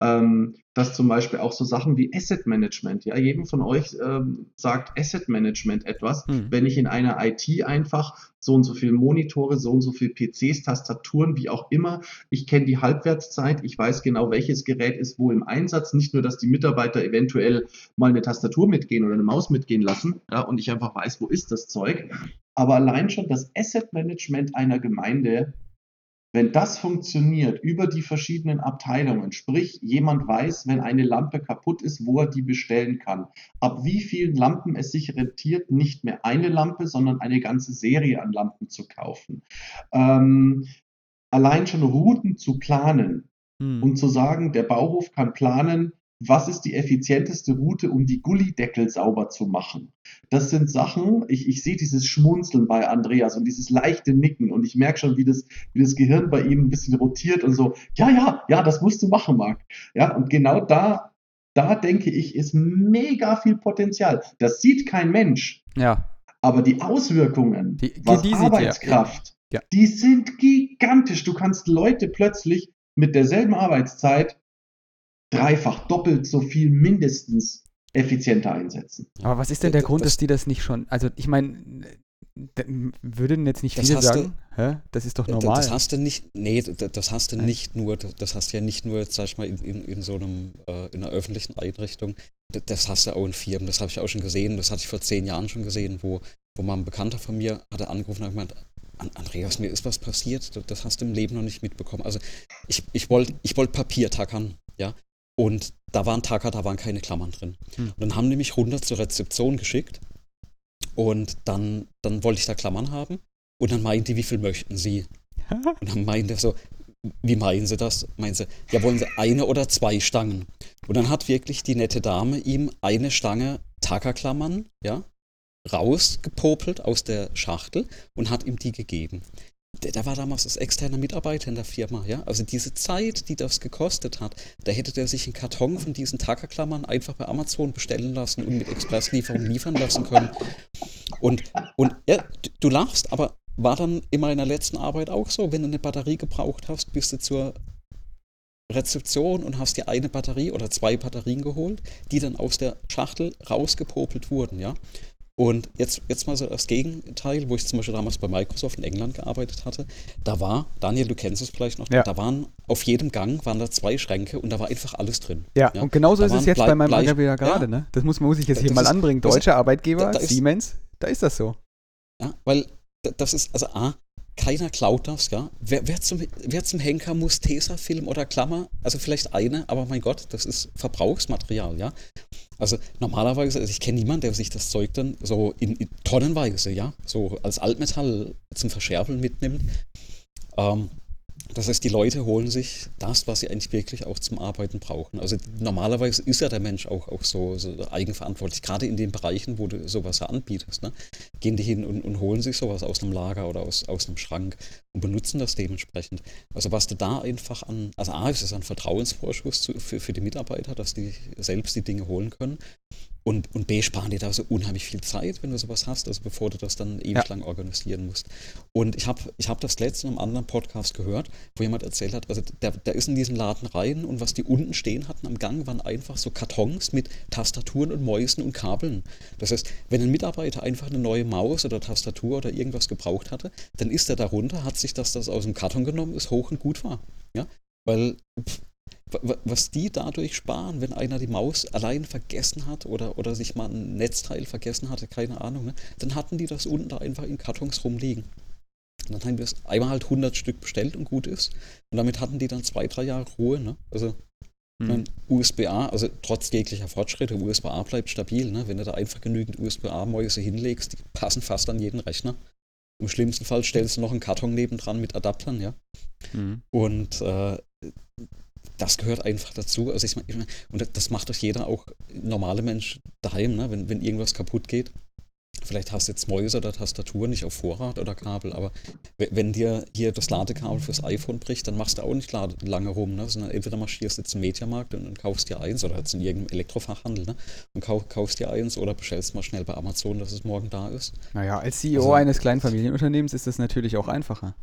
ähm, dass zum Beispiel auch so Sachen wie Asset Management, ja, jedem von euch ähm, sagt Asset Management etwas, hm. wenn ich in einer IT einfach so und so viel Monitore, so und so viel PCs, Tastaturen, wie auch immer, ich kenne die Halbwertszeit, ich weiß genau, welches Gerät ist wo im Einsatz, nicht nur, dass die Mitarbeiter eventuell mal eine Tastatur mitgehen oder eine Maus mitgehen lassen, ja, und ich einfach weiß, wo ist das Zeug, aber allein schon das Asset Management einer Gemeinde wenn das funktioniert über die verschiedenen Abteilungen, sprich jemand weiß, wenn eine Lampe kaputt ist, wo er die bestellen kann, ab wie vielen Lampen es sich rentiert, nicht mehr eine Lampe, sondern eine ganze Serie an Lampen zu kaufen. Ähm, allein schon Routen zu planen hm. und zu sagen, der Bauhof kann planen, was ist die effizienteste Route, um die Gullideckel sauber zu machen? Das sind Sachen, ich, ich sehe dieses Schmunzeln bei Andreas und dieses leichte Nicken und ich merke schon, wie das, wie das Gehirn bei ihm ein bisschen rotiert und so, ja, ja, ja, das musst du machen, Marc. Ja, und genau da, da denke ich, ist mega viel Potenzial. Das sieht kein Mensch. Ja. Aber die Auswirkungen, die, was die Arbeitskraft, ja. Ja. die sind gigantisch. Du kannst Leute plötzlich mit derselben Arbeitszeit dreifach, doppelt so viel mindestens effizienter einsetzen. Aber was ist denn der Grund, dass die das nicht schon, also ich meine, würden jetzt nicht viele sagen, du, Hä? das ist doch normal. Das hast du nicht, nee, das hast du nicht nur, das hast du ja nicht nur, sag ich mal, in, in, in so einem, äh, in einer öffentlichen Einrichtung, das hast du auch in Firmen, das habe ich auch schon gesehen, das hatte ich vor zehn Jahren schon gesehen, wo, wo mal ein Bekannter von mir hatte angerufen und hat gemeint, Andreas, mir ist was passiert, das hast du im Leben noch nicht mitbekommen. Also ich, ich wollte ich wollt Papier tackern, ja, und da waren Tacker, da waren keine Klammern drin. Hm. Und dann haben die mich runter zur Rezeption geschickt. Und dann, dann wollte ich da Klammern haben. Und dann meinten die, wie viel möchten sie? <laughs> Und dann meinte er so, wie meinen sie das? Meinen sie, ja, wollen sie eine oder zwei Stangen? Und dann hat wirklich die nette Dame ihm eine Stange Tackerklammern, ja, rausgepopelt aus der Schachtel und hat ihm die gegeben. Der, der, war damals als externer Mitarbeiter in der Firma, ja. Also diese Zeit, die das gekostet hat, da hätte der sich einen Karton von diesen Tackerklammern einfach bei Amazon bestellen lassen und mit Expresslieferung liefern lassen können. Und, und ja, du lachst, aber war dann in meiner letzten Arbeit auch so, wenn du eine Batterie gebraucht hast, bist du zur Rezeption und hast dir eine Batterie oder zwei Batterien geholt, die dann aus der Schachtel rausgepopelt wurden, ja. Und jetzt, jetzt mal so das Gegenteil, wo ich zum Beispiel damals bei Microsoft in England gearbeitet hatte, da war, Daniel, du kennst es vielleicht noch, ja. da waren auf jedem Gang waren da zwei Schränke und da war einfach alles drin. Ja, ja. und genauso da ist es jetzt bei meinem Arbeitgeber gerade, ja. ne? Das muss, muss ich jetzt hier mal anbringen. Deutsche ist, Arbeitgeber, da, da Siemens, ist, da ist das so. Ja, weil das ist, also A, keiner klaut das, ja. Wer, wer, zum, wer zum Henker muss Tesafilm oder Klammer, also vielleicht eine, aber mein Gott, das ist Verbrauchsmaterial, ja. Also normalerweise, also ich kenne niemanden, der sich das Zeug dann so in, in Tonnenweise, ja, so als Altmetall zum Verschärfeln mitnimmt. Ähm, das heißt, die Leute holen sich das, was sie eigentlich wirklich auch zum Arbeiten brauchen. Also normalerweise ist ja der Mensch auch, auch so, so eigenverantwortlich, gerade in den Bereichen, wo du sowas anbietest. Ne? Gehen die hin und, und, holen sich sowas aus einem Lager oder aus, aus einem Schrank und benutzen das dementsprechend. Also was du da einfach an, also A, ist es ein Vertrauensvorschuss zu, für, für die Mitarbeiter, dass die selbst die Dinge holen können. Und, und B, sparen dir da so unheimlich viel Zeit, wenn du sowas hast, also bevor du das dann ewig ja. lang organisieren musst. Und ich habe ich hab das letzte in einem anderen Podcast gehört, wo jemand erzählt hat, also der, der ist in diesen Laden rein und was die unten stehen hatten am Gang, waren einfach so Kartons mit Tastaturen und Mäusen und Kabeln. Das heißt, wenn ein Mitarbeiter einfach eine neue Maus oder Tastatur oder irgendwas gebraucht hatte, dann ist er darunter, hat sich das, das aus dem Karton genommen, ist hoch und gut war. Ja? Weil pff, was die dadurch sparen, wenn einer die Maus allein vergessen hat oder, oder sich mal ein Netzteil vergessen hatte, keine Ahnung, ne? dann hatten die das unten da einfach in Kartons rumliegen. Und dann haben wir es einmal halt 100 Stück bestellt und gut ist. Und damit hatten die dann zwei, drei Jahre Ruhe. Ne? Also hm. USB-A, also trotz jeglicher Fortschritte, USB-A bleibt stabil. Ne? Wenn du da einfach genügend USB-A-Mäuse hinlegst, die passen fast an jeden Rechner. Im schlimmsten Fall stellst du noch einen Karton nebendran mit Adaptern, ja. Mhm. Und äh, das gehört einfach dazu. Also ich, ich, und das macht doch jeder, auch normale Mensch daheim, ne? wenn, wenn irgendwas kaputt geht. Vielleicht hast du jetzt Mäuse oder Tastatur nicht auf Vorrat oder Kabel, aber wenn dir hier das Ladekabel fürs iPhone bricht, dann machst du auch nicht lange rum, ne? sondern entweder marschierst du zum Mediamarkt und, und kaufst dir eins oder jetzt in irgendeinem Elektrofachhandel ne? und kauf, kaufst dir eins oder bestellst mal schnell bei Amazon, dass es morgen da ist. Naja, als CEO also, eines kleinen Familienunternehmens ist das natürlich auch einfacher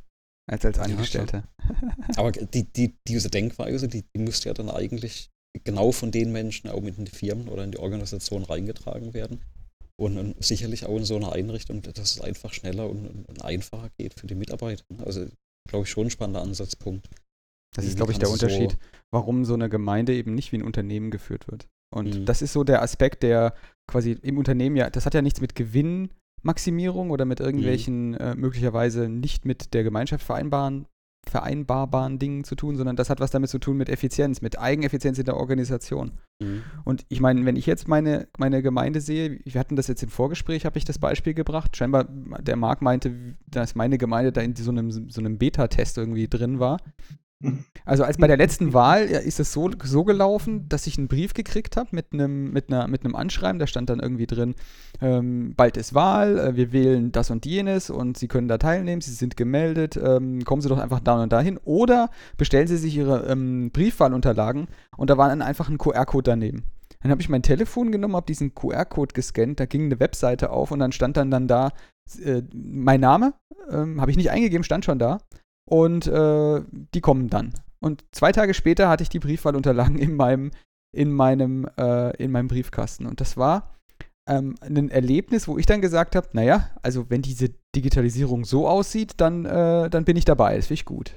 als als Angestellte. Ja, <laughs> Aber die, die, diese Denkweise, die, die müsste ja dann eigentlich genau von den Menschen auch mit in die Firmen oder in die Organisation reingetragen werden. Und, und sicherlich auch in so einer Einrichtung, dass es einfach schneller und, und einfacher geht für die Mitarbeiter. Also, glaube ich, schon ein spannender Ansatzpunkt. Das ist, glaube ich, der Unterschied, so warum so eine Gemeinde eben nicht wie ein Unternehmen geführt wird. Und mhm. das ist so der Aspekt, der quasi im Unternehmen ja, das hat ja nichts mit Gewinn Maximierung oder mit irgendwelchen mhm. äh, möglicherweise nicht mit der Gemeinschaft vereinbaren, vereinbaren Dingen zu tun, sondern das hat was damit zu tun mit Effizienz, mit Eigeneffizienz in der Organisation. Mhm. Und ich meine, wenn ich jetzt meine, meine Gemeinde sehe, wir hatten das jetzt im Vorgespräch, habe ich das Beispiel gebracht. Scheinbar, der Marc meinte, dass meine Gemeinde da in so einem, so einem Beta-Test irgendwie drin war. Also als bei der letzten Wahl ist es so, so gelaufen, dass ich einen Brief gekriegt habe mit einem mit mit Anschreiben, da stand dann irgendwie drin, ähm, bald ist Wahl, äh, wir wählen das und jenes und Sie können da teilnehmen, Sie sind gemeldet, ähm, kommen Sie doch einfach da und dahin. Oder bestellen Sie sich Ihre ähm, Briefwahlunterlagen und da war dann einfach ein QR-Code daneben. Dann habe ich mein Telefon genommen, habe diesen QR-Code gescannt, da ging eine Webseite auf und dann stand dann, dann da äh, mein Name, ähm, habe ich nicht eingegeben, stand schon da und äh, die kommen dann. Und zwei Tage später hatte ich die Briefwahlunterlagen in meinem, in meinem, äh, in meinem Briefkasten. Und das war ähm, ein Erlebnis, wo ich dann gesagt habe, naja, also wenn diese Digitalisierung so aussieht, dann, äh, dann bin ich dabei. Das finde ich gut.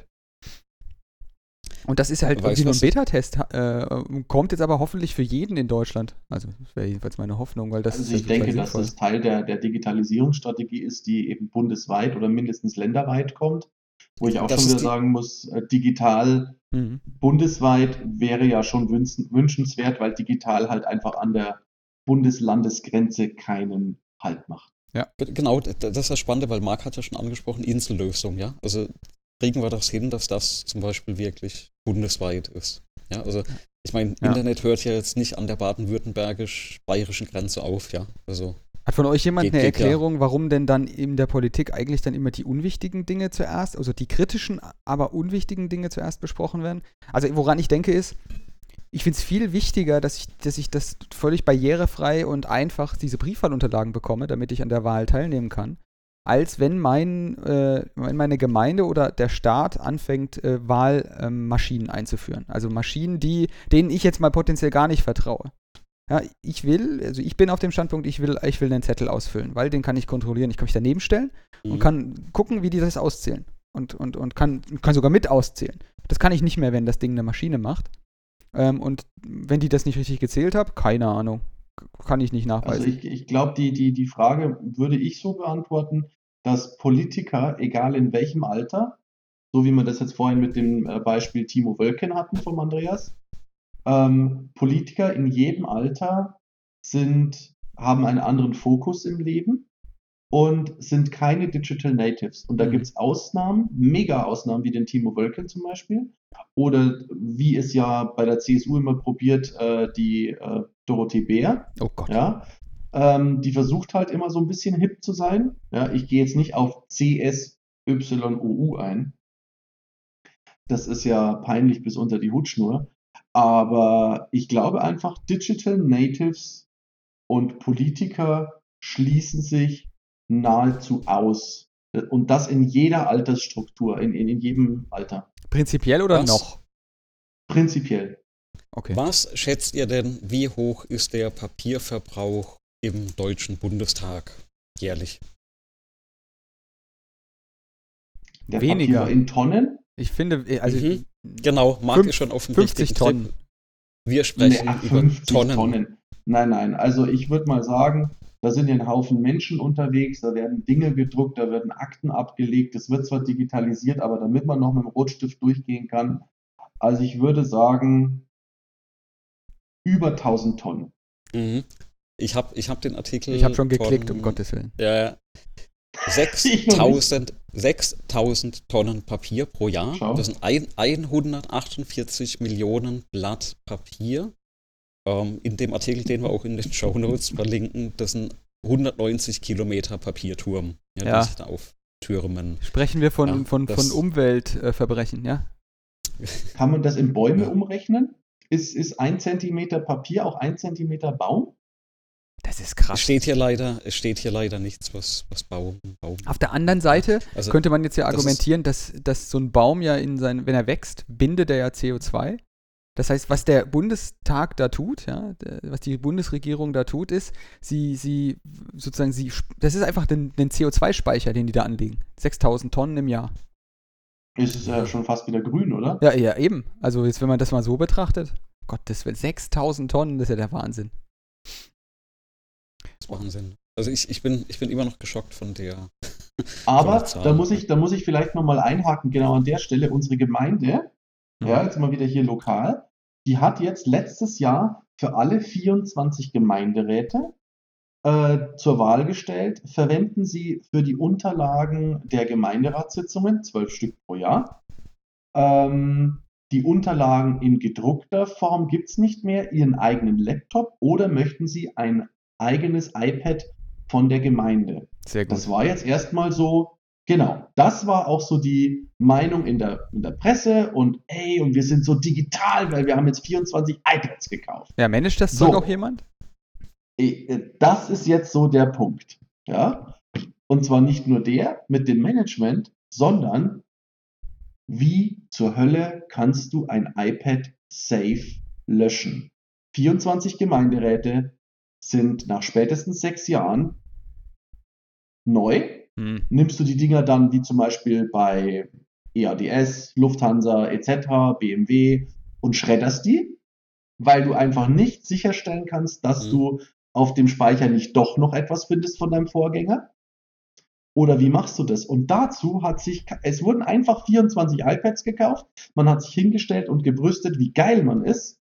Und das ist halt weißt, irgendwie nur ein Beta-Test. Äh, kommt jetzt aber hoffentlich für jeden in Deutschland. Also, das wäre jedenfalls meine Hoffnung, weil das also ist. Ich denke, dass das Teil der, der Digitalisierungsstrategie ist, die eben bundesweit oder mindestens länderweit kommt. Wo ich auch das schon wieder sagen muss, äh, digital mhm. bundesweit wäre ja schon wünschenswert, weil digital halt einfach an der Bundeslandesgrenze keinen Halt macht. Ja, genau, das ist das Spannende, weil Marc hat ja schon angesprochen, Insellösung, ja. Also kriegen wir das hin, dass das zum Beispiel wirklich bundesweit ist. Ja, also ich meine, ja. Internet hört ja jetzt nicht an der baden-württembergisch-bayerischen Grenze auf, ja. Also Hat von euch jemand geht, eine geht, Erklärung, ja. warum denn dann in der Politik eigentlich dann immer die unwichtigen Dinge zuerst, also die kritischen, aber unwichtigen Dinge zuerst besprochen werden? Also woran ich denke ist, ich finde es viel wichtiger, dass ich, dass ich das völlig barrierefrei und einfach diese Briefwahlunterlagen bekomme, damit ich an der Wahl teilnehmen kann, als wenn, mein, äh, wenn meine Gemeinde oder der Staat anfängt, äh, Wahlmaschinen ähm, einzuführen. Also Maschinen, die, denen ich jetzt mal potenziell gar nicht vertraue. Ja, ich will, also ich bin auf dem Standpunkt, ich will, ich will einen Zettel ausfüllen, weil den kann ich kontrollieren. Ich kann mich daneben stellen mhm. und kann gucken, wie die das auszählen. Und, und, und kann, kann sogar mit auszählen. Das kann ich nicht mehr, wenn das Ding eine Maschine macht. Ähm, und wenn die das nicht richtig gezählt haben, keine Ahnung. Kann ich nicht nachweisen. Also ich, ich glaube, die, die, die Frage würde ich so beantworten, dass Politiker, egal in welchem Alter, so wie wir das jetzt vorhin mit dem äh, Beispiel Timo Wölken hatten vom Andreas, ähm, Politiker in jedem Alter sind, haben einen anderen Fokus im Leben und sind keine Digital Natives. Und da mhm. gibt es Ausnahmen, Mega-Ausnahmen, wie den Timo Wölken zum Beispiel. Oder wie es ja bei der CSU immer probiert, äh, die äh, Dorothee Bär. Oh Gott. Ja, ähm, die versucht halt immer so ein bisschen hip zu sein. Ja, ich gehe jetzt nicht auf CSYOU ein. Das ist ja peinlich bis unter die Hutschnur. Aber ich glaube einfach, Digital Natives und Politiker schließen sich nahezu aus. Und das in jeder Altersstruktur, in, in, in jedem Alter. Prinzipiell oder Was? noch? Prinzipiell. Okay. Was schätzt ihr denn, wie hoch ist der Papierverbrauch im Deutschen Bundestag jährlich? Der Weniger. Papier in Tonnen? Ich finde, also. Mhm. Genau, Marc fünf, ist schon auf dem 50 Tonnen. Trip. Wir sprechen nee, ach, über Tonnen. Tonnen. Nein, nein. Also ich würde mal sagen, da sind ja ein Haufen Menschen unterwegs, da werden Dinge gedruckt, da werden Akten abgelegt. Das wird zwar digitalisiert, aber damit man noch mit dem Rotstift durchgehen kann. Also ich würde sagen, über 1000 Tonnen. Mhm. Ich habe ich hab den Artikel. Ich habe schon geklickt, von, um Gottes Willen. Ja, 6000, 6000 Tonnen Papier pro Jahr. Schau. Das sind ein, 148 Millionen Blatt Papier. Ähm, in dem Artikel, den wir auch in den Show Notes verlinken, das sind 190 Kilometer Papierturm, ja, ja. die sich da auftürmen. Sprechen wir von, ja, von, von Umweltverbrechen, ja? Kann man das in Bäume umrechnen? Ist, ist ein Zentimeter Papier auch ein Zentimeter Baum? Das ist krass. Es steht hier leider, es steht hier leider nichts, was, was Baum, Baum. Auf der anderen Seite also, könnte man jetzt ja argumentieren, das dass, dass so ein Baum ja in sein, wenn er wächst, bindet er ja CO2. Das heißt, was der Bundestag da tut, ja, was die Bundesregierung da tut, ist, sie, sie, sozusagen, sie, das ist einfach den, den CO2-Speicher, den die da anlegen. 6000 Tonnen im Jahr. Ist es ja schon fast wieder grün, oder? Ja, ja, eben. Also, jetzt, wenn man das mal so betrachtet, Gott, das wird 6000 Tonnen, das ist ja der Wahnsinn. Das ist Wahnsinn. Also ich, ich, bin, ich bin immer noch geschockt von der. <laughs> Aber von der da, muss ich, da muss ich vielleicht nochmal einhaken, genau an der Stelle. Unsere Gemeinde, mhm. ja, jetzt mal wieder hier lokal, die hat jetzt letztes Jahr für alle 24 Gemeinderäte äh, zur Wahl gestellt. Verwenden Sie für die Unterlagen der Gemeinderatssitzungen, zwölf Stück pro Jahr, ähm, die Unterlagen in gedruckter Form gibt es nicht mehr, Ihren eigenen Laptop oder möchten Sie ein eigenes iPad von der Gemeinde. Sehr gut. Das war jetzt erstmal so, genau, das war auch so die Meinung in der, in der Presse und ey, und wir sind so digital, weil wir haben jetzt 24 iPads gekauft. Ja, managt das Zeug so. auch jemand? Äh, das ist jetzt so der Punkt. Ja? Und zwar nicht nur der mit dem Management, sondern wie zur Hölle kannst du ein iPad safe löschen? 24 Gemeinderäte, sind nach spätestens sechs Jahren neu. Hm. Nimmst du die Dinger dann wie zum Beispiel bei EADS, Lufthansa etc., BMW und schredderst die, weil du einfach nicht sicherstellen kannst, dass hm. du auf dem Speicher nicht doch noch etwas findest von deinem Vorgänger? Oder wie machst du das? Und dazu hat sich, es wurden einfach 24 iPads gekauft, man hat sich hingestellt und gebrüstet, wie geil man ist.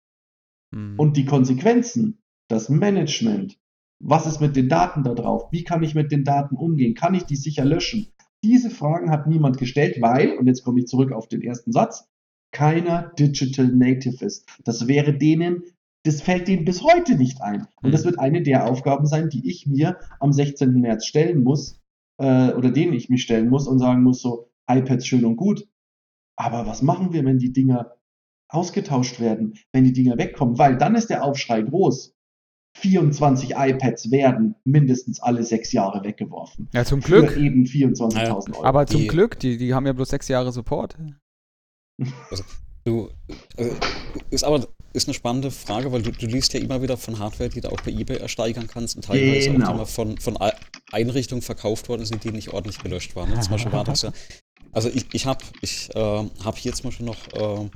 Hm. Und die Konsequenzen das Management, was ist mit den Daten da drauf? Wie kann ich mit den Daten umgehen? Kann ich die sicher löschen? Diese Fragen hat niemand gestellt, weil, und jetzt komme ich zurück auf den ersten Satz, keiner Digital Native ist. Das wäre denen Das fällt denen bis heute nicht ein. Und das wird eine der Aufgaben sein, die ich mir am 16. März stellen muss, äh, oder denen ich mich stellen muss und sagen muss, so, iPads schön und gut. Aber was machen wir, wenn die Dinger ausgetauscht werden, wenn die Dinger wegkommen? Weil dann ist der Aufschrei groß. 24 iPads werden mindestens alle sechs Jahre weggeworfen. Ja, zum Glück. Für eben 24.000 Euro. Aber zum die, Glück, die, die haben ja bloß sechs Jahre Support. Also, du, also, ist aber ist eine spannende Frage, weil du, du liest ja immer wieder von Hardware, die du auch bei eBay ersteigern kannst und teilweise genau. auch immer von, von Einrichtungen verkauft worden sind, die nicht ordentlich gelöscht waren. Zum Beispiel war das ja. Also ich, ich habe ich, äh, hab hier zum Beispiel noch äh,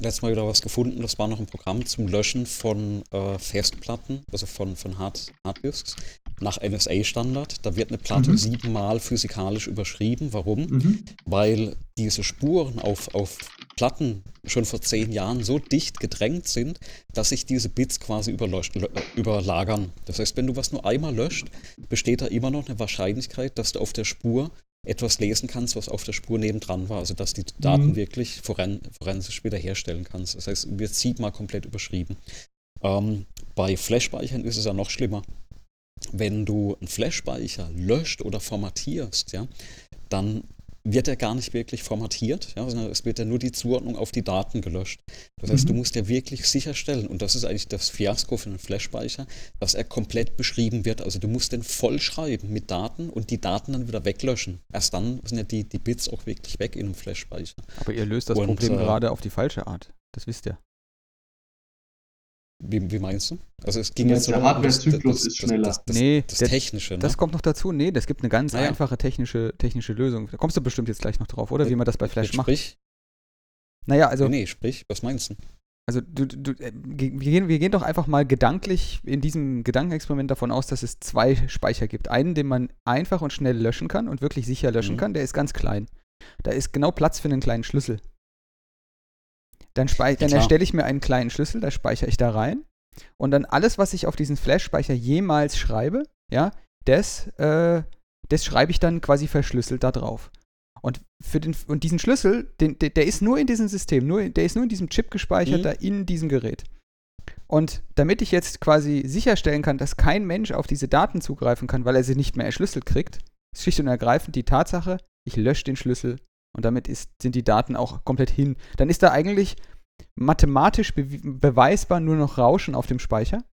letztes Mal wieder was gefunden. Das war noch ein Programm zum Löschen von äh, Festplatten, also von, von Hard, Harddisks nach NSA-Standard. Da wird eine Platte mhm. siebenmal physikalisch überschrieben. Warum? Mhm. Weil diese Spuren auf, auf Platten schon vor zehn Jahren so dicht gedrängt sind, dass sich diese Bits quasi überlagern. Das heißt, wenn du was nur einmal löscht, besteht da immer noch eine Wahrscheinlichkeit, dass du auf der Spur etwas lesen kannst, was auf der Spur nebendran war. Also dass die Daten mhm. wirklich foren forensisch wiederherstellen kannst. Das heißt, wird siebenmal komplett überschrieben. Ähm, bei Flash-Speichern ist es ja noch schlimmer wenn du einen Flash-Speicher löscht oder formatierst, ja, dann wird er gar nicht wirklich formatiert, ja, sondern es wird ja nur die Zuordnung auf die Daten gelöscht. Das heißt, mhm. du musst ja wirklich sicherstellen, und das ist eigentlich das Fiasko für einen Flash-Speicher, dass er komplett beschrieben wird. Also du musst den vollschreiben mit Daten und die Daten dann wieder weglöschen. Erst dann sind ja die, die Bits auch wirklich weg in einem Flash-Speicher. Aber ihr löst das und, Problem äh, gerade auf die falsche Art. Das wisst ihr. Wie, wie, meinst du? Also es ging ja, jetzt der Hardware-Zyklus ist schneller. Das, das, das, nee, das, Technische. Ne? Das kommt noch dazu. Nee, das gibt eine ganz naja. einfache technische, technische Lösung. Da kommst du bestimmt jetzt gleich noch drauf, oder? Wie man das bei Flash jetzt macht. Sprich. Naja, also. Nee, sprich, was meinst du? Also du, du, äh, wir, gehen, wir gehen doch einfach mal gedanklich in diesem Gedankenexperiment davon aus, dass es zwei Speicher gibt. Einen, den man einfach und schnell löschen kann und wirklich sicher löschen mhm. kann, der ist ganz klein. Da ist genau Platz für einen kleinen Schlüssel. Dann, dann erstelle ich mir einen kleinen Schlüssel, da speichere ich da rein und dann alles, was ich auf diesen Flash-Speicher jemals schreibe, ja, das, äh, das schreibe ich dann quasi verschlüsselt da drauf. Und, für den, und diesen Schlüssel, den, der, der ist nur in diesem System, nur, der ist nur in diesem Chip gespeichert, mhm. da in diesem Gerät. Und damit ich jetzt quasi sicherstellen kann, dass kein Mensch auf diese Daten zugreifen kann, weil er sie nicht mehr erschlüsselt kriegt, ist schlicht und ergreifend die Tatsache, ich lösche den Schlüssel und damit ist, sind die Daten auch komplett hin. Dann ist da eigentlich mathematisch be beweisbar nur noch Rauschen auf dem Speicher.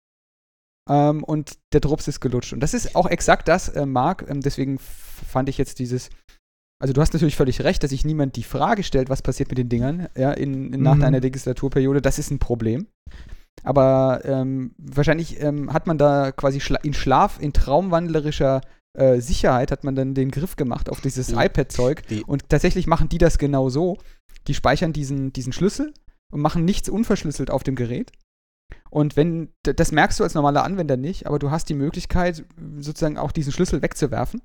Ähm, und der Drops ist gelutscht. Und das ist auch exakt das, äh, Marc. Ähm, deswegen fand ich jetzt dieses. Also, du hast natürlich völlig recht, dass sich niemand die Frage stellt, was passiert mit den Dingern ja, in, in nach mhm. einer Legislaturperiode. Das ist ein Problem. Aber ähm, wahrscheinlich ähm, hat man da quasi schla in Schlaf, in traumwandlerischer äh, Sicherheit, hat man dann den Griff gemacht auf dieses ja. iPad-Zeug. Und tatsächlich machen die das genau so. Die speichern diesen, diesen Schlüssel und machen nichts unverschlüsselt auf dem Gerät. Und wenn, das merkst du als normaler Anwender nicht, aber du hast die Möglichkeit, sozusagen auch diesen Schlüssel wegzuwerfen.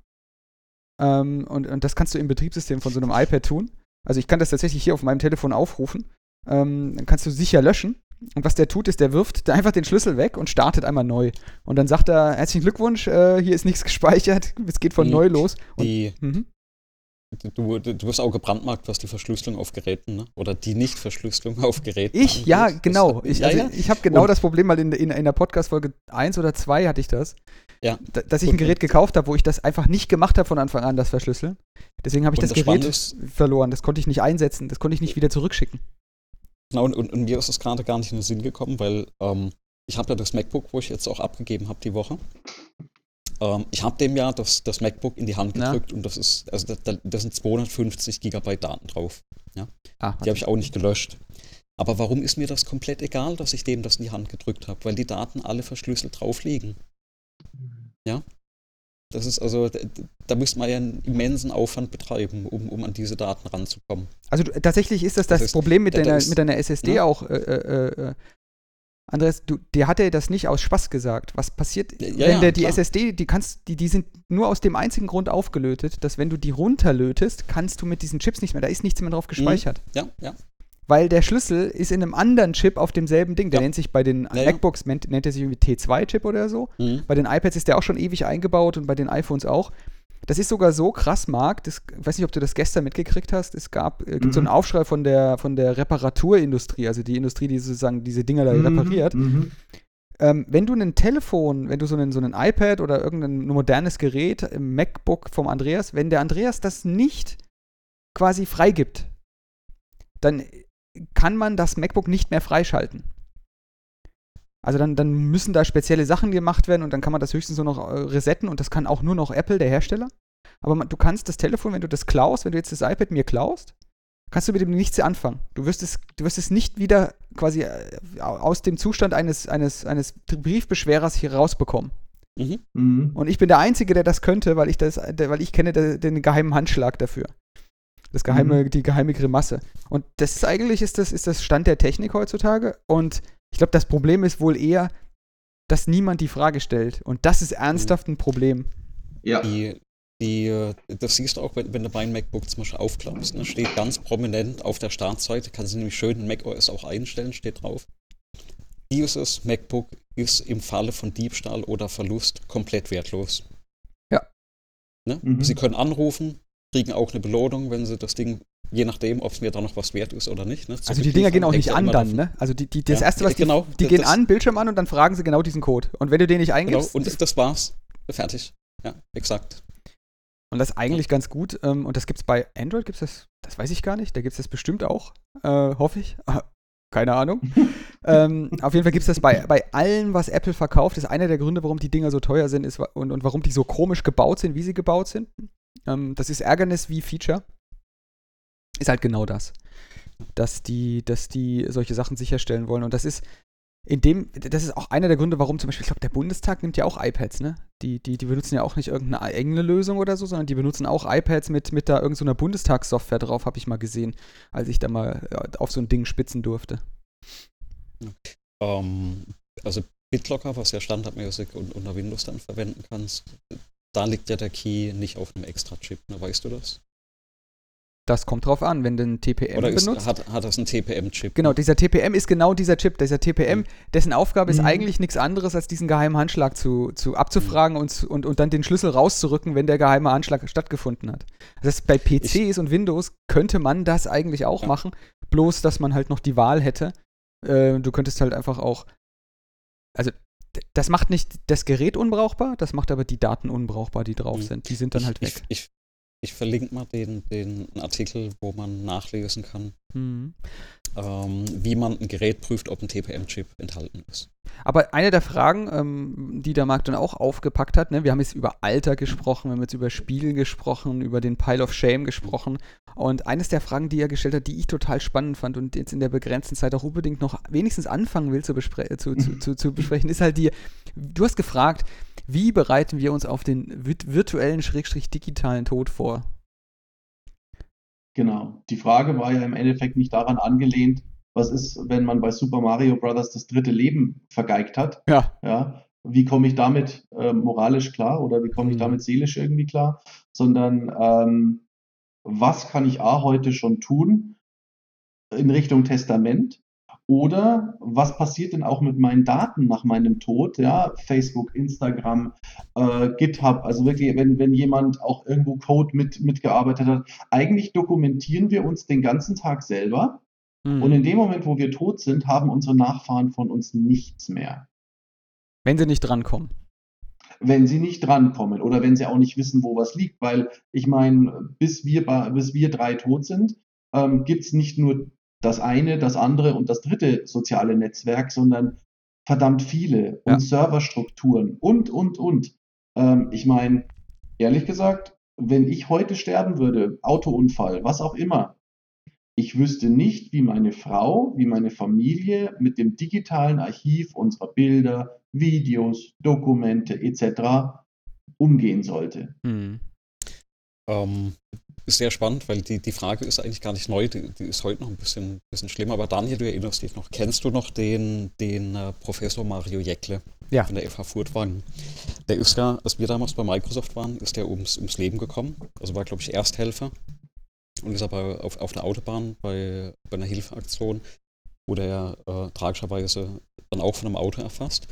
Ähm, und, und das kannst du im Betriebssystem von so einem iPad tun. Also ich kann das tatsächlich hier auf meinem Telefon aufrufen. Ähm, dann kannst du sicher löschen. Und was der tut, ist, der wirft <laughs> einfach den Schlüssel weg und startet einmal neu. Und dann sagt er, herzlichen Glückwunsch, äh, hier ist nichts <laughs> gespeichert, es geht von die, neu los. Und, die, mhm. Du, du, wirst auch gebrandmarkt, was die Verschlüsselung auf Geräten, ne? Oder die Nichtverschlüsselung <laughs> auf Geräten. Ich, angeht. ja, genau. Ich, also, ja, ich habe genau und, das Problem, mal in, in, in der Podcast-Folge 1 oder 2 hatte ich das. Ja. Dass ich ein Gerät gekauft habe, wo ich das einfach nicht gemacht habe von Anfang an, das Verschlüsseln. Deswegen habe ich das, das Gerät ist, verloren. Das konnte ich nicht einsetzen. Das konnte ich nicht wieder zurückschicken. Genau, und, und, und mir ist das gerade gar nicht in den Sinn gekommen, weil ähm, ich habe ja das MacBook, wo ich jetzt auch abgegeben habe die Woche. Ähm, ich habe dem ja das, das MacBook in die Hand gedrückt ja. und das ist, also da, da, sind 250 Gigabyte Daten drauf. Ja? Ah, die habe ich auch nicht gelöscht. Aber warum ist mir das komplett egal, dass ich dem das in die Hand gedrückt habe? Weil die Daten alle verschlüsselt drauf liegen. Ja? Das ist also, da, da müsste man ja einen immensen Aufwand betreiben, um, um an diese Daten ranzukommen. Also tatsächlich ist das das, das Problem mit, deiner, ist, mit deiner SSD ja? auch. Äh, äh, äh Andreas, du, dir hat er das nicht aus Spaß gesagt. Was passiert, ja, wenn ja, der die klar. SSD, die kannst, die, die sind nur aus dem einzigen Grund aufgelötet, dass wenn du die runterlötest, kannst du mit diesen Chips nicht mehr, da ist nichts mehr drauf mhm. gespeichert. Mhm. Ja, ja. Weil der Schlüssel ist in einem anderen Chip auf demselben Ding. Der ja. nennt sich bei den MacBooks, nennt, nennt er sich irgendwie T2-Chip oder so. Mhm. Bei den iPads ist der auch schon ewig eingebaut und bei den iPhones auch. das ist sogar so krass, Marc, das, ich weiß nicht, ob du das gestern mitgekriegt hast, es gab äh, mhm. so einen mhm. Aufschrei von der, von der Reparaturindustrie, also die Industrie, die sozusagen diese Dinger da mhm. repariert. Mhm. Ähm, wenn du ein Telefon, wenn du so einen, so einen iPad oder irgendein modernes Gerät im MacBook vom Andreas, wenn der Andreas das nicht quasi freigibt, dann kann man das MacBook nicht mehr freischalten. Also dann, dann müssen da spezielle Sachen gemacht werden und dann kann man das höchstens nur noch äh, resetten und das kann auch nur noch Apple, der Hersteller. Aber man, du kannst das Telefon, wenn du das klaust, wenn du jetzt das iPad mir klaust, kannst du mit dem nichts anfangen. Du wirst es, du wirst es nicht wieder quasi äh, aus dem Zustand eines, eines, eines Briefbeschwerers hier rausbekommen. Mhm. Mhm. Und ich bin der Einzige, der das könnte, weil ich das, weil ich kenne den geheimen Handschlag dafür. Das geheime, mhm. die geheime Grimasse. Und das ist eigentlich ist das, ist das Stand der Technik heutzutage. Und ich glaube, das Problem ist wohl eher, dass niemand die Frage stellt. Und das ist ernsthaft ein Problem. Ja. Die, die, das siehst du auch, wenn, wenn du mein MacBook zum Beispiel aufklappst. Ne? Steht ganz prominent auf der Startseite, kannst du nämlich schön in macOS auch einstellen, steht drauf. Dieses MacBook ist im Falle von Diebstahl oder Verlust komplett wertlos. Ja. Ne? Mhm. Sie können anrufen, kriegen auch eine Belohnung, wenn sie das Ding, je nachdem, ob es mir da noch was wert ist oder nicht. Ne? Also die Dinger gehen auch nicht an dann, ne? Also die, die, das ja, erste, was die, genau, die gehen an, Bildschirm an und dann fragen sie genau diesen Code. Und wenn du den nicht eingibst. Genau, und das, das war's. Fertig. Ja, exakt. Und das ist eigentlich ganz gut. Ähm, und das gibt es bei Android, gibt es das, das weiß ich gar nicht. Da gibt es das bestimmt auch, äh, hoffe ich. <laughs> Keine Ahnung. <laughs> ähm, auf jeden Fall gibt es das bei, bei allem, was Apple verkauft. Das ist einer der Gründe, warum die Dinger so teuer sind ist, und, und warum die so komisch gebaut sind, wie sie gebaut sind. Ähm, das ist Ärgernis wie Feature. Ist halt genau das. Dass die, dass die solche Sachen sicherstellen wollen. Und das ist in dem, das ist auch einer der Gründe, warum zum Beispiel, ich glaube, der Bundestag nimmt ja auch iPads, ne? Die, die, die benutzen ja auch nicht irgendeine eigene Lösung oder so, sondern die benutzen auch iPads mit, mit da irgendeiner so Bundestagssoftware drauf, habe ich mal gesehen, als ich da mal auf so ein Ding spitzen durfte. Um, ähm, also BitLocker, was ja standardmäßig unter Windows dann verwenden kannst, da liegt ja der Key nicht auf einem extra Chip, ne? weißt du das? Das kommt drauf an, wenn du einen TPM Oder ist, benutzt. Hat, hat das einen TPM-Chip? Genau, dieser TPM ist genau dieser Chip. Dieser TPM, mhm. dessen Aufgabe ist mhm. eigentlich nichts anderes, als diesen geheimen Handschlag zu, zu abzufragen mhm. und, und, und dann den Schlüssel rauszurücken, wenn der geheime Anschlag stattgefunden hat. Das heißt, bei PCs ich, und Windows könnte man das eigentlich auch ja. machen, bloß dass man halt noch die Wahl hätte. Äh, du könntest halt einfach auch. Also, das macht nicht das Gerät unbrauchbar, das macht aber die Daten unbrauchbar, die drauf mhm. sind. Die sind dann ich, halt weg. Ich, ich, ich verlinke mal den, den Artikel, wo man nachlesen kann, mhm. Ähm, wie man ein Gerät prüft, ob ein TPM-Chip enthalten ist. Aber eine der Fragen, ähm, die der Markt dann auch aufgepackt hat, ne, wir haben jetzt über Alter gesprochen, wir haben jetzt über Spiel gesprochen, über den Pile of Shame gesprochen. Und eines der Fragen, die er gestellt hat, die ich total spannend fand und jetzt in der begrenzten Zeit auch unbedingt noch wenigstens anfangen will zu, bespre zu, zu, zu, zu besprechen, ist halt die, du hast gefragt, wie bereiten wir uns auf den virtuellen, schrägstrich digitalen Tod vor? Genau. Die Frage war ja im Endeffekt nicht daran angelehnt, was ist, wenn man bei Super Mario Bros. das dritte Leben vergeigt hat. Ja. ja wie komme ich damit äh, moralisch klar oder wie komme ich mhm. damit seelisch irgendwie klar, sondern ähm, was kann ich A heute schon tun in Richtung Testament oder was passiert denn auch mit meinen Daten nach meinem Tod? Ja, Facebook, Instagram, äh, GitHub, also wirklich, wenn, wenn jemand auch irgendwo Code mit, mitgearbeitet hat. Eigentlich dokumentieren wir uns den ganzen Tag selber. Mhm. Und in dem Moment, wo wir tot sind, haben unsere Nachfahren von uns nichts mehr. Wenn sie nicht drankommen. Wenn sie nicht drankommen oder wenn sie auch nicht wissen, wo was liegt. Weil ich meine, bis wir, bis wir drei tot sind, ähm, gibt es nicht nur das eine, das andere und das dritte soziale Netzwerk, sondern verdammt viele und ja. Serverstrukturen und, und, und. Ähm, ich meine, ehrlich gesagt, wenn ich heute sterben würde, Autounfall, was auch immer, ich wüsste nicht, wie meine Frau, wie meine Familie mit dem digitalen Archiv unserer Bilder, Videos, Dokumente etc. umgehen sollte. Mhm. Ähm, ist sehr spannend, weil die, die Frage ist eigentlich gar nicht neu, die, die ist heute noch ein bisschen, bisschen schlimmer. Aber Daniel, du erinnerst dich noch, kennst du noch den, den äh, Professor Mario Jäckle ja. von der FH Furtwagen? Der ist ja, als wir damals bei Microsoft waren, ist der ums, ums Leben gekommen. Also war, glaube ich, Ersthelfer und ist aber auf, auf einer Autobahn bei, bei einer Hilfeaktion, wurde er äh, tragischerweise dann auch von einem Auto erfasst.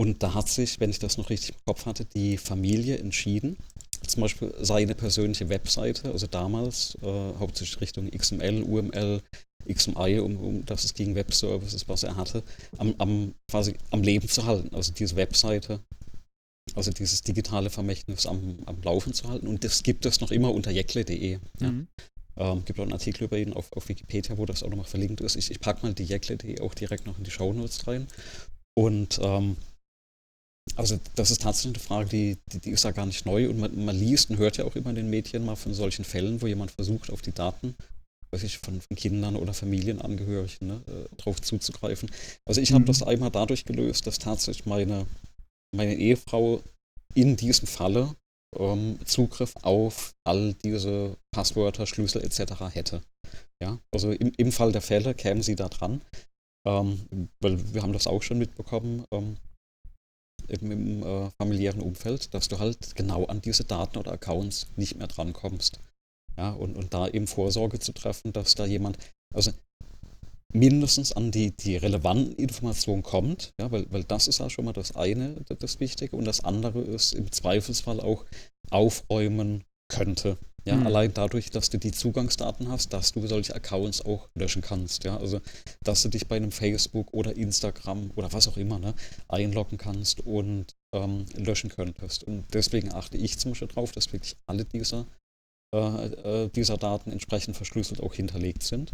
Und da hat sich, wenn ich das noch richtig im Kopf hatte, die Familie entschieden, zum Beispiel seine persönliche Webseite, also damals äh, hauptsächlich Richtung XML, UML, XMI, um, um das es gegen Webservices, was er hatte, am, am, quasi am Leben zu halten. Also diese Webseite, also dieses digitale Vermächtnis am, am Laufen zu halten. Und das gibt es noch immer unter jekle.de. Ja. Mhm. Ähm, gibt auch einen Artikel über ihn auf, auf Wikipedia, wo das auch nochmal verlinkt ist. Ich, ich packe mal die jekle.de auch direkt noch in die Show Notes rein. Und ähm, also das ist tatsächlich eine Frage, die, die, die ist ja gar nicht neu und man, man, liest und hört ja auch immer in den Medien mal von solchen Fällen, wo jemand versucht, auf die Daten weiß ich, von, von Kindern oder Familienangehörigen ne, äh, drauf zuzugreifen. Also ich mhm. habe das einmal dadurch gelöst, dass tatsächlich meine, meine Ehefrau in diesem Falle ähm, Zugriff auf all diese Passwörter, Schlüssel etc. hätte. Ja, also im, im Fall der Fälle kämen sie da dran, ähm, weil wir haben das auch schon mitbekommen, ähm, im, im äh, familiären Umfeld, dass du halt genau an diese Daten oder Accounts nicht mehr drankommst. Ja, und, und da eben Vorsorge zu treffen, dass da jemand, also mindestens an die, die relevanten Informationen kommt, ja, weil, weil das ist ja schon mal das eine, das Wichtige, und das andere ist im Zweifelsfall auch aufräumen könnte. Ja, mhm. allein dadurch, dass du die Zugangsdaten hast, dass du solche Accounts auch löschen kannst. Ja, also, dass du dich bei einem Facebook oder Instagram oder was auch immer ne, einloggen kannst und ähm, löschen könntest. Und deswegen achte ich zum Beispiel darauf, dass wirklich alle dieser, äh, äh, dieser Daten entsprechend verschlüsselt auch hinterlegt sind,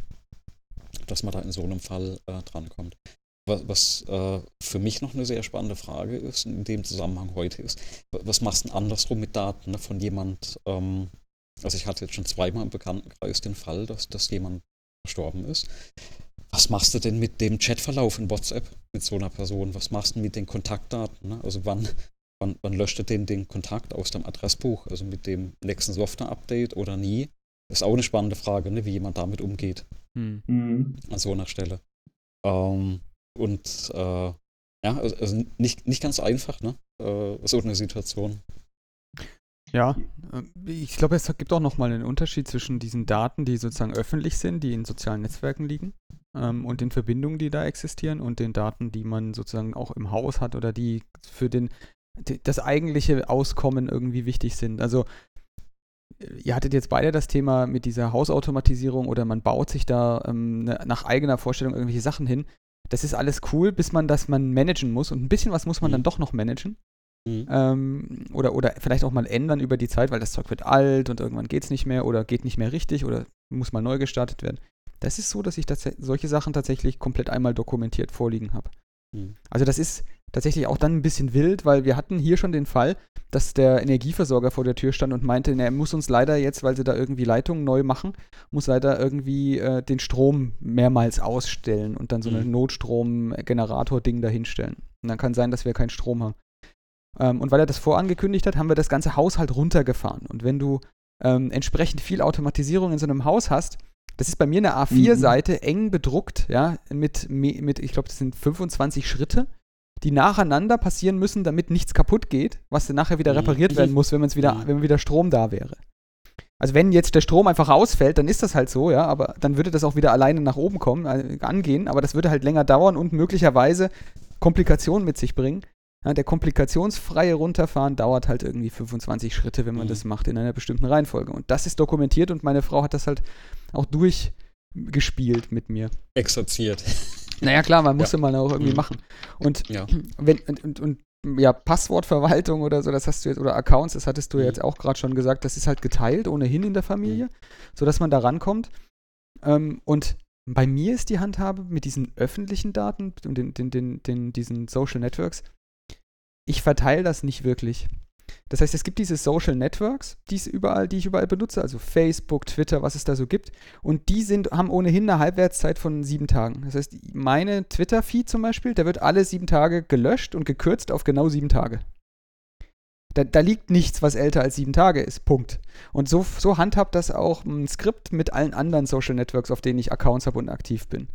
dass man da in so einem Fall äh, drankommt. Was, was äh, für mich noch eine sehr spannende Frage ist, in dem Zusammenhang heute ist, was machst du denn andersrum mit Daten ne, von jemand, ähm, also ich hatte jetzt schon zweimal im Bekanntenkreis den Fall, dass, dass jemand verstorben ist. Was machst du denn mit dem Chatverlauf in WhatsApp mit so einer Person? Was machst du mit den Kontaktdaten? Ne? Also wann, wann, wann löscht du den, den Kontakt aus dem Adressbuch? Also mit dem nächsten Software-Update oder nie? Das ist auch eine spannende Frage, ne? wie jemand damit umgeht. Hm. Mhm. An so einer Stelle. Ähm, und äh, ja, also, also nicht, nicht ganz einfach, ne? Äh, so eine Situation. Ja, äh, ich glaube, es gibt auch nochmal einen Unterschied zwischen diesen Daten, die sozusagen öffentlich sind, die in sozialen Netzwerken liegen, ähm, und den Verbindungen, die da existieren, und den Daten, die man sozusagen auch im Haus hat oder die für den, das eigentliche Auskommen irgendwie wichtig sind. Also, äh, ihr hattet jetzt beide das Thema mit dieser Hausautomatisierung oder man baut sich da ähm, ne, nach eigener Vorstellung irgendwelche Sachen hin. Das ist alles cool, bis man das man managen muss. Und ein bisschen was muss man mhm. dann doch noch managen. Mhm. Ähm, oder, oder vielleicht auch mal ändern über die Zeit, weil das Zeug wird alt und irgendwann geht es nicht mehr oder geht nicht mehr richtig oder muss mal neu gestartet werden. Das ist so, dass ich das, solche Sachen tatsächlich komplett einmal dokumentiert vorliegen habe. Mhm. Also das ist tatsächlich auch dann ein bisschen wild, weil wir hatten hier schon den Fall, dass der Energieversorger vor der Tür stand und meinte, er muss uns leider jetzt, weil sie da irgendwie Leitungen neu machen, muss leider irgendwie äh, den Strom mehrmals ausstellen und dann so mhm. ein Notstrom-Generator-Ding dahinstellen. Und dann kann sein, dass wir keinen Strom haben. Ähm, und weil er das vorangekündigt hat, haben wir das ganze Haus halt runtergefahren. Und wenn du ähm, entsprechend viel Automatisierung in so einem Haus hast, das ist bei mir eine A4-Seite, mhm. eng bedruckt, ja, mit, mit ich glaube, das sind 25 Schritte, die nacheinander passieren müssen, damit nichts kaputt geht, was dann nachher wieder mhm. repariert werden muss, wenn, wieder, mhm. wenn wieder Strom da wäre. Also wenn jetzt der Strom einfach ausfällt, dann ist das halt so, ja, aber dann würde das auch wieder alleine nach oben kommen, äh, angehen, aber das würde halt länger dauern und möglicherweise Komplikationen mit sich bringen. Ja, der komplikationsfreie Runterfahren dauert halt irgendwie 25 Schritte, wenn man mhm. das macht in einer bestimmten Reihenfolge. Und das ist dokumentiert und meine Frau hat das halt auch durchgespielt mit mir. Exerziert. <laughs> Naja, klar, man musste ja. mal auch irgendwie mhm. machen. Und, ja. wenn, und, und, und, ja, Passwortverwaltung oder so, das hast du jetzt, oder Accounts, das hattest du mhm. jetzt auch gerade schon gesagt, das ist halt geteilt ohnehin in der Familie, mhm. sodass man da rankommt. Ähm, und bei mir ist die Handhabe mit diesen öffentlichen Daten und den, den, den, den, diesen Social Networks, ich verteile das nicht wirklich. Das heißt, es gibt diese Social Networks, die überall, die ich überall benutze, also Facebook, Twitter, was es da so gibt. Und die sind, haben ohnehin eine Halbwertszeit von sieben Tagen. Das heißt, meine Twitter-Feed zum Beispiel, der wird alle sieben Tage gelöscht und gekürzt auf genau sieben Tage. Da, da, liegt nichts, was älter als sieben Tage ist. Punkt. Und so, so handhabt das auch ein Skript mit allen anderen Social Networks, auf denen ich Accounts habe und aktiv bin.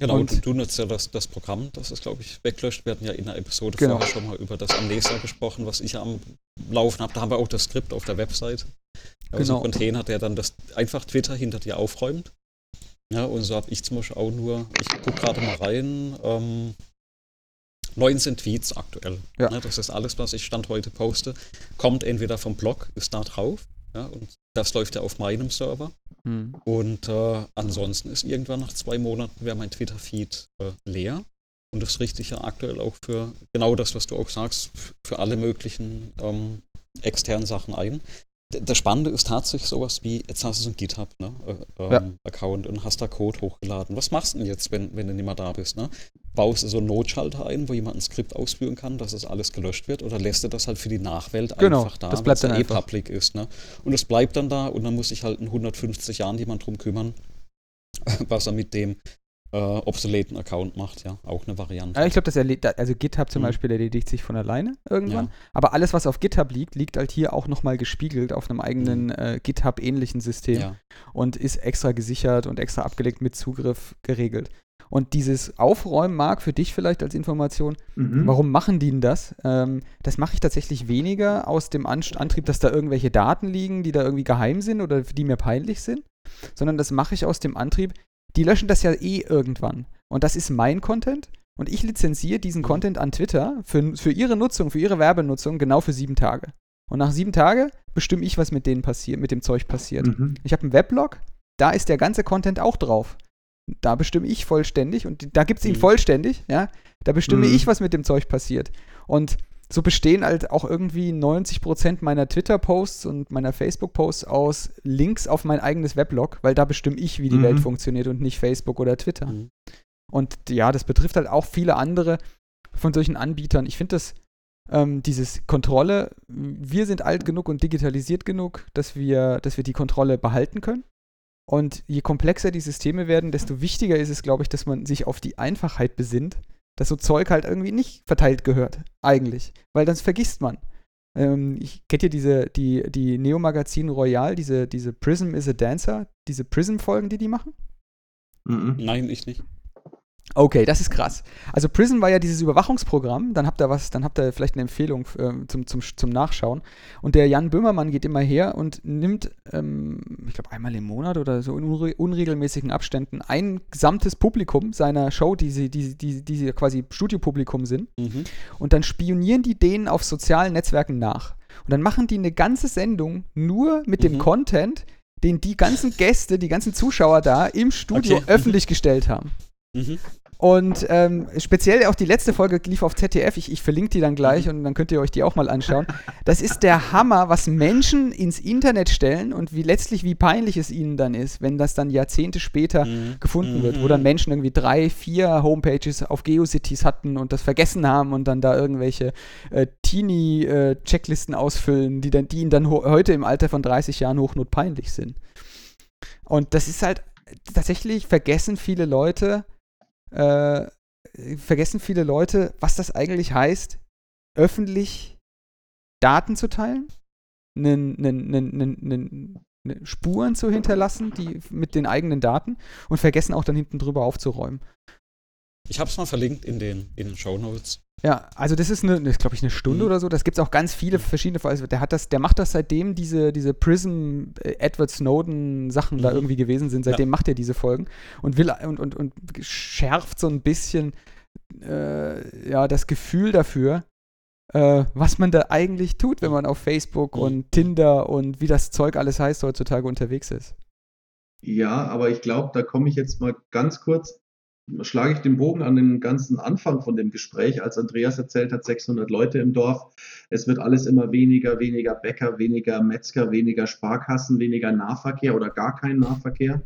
Genau, und, du nutzt ja das, das Programm, das ist, glaube ich, weglöscht. Wir hatten ja in der Episode genau. vorher schon mal über das Amnesia gesprochen, was ich am Laufen habe. Da haben wir auch das Skript auf der Website. Also genau. Container, der dann das einfach Twitter hinter dir aufräumt. Ja, und so habe ich zum Beispiel auch nur, ich gucke gerade mal rein, ähm, 19 Tweets aktuell. Ja. Ne, das ist alles, was ich Stand heute poste. Kommt entweder vom Blog, ist da drauf. Ja, und das läuft ja auf meinem Server. Mhm. Und äh, ansonsten ist irgendwann nach zwei Monaten wäre mein Twitter-Feed äh, leer. Und das richte ich ja aktuell auch für genau das, was du auch sagst, für alle möglichen ähm, externen Sachen ein. Das Spannende ist tatsächlich sowas wie, jetzt hast du so ein GitHub-Account ne, ähm, ja. und hast da Code hochgeladen. Was machst du denn jetzt, wenn, wenn du nicht mehr da bist? Ne? Baust du so einen Notschalter ein, wo jemand ein Skript ausführen kann, dass es alles gelöscht wird? Oder lässt du das halt für die Nachwelt genau, einfach da, das bleibt dann eh public ist? Ne? Und es bleibt dann da und dann muss sich halt in 150 Jahren jemand drum kümmern, <laughs> was er mit dem äh, obsoleten Account macht, ja, auch eine Variante. Ja, ich glaube, das also GitHub zum mhm. Beispiel erledigt sich von alleine irgendwann. Ja. Aber alles, was auf GitHub liegt, liegt halt hier auch nochmal gespiegelt auf einem eigenen mhm. äh, GitHub-ähnlichen System ja. und ist extra gesichert und extra abgelegt mit Zugriff geregelt. Und dieses Aufräumen mag für dich vielleicht als Information, mhm. warum machen die denn das? Ähm, das mache ich tatsächlich weniger aus dem Antrieb, dass da irgendwelche Daten liegen, die da irgendwie geheim sind oder die mir peinlich sind, sondern das mache ich aus dem Antrieb, die löschen das ja eh irgendwann. Und das ist mein Content. Und ich lizenziere diesen mhm. Content an Twitter für, für ihre Nutzung, für ihre Werbenutzung genau für sieben Tage. Und nach sieben Tagen bestimme ich, was mit denen passiert, mit dem Zeug passiert. Mhm. Ich habe einen Weblog, da ist der ganze Content auch drauf. Da bestimme ich vollständig und da gibt es ihn mhm. vollständig, ja. Da bestimme mhm. ich, was mit dem Zeug passiert. Und so bestehen halt auch irgendwie 90% meiner Twitter-Posts und meiner Facebook-Posts aus Links auf mein eigenes Weblog, weil da bestimme ich, wie die mhm. Welt funktioniert und nicht Facebook oder Twitter. Mhm. Und ja, das betrifft halt auch viele andere von solchen Anbietern. Ich finde das, ähm, dieses Kontrolle, wir sind alt genug und digitalisiert genug, dass wir, dass wir die Kontrolle behalten können. Und je komplexer die Systeme werden, desto wichtiger ist es, glaube ich, dass man sich auf die Einfachheit besinnt dass so Zeug halt irgendwie nicht verteilt gehört, eigentlich. Weil das vergisst man. Ähm, ich kenne ja diese, die, die Neo-Magazin Royal, diese, diese Prism is a Dancer, diese Prism-Folgen, die die machen? Mhm. Nein, ich nicht. Okay, das ist krass. Also Prison war ja dieses Überwachungsprogramm, dann habt ihr was, dann habt ihr vielleicht eine Empfehlung äh, zum, zum, zum Nachschauen. Und der Jan Böhmermann geht immer her und nimmt, ähm, ich glaube einmal im Monat oder so in unre unregelmäßigen Abständen ein gesamtes Publikum seiner Show, die sie, die, die, die sie quasi Studiopublikum sind. Mhm. Und dann spionieren die denen auf sozialen Netzwerken nach. Und dann machen die eine ganze Sendung nur mit mhm. dem Content, den die ganzen Gäste, die ganzen Zuschauer da im Studio okay. öffentlich gestellt haben. Mhm. Und ähm, speziell auch die letzte Folge lief auf ZDF. Ich, ich verlinke die dann gleich und dann könnt ihr euch die auch mal anschauen. Das ist der Hammer, was Menschen ins Internet stellen und wie letztlich, wie peinlich es ihnen dann ist, wenn das dann Jahrzehnte später mhm. gefunden wird, wo dann Menschen irgendwie drei, vier Homepages auf Geocities hatten und das vergessen haben und dann da irgendwelche äh, Teenie-Checklisten äh, ausfüllen, die, dann, die ihnen dann heute im Alter von 30 Jahren hochnotpeinlich sind. Und das ist halt tatsächlich vergessen viele Leute, äh, vergessen viele Leute, was das eigentlich heißt, öffentlich Daten zu teilen, Spuren zu hinterlassen, die mit den eigenen Daten und vergessen auch dann hinten drüber aufzuräumen. Ich habe es mal verlinkt in den, in den Show Notes. Ja, also das ist eine, glaube ich, eine Stunde mhm. oder so. Das gibt es auch ganz viele verschiedene. Also der hat das, der macht das seitdem diese, diese Prism äh, Edward Snowden Sachen mhm. da irgendwie gewesen sind. Seitdem ja. macht er diese Folgen und will und, und, und schärft so ein bisschen äh, ja das Gefühl dafür, äh, was man da eigentlich tut, wenn man auf Facebook mhm. und Tinder und wie das Zeug alles heißt heutzutage unterwegs ist. Ja, aber ich glaube, da komme ich jetzt mal ganz kurz schlage ich den Bogen an den ganzen Anfang von dem Gespräch, als Andreas erzählt hat, 600 Leute im Dorf. Es wird alles immer weniger, weniger Bäcker, weniger Metzger, weniger Sparkassen, weniger Nahverkehr oder gar kein Nahverkehr.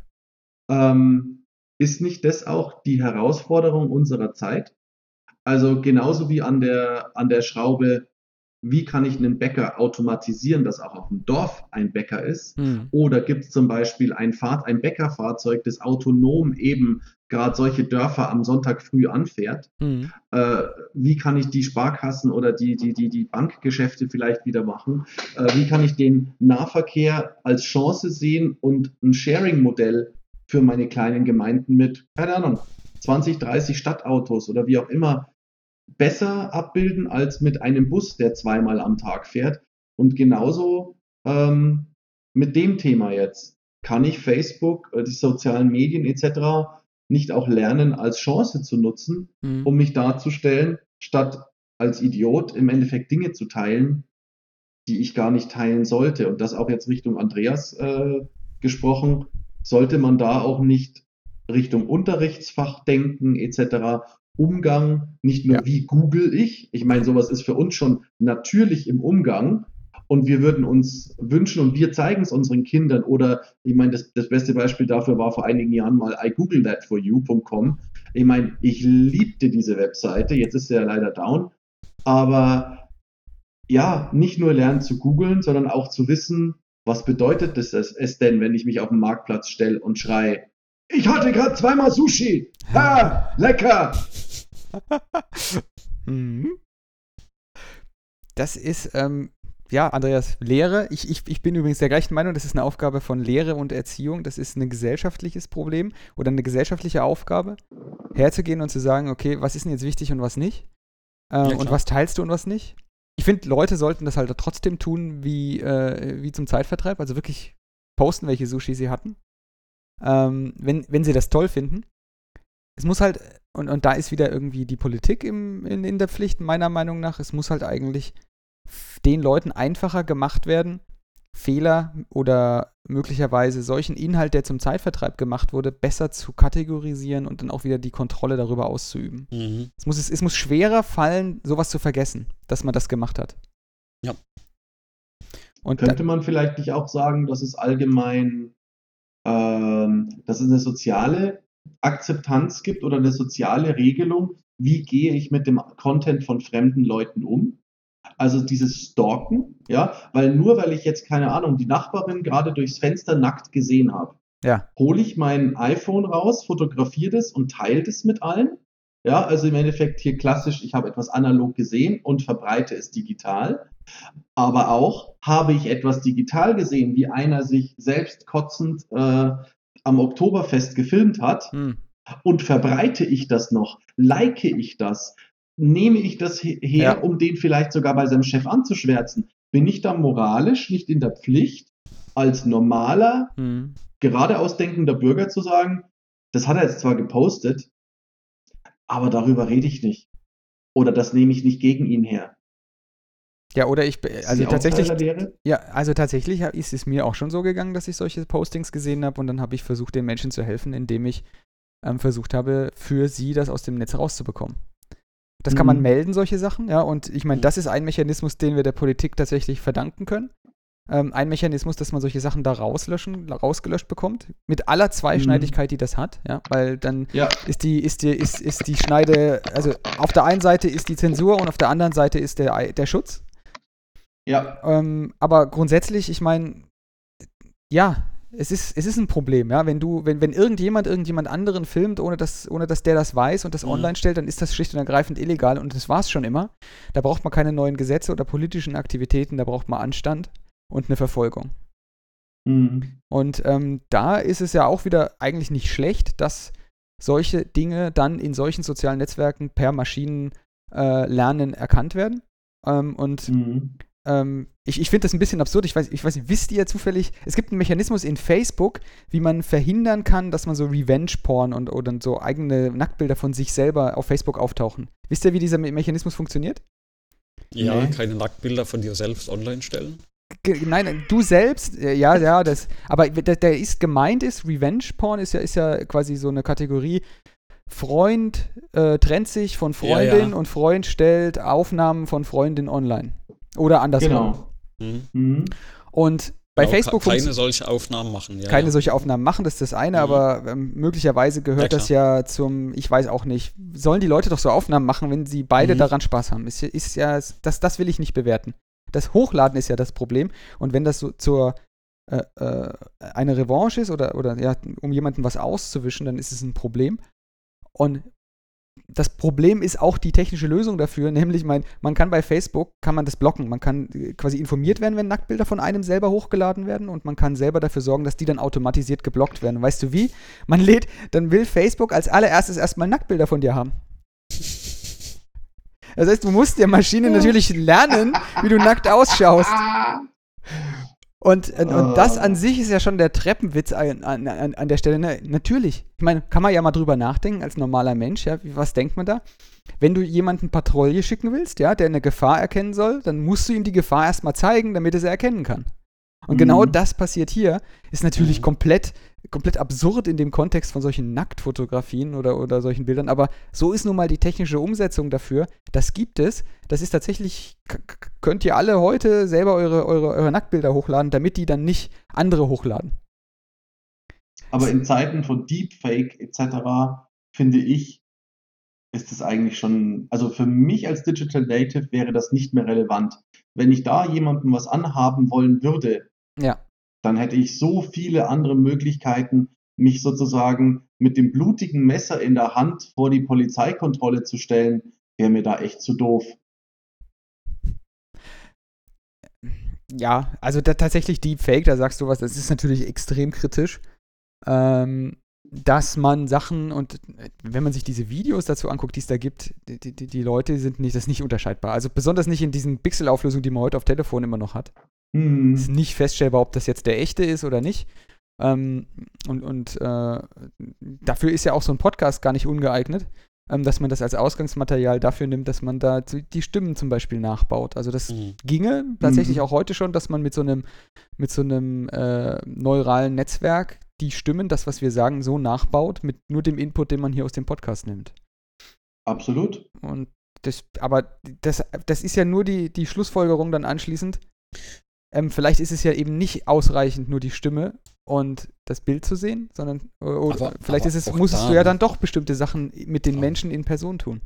Ähm, ist nicht das auch die Herausforderung unserer Zeit? Also genauso wie an der, an der Schraube wie kann ich einen Bäcker automatisieren, dass auch auf dem Dorf ein Bäcker ist? Mhm. Oder gibt es zum Beispiel ein, Fahr ein Bäckerfahrzeug, das autonom eben gerade solche Dörfer am Sonntag früh anfährt? Mhm. Äh, wie kann ich die Sparkassen oder die, die, die, die Bankgeschäfte vielleicht wieder machen? Äh, wie kann ich den Nahverkehr als Chance sehen und ein Sharing-Modell für meine kleinen Gemeinden mit, keine Ahnung, 20, 30 Stadtautos oder wie auch immer besser abbilden als mit einem Bus, der zweimal am Tag fährt. Und genauso ähm, mit dem Thema jetzt. Kann ich Facebook, äh, die sozialen Medien etc. nicht auch lernen, als Chance zu nutzen, mhm. um mich darzustellen, statt als Idiot im Endeffekt Dinge zu teilen, die ich gar nicht teilen sollte. Und das auch jetzt Richtung Andreas äh, gesprochen, sollte man da auch nicht Richtung Unterrichtsfach denken etc. Umgang, nicht nur ja. wie google ich. Ich meine, sowas ist für uns schon natürlich im Umgang. Und wir würden uns wünschen und wir zeigen es unseren Kindern. Oder ich meine, das, das beste Beispiel dafür war vor einigen Jahren mal igooglethatforyou.com. Ich meine, ich liebte diese Webseite. Jetzt ist sie ja leider down. Aber ja, nicht nur lernen zu googeln, sondern auch zu wissen, was bedeutet es, es denn, wenn ich mich auf den Marktplatz stelle und schreie, ich hatte gerade zweimal Sushi. Ha, lecker. <laughs> Mhm. Das ist, ähm, ja, Andreas, Lehre. Ich, ich, ich bin übrigens der gleichen Meinung, das ist eine Aufgabe von Lehre und Erziehung. Das ist ein gesellschaftliches Problem oder eine gesellschaftliche Aufgabe, herzugehen und zu sagen, okay, was ist denn jetzt wichtig und was nicht? Äh, ja, und was teilst du und was nicht? Ich finde, Leute sollten das halt trotzdem tun wie, äh, wie zum Zeitvertreib, also wirklich posten, welche Sushi sie hatten. Ähm, wenn, wenn sie das toll finden. Es muss halt, und, und da ist wieder irgendwie die Politik im, in, in der Pflicht, meiner Meinung nach, es muss halt eigentlich den Leuten einfacher gemacht werden, Fehler oder möglicherweise solchen Inhalt, der zum Zeitvertreib gemacht wurde, besser zu kategorisieren und dann auch wieder die Kontrolle darüber auszuüben. Mhm. Es, muss, es, muss schwerer fallen, sowas zu vergessen, dass man das gemacht hat. Ja. Und Könnte man vielleicht nicht auch sagen, dass es allgemein, ähm, dass es eine soziale Akzeptanz gibt oder eine soziale Regelung, wie gehe ich mit dem Content von fremden Leuten um? Also dieses Stalken, ja, weil nur weil ich jetzt, keine Ahnung, die Nachbarin gerade durchs Fenster nackt gesehen habe, ja. hole ich mein iPhone raus, fotografiere das und teile das mit allen. Ja, also im Endeffekt hier klassisch, ich habe etwas analog gesehen und verbreite es digital. Aber auch habe ich etwas digital gesehen, wie einer sich selbst kotzend äh, am Oktoberfest gefilmt hat. Hm. Und verbreite ich das noch? Like ich das? nehme ich das her, ja. um den vielleicht sogar bei seinem Chef anzuschwärzen? Bin ich da moralisch nicht in der Pflicht, als normaler, hm. geradeaus denkender Bürger zu sagen, das hat er jetzt zwar gepostet, aber darüber rede ich nicht. Oder das nehme ich nicht gegen ihn her. Ja, oder ich, also tatsächlich, ja, also tatsächlich ist es mir auch schon so gegangen, dass ich solche Postings gesehen habe und dann habe ich versucht, den Menschen zu helfen, indem ich ähm, versucht habe, für sie das aus dem Netz rauszubekommen. Das kann man mhm. melden, solche Sachen, ja. Und ich meine, mhm. das ist ein Mechanismus, den wir der Politik tatsächlich verdanken können. Ähm, ein Mechanismus, dass man solche Sachen da rauslöschen, rausgelöscht bekommt. Mit aller Zweischneidigkeit, die das hat, ja. Weil dann ja. ist die, ist die, ist, ist die Schneide, also auf der einen Seite ist die Zensur und auf der anderen Seite ist der, der Schutz. Ja. Ähm, aber grundsätzlich, ich meine, ja, es ist, es ist ein Problem, ja. Wenn du, wenn, wenn irgendjemand irgendjemand anderen filmt, ohne dass, ohne dass der das weiß und das mhm. online stellt, dann ist das schlicht und ergreifend illegal und das war es schon immer. Da braucht man keine neuen Gesetze oder politischen Aktivitäten, da braucht man Anstand und eine Verfolgung. Mhm. Und ähm, da ist es ja auch wieder eigentlich nicht schlecht, dass solche Dinge dann in solchen sozialen Netzwerken per Maschinenlernen äh, erkannt werden. Ähm, und mhm. Ähm, ich ich finde das ein bisschen absurd. Ich weiß, ich weiß nicht, wisst ihr zufällig, es gibt einen Mechanismus in Facebook, wie man verhindern kann, dass man so Revenge-Porn und oder so eigene Nacktbilder von sich selber auf Facebook auftauchen. Wisst ihr, wie dieser Mechanismus funktioniert? Ja, nee. keine Nacktbilder von dir selbst online stellen. Nein, du selbst, ja, ja, das, aber der, der ist gemeint ist, Revenge Porn ist ja, ist ja quasi so eine Kategorie. Freund äh, trennt sich von Freundin ja, ja. und Freund stellt Aufnahmen von Freundin online. Oder andersrum. Genau. Mhm. mhm. Und bei genau, Facebook keine solche Aufnahmen machen. Ja, keine ja. solche Aufnahmen machen, das ist das eine, mhm. aber ähm, möglicherweise gehört ja, das ja zum, ich weiß auch nicht, sollen die Leute doch so Aufnahmen machen, wenn sie beide mhm. daran Spaß haben? Ist, ist ja, das, das will ich nicht bewerten. Das Hochladen ist ja das Problem und wenn das so zur äh, äh, eine Revanche ist oder, oder ja, um jemandem was auszuwischen, dann ist es ein Problem. Und das Problem ist auch die technische Lösung dafür, <laughs> nämlich mein, man kann bei Facebook, kann man das blocken. Man kann äh, quasi informiert werden, wenn Nacktbilder von einem selber hochgeladen werden und man kann selber dafür sorgen, dass die dann automatisiert geblockt werden. weißt du wie? Man lädt, dann will Facebook als allererstes erstmal Nacktbilder von dir haben. Das heißt, du musst der Maschine natürlich lernen, wie du nackt ausschaust. Und, und, und das an sich ist ja schon der Treppenwitz an, an, an der Stelle. Ne? Natürlich. Ich meine, kann man ja mal drüber nachdenken als normaler Mensch. Ja? Was denkt man da? Wenn du jemanden Patrouille schicken willst, ja, der eine Gefahr erkennen soll, dann musst du ihm die Gefahr erstmal zeigen, damit er sie erkennen kann. Und genau mhm. genau das passiert hier, ist natürlich mhm. komplett, komplett absurd in dem Kontext von solchen Nacktfotografien oder, oder solchen Bildern. Aber so ist nun mal die technische Umsetzung dafür. Das gibt es. Das ist tatsächlich, könnt ihr alle heute selber eure, eure, eure Nacktbilder hochladen, damit die dann nicht andere hochladen. Aber in Zeiten von Deepfake etc. finde ich, ist es eigentlich schon, also für mich als Digital Native wäre das nicht mehr relevant. Wenn ich da jemandem was anhaben wollen würde, ja. Dann hätte ich so viele andere Möglichkeiten, mich sozusagen mit dem blutigen Messer in der Hand vor die Polizeikontrolle zu stellen, wäre mir da echt zu doof. Ja, also da, tatsächlich Deepfake, da sagst du was, das ist natürlich extrem kritisch. Ähm, dass man Sachen und wenn man sich diese Videos dazu anguckt, die es da gibt, die, die, die Leute sind nicht, das ist nicht unterscheidbar. Also besonders nicht in diesen Pixelauflösungen, die man heute auf Telefon immer noch hat. Mhm. Ist nicht feststellbar, ob das jetzt der echte ist oder nicht. Ähm, und und äh, dafür ist ja auch so ein Podcast gar nicht ungeeignet, ähm, dass man das als Ausgangsmaterial dafür nimmt, dass man da die Stimmen zum Beispiel nachbaut. Also das mhm. ginge tatsächlich mhm. auch heute schon, dass man mit so einem, mit so einem äh, neuralen Netzwerk die Stimmen, das, was wir sagen, so nachbaut, mit nur dem Input, den man hier aus dem Podcast nimmt. Absolut. Und das, aber das, das ist ja nur die, die Schlussfolgerung dann anschließend. Ähm, vielleicht ist es ja eben nicht ausreichend, nur die Stimme und das Bild zu sehen, sondern oder aber, vielleicht aber ist es, musstest du ja dann doch bestimmte Sachen mit den ja. Menschen in Person tun.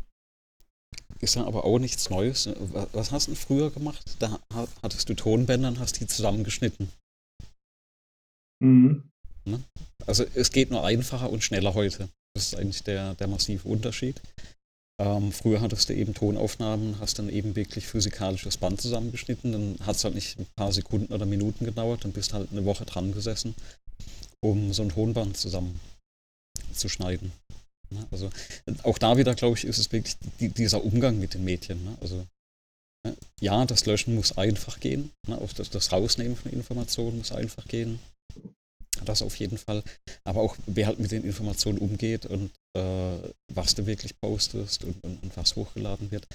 Ist ja aber auch nichts Neues. Was hast du früher gemacht? Da hattest du Tonbänder und hast die zusammengeschnitten. Mhm. Ne? Also es geht nur einfacher und schneller heute. Das ist eigentlich der, der massive Unterschied. Ähm, früher hattest du eben Tonaufnahmen, hast dann eben wirklich physikalisches Band zusammengeschnitten, dann hat es halt nicht ein paar Sekunden oder Minuten gedauert, dann bist halt eine Woche dran gesessen, um so ein Tonband zusammenzuschneiden. Ne? Also auch da wieder, glaube ich, ist es wirklich die, dieser Umgang mit den Medien. Ne? Also ne? ja, das Löschen muss einfach gehen, ne? auch das, das Rausnehmen von Informationen muss einfach gehen. Das auf jeden Fall. Aber auch, wer halt mit den Informationen umgeht und äh, was du wirklich postest und, und, und, was hochgeladen wird,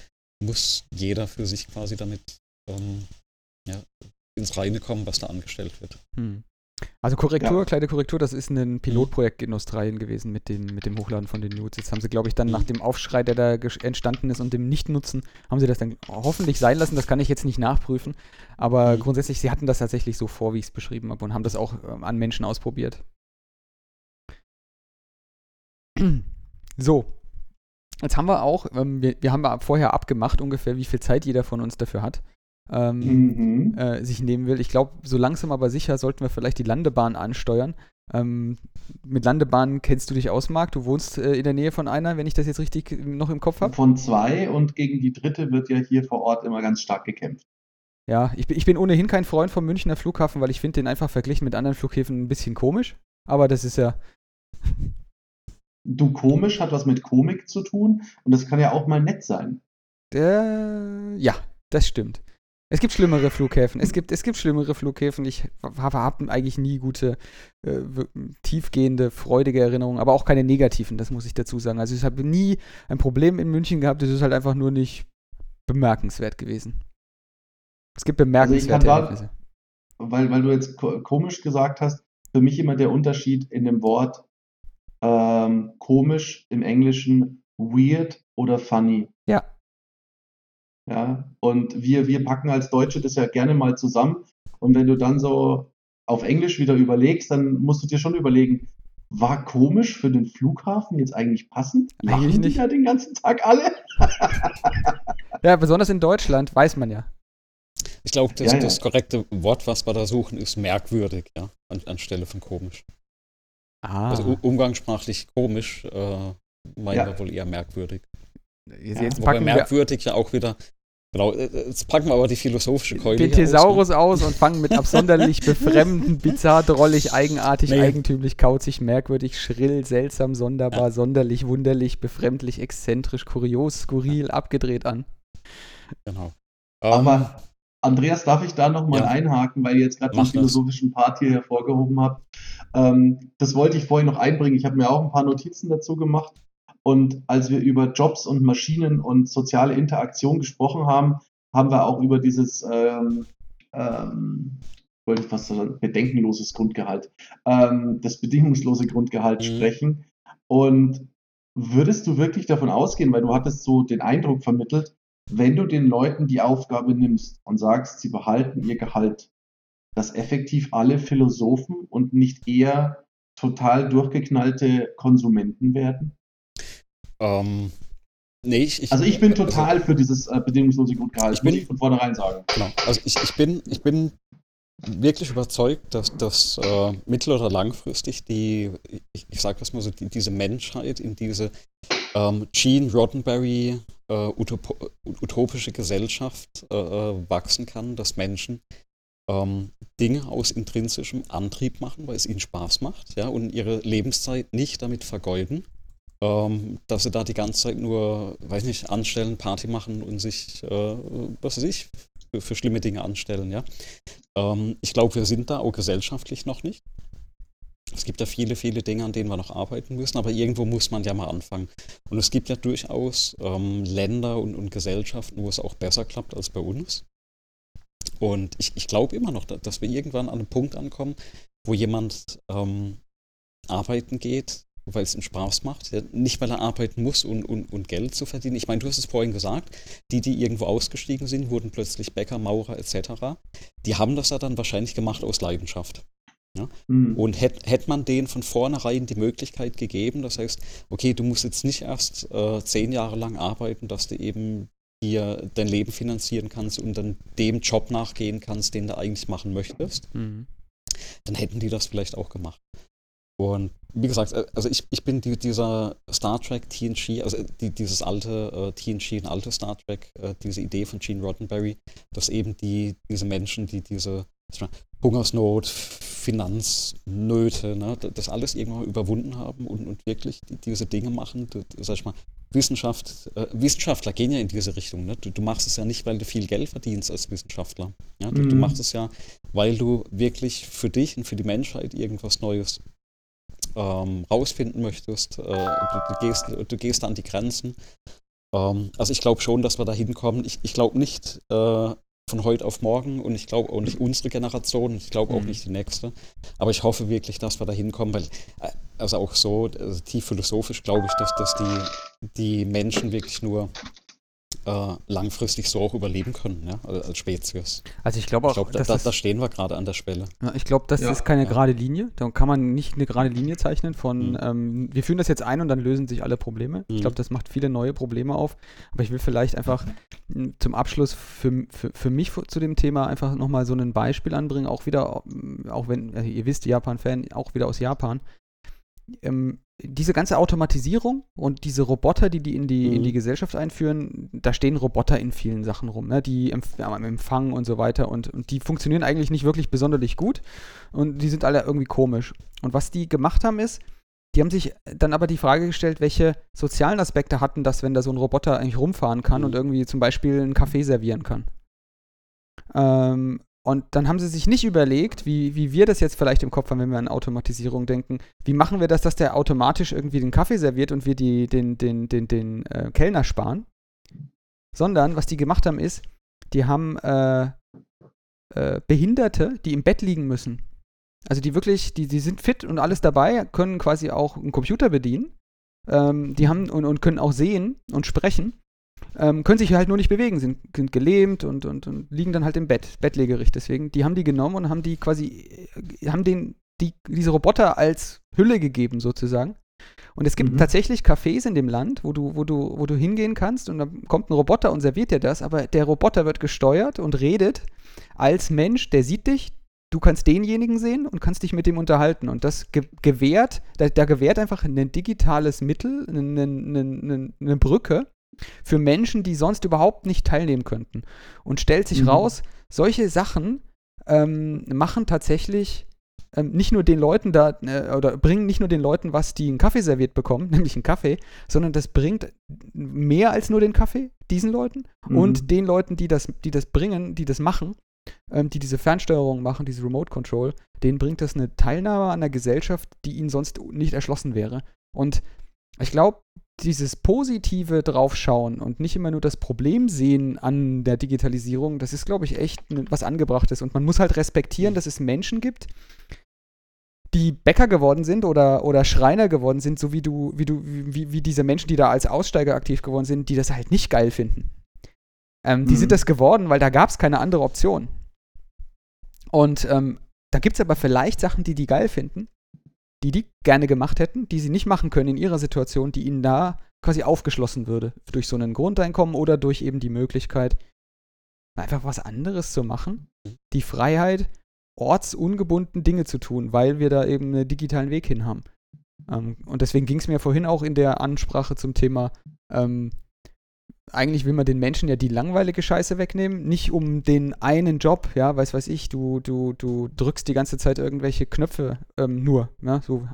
muss jeder für sich quasi damit ähm, ja, ins Reine kommen, was da angestellt wird. Hm. Also Korrektur, ja. kleine Korrektur, das ist ein Pilotprojekt in Australien gewesen mit, den, mit dem Hochladen von den Nudes. Jetzt haben sie, glaube ich, dann mhm. nach dem Aufschrei, der da entstanden ist und dem Nichtnutzen, haben sie das dann hoffentlich sein lassen. Das kann ich jetzt nicht nachprüfen. Aber mhm. grundsätzlich, sie hatten das tatsächlich so vor, wie ich es beschrieben habe und haben das auch ähm, an Menschen ausprobiert. <clears throat> So. Jetzt haben wir auch, ähm, wir, wir haben vorher abgemacht ungefähr, wie viel Zeit jeder von uns dafür hat ähm, mhm. äh, sich nehmen will. Ich glaube, so langsam aber sicher sollten wir vielleicht die Landebahn ansteuern. Ähm, mit Landebahnen kennst du dich aus, Marc? Du wohnst äh, in der Nähe von einer, wenn ich das jetzt richtig noch im Kopf habe? Von zwei und gegen die dritte wird ja hier vor Ort immer ganz stark gekämpft. Ja, ich, ich bin ohnehin kein Freund vom Münchner Flughafen, weil ich finde den einfach verglichen mit anderen Flughäfen ein bisschen komisch. Aber das ist ja. Du komisch hat was mit Komik zu tun und das kann ja auch mal nett sein. Äh, ja, das stimmt. Es gibt schlimmere Flughäfen. Es gibt, es gibt schlimmere Flughäfen. Ich habe hab eigentlich nie gute, äh, tiefgehende, freudige Erinnerungen, aber auch keine negativen, das muss ich dazu sagen. Also ich habe nie ein Problem in München gehabt, es ist halt einfach nur nicht bemerkenswert gewesen. Es gibt bemerkenswerte also Erlebnisse. Weil, weil du jetzt komisch gesagt hast, für mich immer der Unterschied in dem Wort ähm, komisch im Englischen weird oder funny. Ja. Ja, und wir, wir packen als Deutsche das ja gerne mal zusammen. Und wenn du dann so auf Englisch wieder überlegst, dann musst du dir schon überlegen, war komisch für den Flughafen jetzt eigentlich passend? Lachen eigentlich nicht. ja den ganzen Tag alle? <laughs> ja, besonders in Deutschland, weiß man ja. Ich glaube, das, ja, ja. das korrekte Wort, was wir da suchen, ist merkwürdig, ja, an, anstelle von komisch. Ah. Also umgangssprachlich komisch äh, meinen ja. wir wohl eher merkwürdig. Jetzt, jetzt Wobei merkwürdig ja auch wieder Genau, äh, jetzt packen wir aber die philosophische Keule Den Thesaurus aus, ne? aus, und fangen mit absonderlich <laughs> befremdend, bizarr, drollig, eigenartig, nee. eigentümlich, kauzig, merkwürdig, schrill, seltsam, sonderbar, ja. sonderlich, wunderlich, befremdlich, exzentrisch, kurios, skurril, abgedreht an. Genau. Um, aber Andreas, darf ich da nochmal ja. einhaken, weil ihr jetzt gerade den philosophischen Part hier hervorgehoben habt? Ähm, das wollte ich vorhin noch einbringen. Ich habe mir auch ein paar Notizen dazu gemacht. Und als wir über Jobs und Maschinen und soziale Interaktion gesprochen haben, haben wir auch über dieses, ähm, ähm, wollte ich fast sagen, bedenkenloses Grundgehalt, ähm, das bedingungslose Grundgehalt mhm. sprechen. Und würdest du wirklich davon ausgehen, weil du hattest so den Eindruck vermittelt, wenn du den Leuten die Aufgabe nimmst und sagst, sie behalten ihr Gehalt, dass effektiv alle Philosophen und nicht eher total durchgeknallte Konsumenten werden? Ähm, nee, ich, ich, also ich bin also total also, für dieses äh, bedingungslose Grundgehalt, ich bin, muss ich von vornherein sagen. Genau. Also ich, ich, bin, ich bin wirklich überzeugt, dass, dass äh, mittel- oder langfristig die, ich, ich sage das mal so, die, diese Menschheit in diese ähm, Gene Roddenberry äh, utop utopische Gesellschaft äh, äh, wachsen kann, dass Menschen ähm, Dinge aus intrinsischem Antrieb machen, weil es ihnen Spaß macht, ja, und ihre Lebenszeit nicht damit vergeuden, ähm, dass sie da die ganze Zeit nur, weiß nicht, anstellen, Party machen und sich, äh, was weiß ich, für, für schlimme Dinge anstellen, ja. Ähm, ich glaube, wir sind da auch gesellschaftlich noch nicht. Es gibt ja viele, viele Dinge, an denen wir noch arbeiten müssen, aber irgendwo muss man ja mal anfangen. Und es gibt ja durchaus ähm, Länder und, und, Gesellschaften, wo es auch besser klappt als bei uns. Und ich, ich glaube immer noch, dass wir irgendwann an einem Punkt ankommen, wo jemand ähm, arbeiten geht, weil es ihm Spaß macht. Ja, nicht, weil er arbeiten muss, um, um, um Geld zu verdienen. Ich meine, du hast es vorhin gesagt, die, die irgendwo ausgestiegen sind, wurden plötzlich Bäcker, Maurer etc. Die haben das ja dann wahrscheinlich gemacht aus Leidenschaft. Ja? Mhm. Und hätte hätt man denen von vornherein die Möglichkeit gegeben, das heißt, okay, du musst jetzt nicht erst äh, zehn Jahre lang arbeiten, dass du eben dir dein Leben finanzieren kannst und dann dem Job nachgehen kannst, den du eigentlich machen möchtest, mhm. dann hätten die das vielleicht auch gemacht. Und wie gesagt, äh, also ich, ich bin die, dieser Star Trek TNG, also die, dieses alte äh, TNG, ein altes Star Trek, äh, diese Idee von Gene Roddenberry, dass eben die, diese Menschen, die diese Hungersnot, Finanznöte, ne, das alles irgendwann überwunden haben und, und wirklich diese Dinge machen, das, sag ich mal, Wissenschaft, äh, Wissenschaftler gehen ja in diese Richtung. Ne? Du, du, machst es ja nicht, weil du viel Geld verdienst als Wissenschaftler. Ja? Du, mhm. du, machst es ja, weil du wirklich für dich und für die Menschheit irgendwas Neues ähm, rausfinden möchtest. Äh, du, du, gehst, du gehst an die Grenzen. Ähm, also ich glaube schon, dass wir da hinkommen. Ich, ich glaube nicht äh, von heute auf morgen und ich glaube auch nicht unsere Generation, ich glaube auch mhm. nicht die nächste. Aber ich hoffe wirklich, dass wir da hinkommen, weil, äh, also auch so, also tief philosophisch glaube ich, dass, dass die, die Menschen wirklich nur äh, langfristig so auch überleben können, ja, als Spezies. Also ich glaube auch, ich glaub, da, da, stehen wir gerade an der Schwelle. Ja, ich glaube, das ja, ist keine ja. gerade Linie. Da kann man nicht eine gerade Linie zeichnen von, mhm. ähm, wir führen das jetzt ein und dann lösen sich alle Probleme. Mhm. Ich glaube, das macht viele neue Probleme auf. Aber ich will vielleicht einfach hm, zum Abschluss für, für, für mich zu dem Thema einfach nochmal so ein Beispiel anbringen, auch wieder, auch wenn, also ihr wisst, Japan-Fan, auch wieder aus Japan. Ähm, diese ganze Automatisierung und diese Roboter, die die in die, mhm. in die Gesellschaft einführen, da stehen Roboter in vielen Sachen rum, ne? die am Empfang und so weiter und, und die funktionieren eigentlich nicht wirklich besonders gut und die sind alle irgendwie komisch. Und was die gemacht haben ist, die haben sich dann aber die Frage gestellt, welche sozialen Aspekte hatten das, wenn da so ein Roboter eigentlich rumfahren kann mhm. und irgendwie zum Beispiel einen Kaffee servieren kann. Ähm, und dann haben sie sich nicht überlegt, wie, wie wir das jetzt vielleicht im Kopf haben, wenn wir an Automatisierung denken. Wie machen wir das, dass der automatisch irgendwie den Kaffee serviert und wir die, den, den, den, den äh, Kellner sparen? Sondern, was die gemacht haben, ist, die haben äh, äh, Behinderte, die im Bett liegen müssen. Also die wirklich, die, die sind fit und alles dabei, können quasi auch einen Computer bedienen. Ähm, die haben und, und können auch sehen und sprechen ähm, können sich halt nur nicht bewegen, sind, sind gelähmt und, und, und, liegen dann halt im Bett, bettlägerig. Deswegen, die haben die genommen und haben die quasi, äh, haben den, die, diese Roboter als Hülle gegeben sozusagen. Und es gibt mhm. tatsächlich Cafés in dem Land, wo du, wo du, wo du hingehen kannst und dann kommt ein Roboter und serviert dir das, aber der Roboter wird gesteuert und redet als Mensch, der sieht dich, du kannst denjenigen sehen und kannst dich mit dem unterhalten. Und das ge gewährt, da, da, gewährt einfach ein digitales Mittel, eine, eine, eine, eine Brücke für Menschen, die sonst überhaupt nicht teilnehmen könnten. Und stellt sich mhm. raus, solche Sachen ähm, machen tatsächlich ähm, nicht nur den Leuten da, äh, oder bringen nicht nur den Leuten was, die einen Kaffee serviert bekommen, <laughs> nämlich einen Kaffee, sondern das bringt mehr als nur den Kaffee, diesen Leuten, mhm. und den Leuten, die das, die das bringen, die das machen, ähm, die diese Fernsteuerung machen, diese Remote Control, denen bringt das eine Teilnahme an der Gesellschaft, die ihnen sonst nicht erschlossen wäre. Und ich glaube, dieses positive Draufschauen und nicht immer nur das Problem sehen an der Digitalisierung, das ist, glaube ich, echt was Angebrachtes. Und man muss halt respektieren, dass es Menschen gibt, die Bäcker geworden sind oder, oder Schreiner geworden sind, so wie du, wie du, wie, wie diese Menschen, die da als Aussteiger aktiv geworden sind, die das halt nicht geil finden. Ähm, die mhm. sind das geworden, weil da gab es keine andere Option. Und ähm, da gibt es aber vielleicht Sachen, die die geil finden, die die gerne gemacht hätten, die sie nicht machen können in ihrer Situation, die ihnen da quasi aufgeschlossen würde. Durch so ein Grundeinkommen oder durch eben die Möglichkeit, einfach was anderes zu machen. Die Freiheit, ortsungebunden Dinge zu tun, weil wir da eben einen digitalen Weg hin haben. Ähm, und deswegen ging es mir vorhin auch in der Ansprache zum Thema, ähm, eigentlich will man den Menschen ja die langweilige Scheiße wegnehmen, nicht um den einen Job, ja, weiß weiß ich, du, du, du drückst die ganze Zeit irgendwelche Knöpfe ähm, nur, ja, so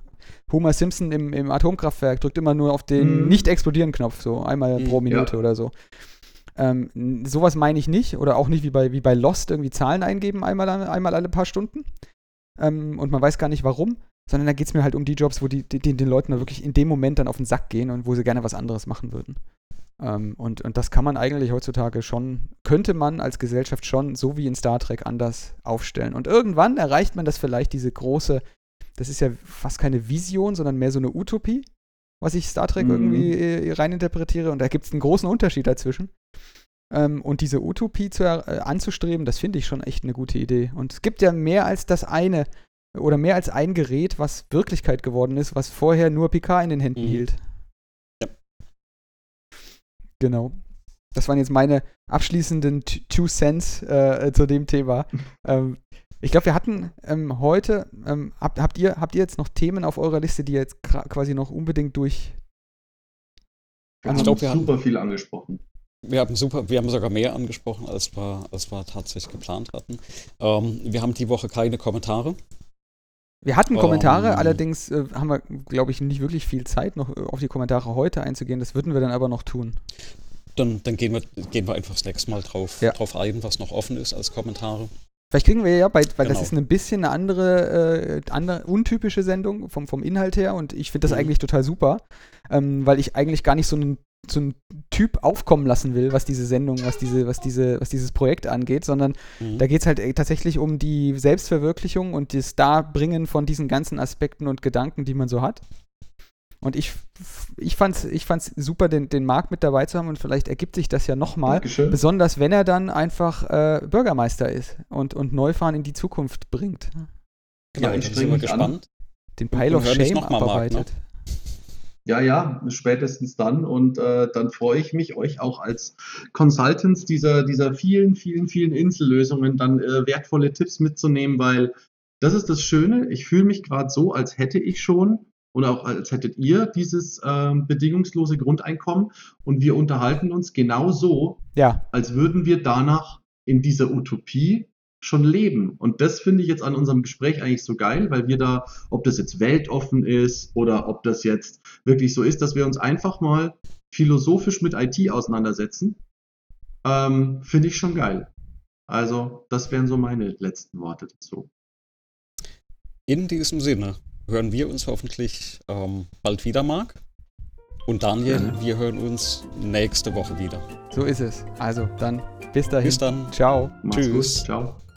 Homer Simpson im, im Atomkraftwerk drückt immer nur auf den mhm. nicht explodieren Knopf, so einmal mhm, pro Minute ja. oder so. Ähm, sowas meine ich nicht. Oder auch nicht wie bei, wie bei Lost irgendwie Zahlen eingeben, einmal, einmal alle paar Stunden. Ähm, und man weiß gar nicht warum. Sondern da geht es mir halt um die Jobs, wo die, die, den Leuten wirklich in dem Moment dann auf den Sack gehen und wo sie gerne was anderes machen würden. Ähm, und, und das kann man eigentlich heutzutage schon, könnte man als Gesellschaft schon, so wie in Star Trek, anders aufstellen. Und irgendwann erreicht man das vielleicht, diese große, das ist ja fast keine Vision, sondern mehr so eine Utopie, was ich Star Trek mhm. irgendwie äh, reininterpretiere. Und da gibt es einen großen Unterschied dazwischen. Ähm, und diese Utopie zu, äh, anzustreben, das finde ich schon echt eine gute Idee. Und es gibt ja mehr als das eine oder mehr als ein Gerät, was Wirklichkeit geworden ist, was vorher nur Picard in den Händen mhm. hielt. Genau. Das waren jetzt meine abschließenden Two Cents äh, zu dem Thema. <laughs> ähm, ich glaube, wir hatten ähm, heute, ähm, habt, habt, ihr, habt ihr jetzt noch Themen auf eurer Liste, die ihr jetzt quasi noch unbedingt durch. Wir haben glaub, wir super hatten, viel angesprochen. Wir haben super, wir haben sogar mehr angesprochen, als wir, als wir tatsächlich geplant hatten. Ähm, wir haben die Woche keine Kommentare. Wir hatten Kommentare, um, allerdings äh, haben wir, glaube ich, nicht wirklich viel Zeit, noch äh, auf die Kommentare heute einzugehen. Das würden wir dann aber noch tun. Dann, dann gehen, wir, gehen wir einfach das nächste Mal drauf, ja. drauf ein, was noch offen ist als Kommentare. Vielleicht kriegen wir ja, bei, weil genau. das ist ein bisschen eine andere, äh, andere untypische Sendung vom, vom Inhalt her und ich finde das mhm. eigentlich total super, ähm, weil ich eigentlich gar nicht so einen so einen Typ aufkommen lassen will, was diese Sendung, was diese, was diese, was dieses Projekt angeht, sondern mhm. da geht es halt tatsächlich um die Selbstverwirklichung und das Darbringen von diesen ganzen Aspekten und Gedanken, die man so hat. Und ich, ich fand es ich fand's super, den, den Marc mit dabei zu haben und vielleicht ergibt sich das ja nochmal. Besonders wenn er dann einfach äh, Bürgermeister ist und, und Neufahren in die Zukunft bringt. Genau, ja, ich bin gespannt. Den Pile of Shame abarbeitet. Marc, ne? Ja, ja, spätestens dann. Und äh, dann freue ich mich, euch auch als Consultants dieser, dieser vielen, vielen, vielen Insellösungen dann äh, wertvolle Tipps mitzunehmen, weil das ist das Schöne. Ich fühle mich gerade so, als hätte ich schon und auch als hättet ihr dieses äh, bedingungslose Grundeinkommen und wir unterhalten uns genau so, ja. als würden wir danach in dieser Utopie schon leben. Und das finde ich jetzt an unserem Gespräch eigentlich so geil, weil wir da, ob das jetzt weltoffen ist oder ob das jetzt wirklich so ist, dass wir uns einfach mal philosophisch mit IT auseinandersetzen, ähm, finde ich schon geil. Also, das wären so meine letzten Worte dazu. In diesem Sinne hören wir uns hoffentlich ähm, bald wieder, Marc. Und Daniel, ja. wir hören uns nächste Woche wieder. So ist es. Also dann bis dahin. Bis dann. Ciao. Mach's Tschüss. Gut. Ciao.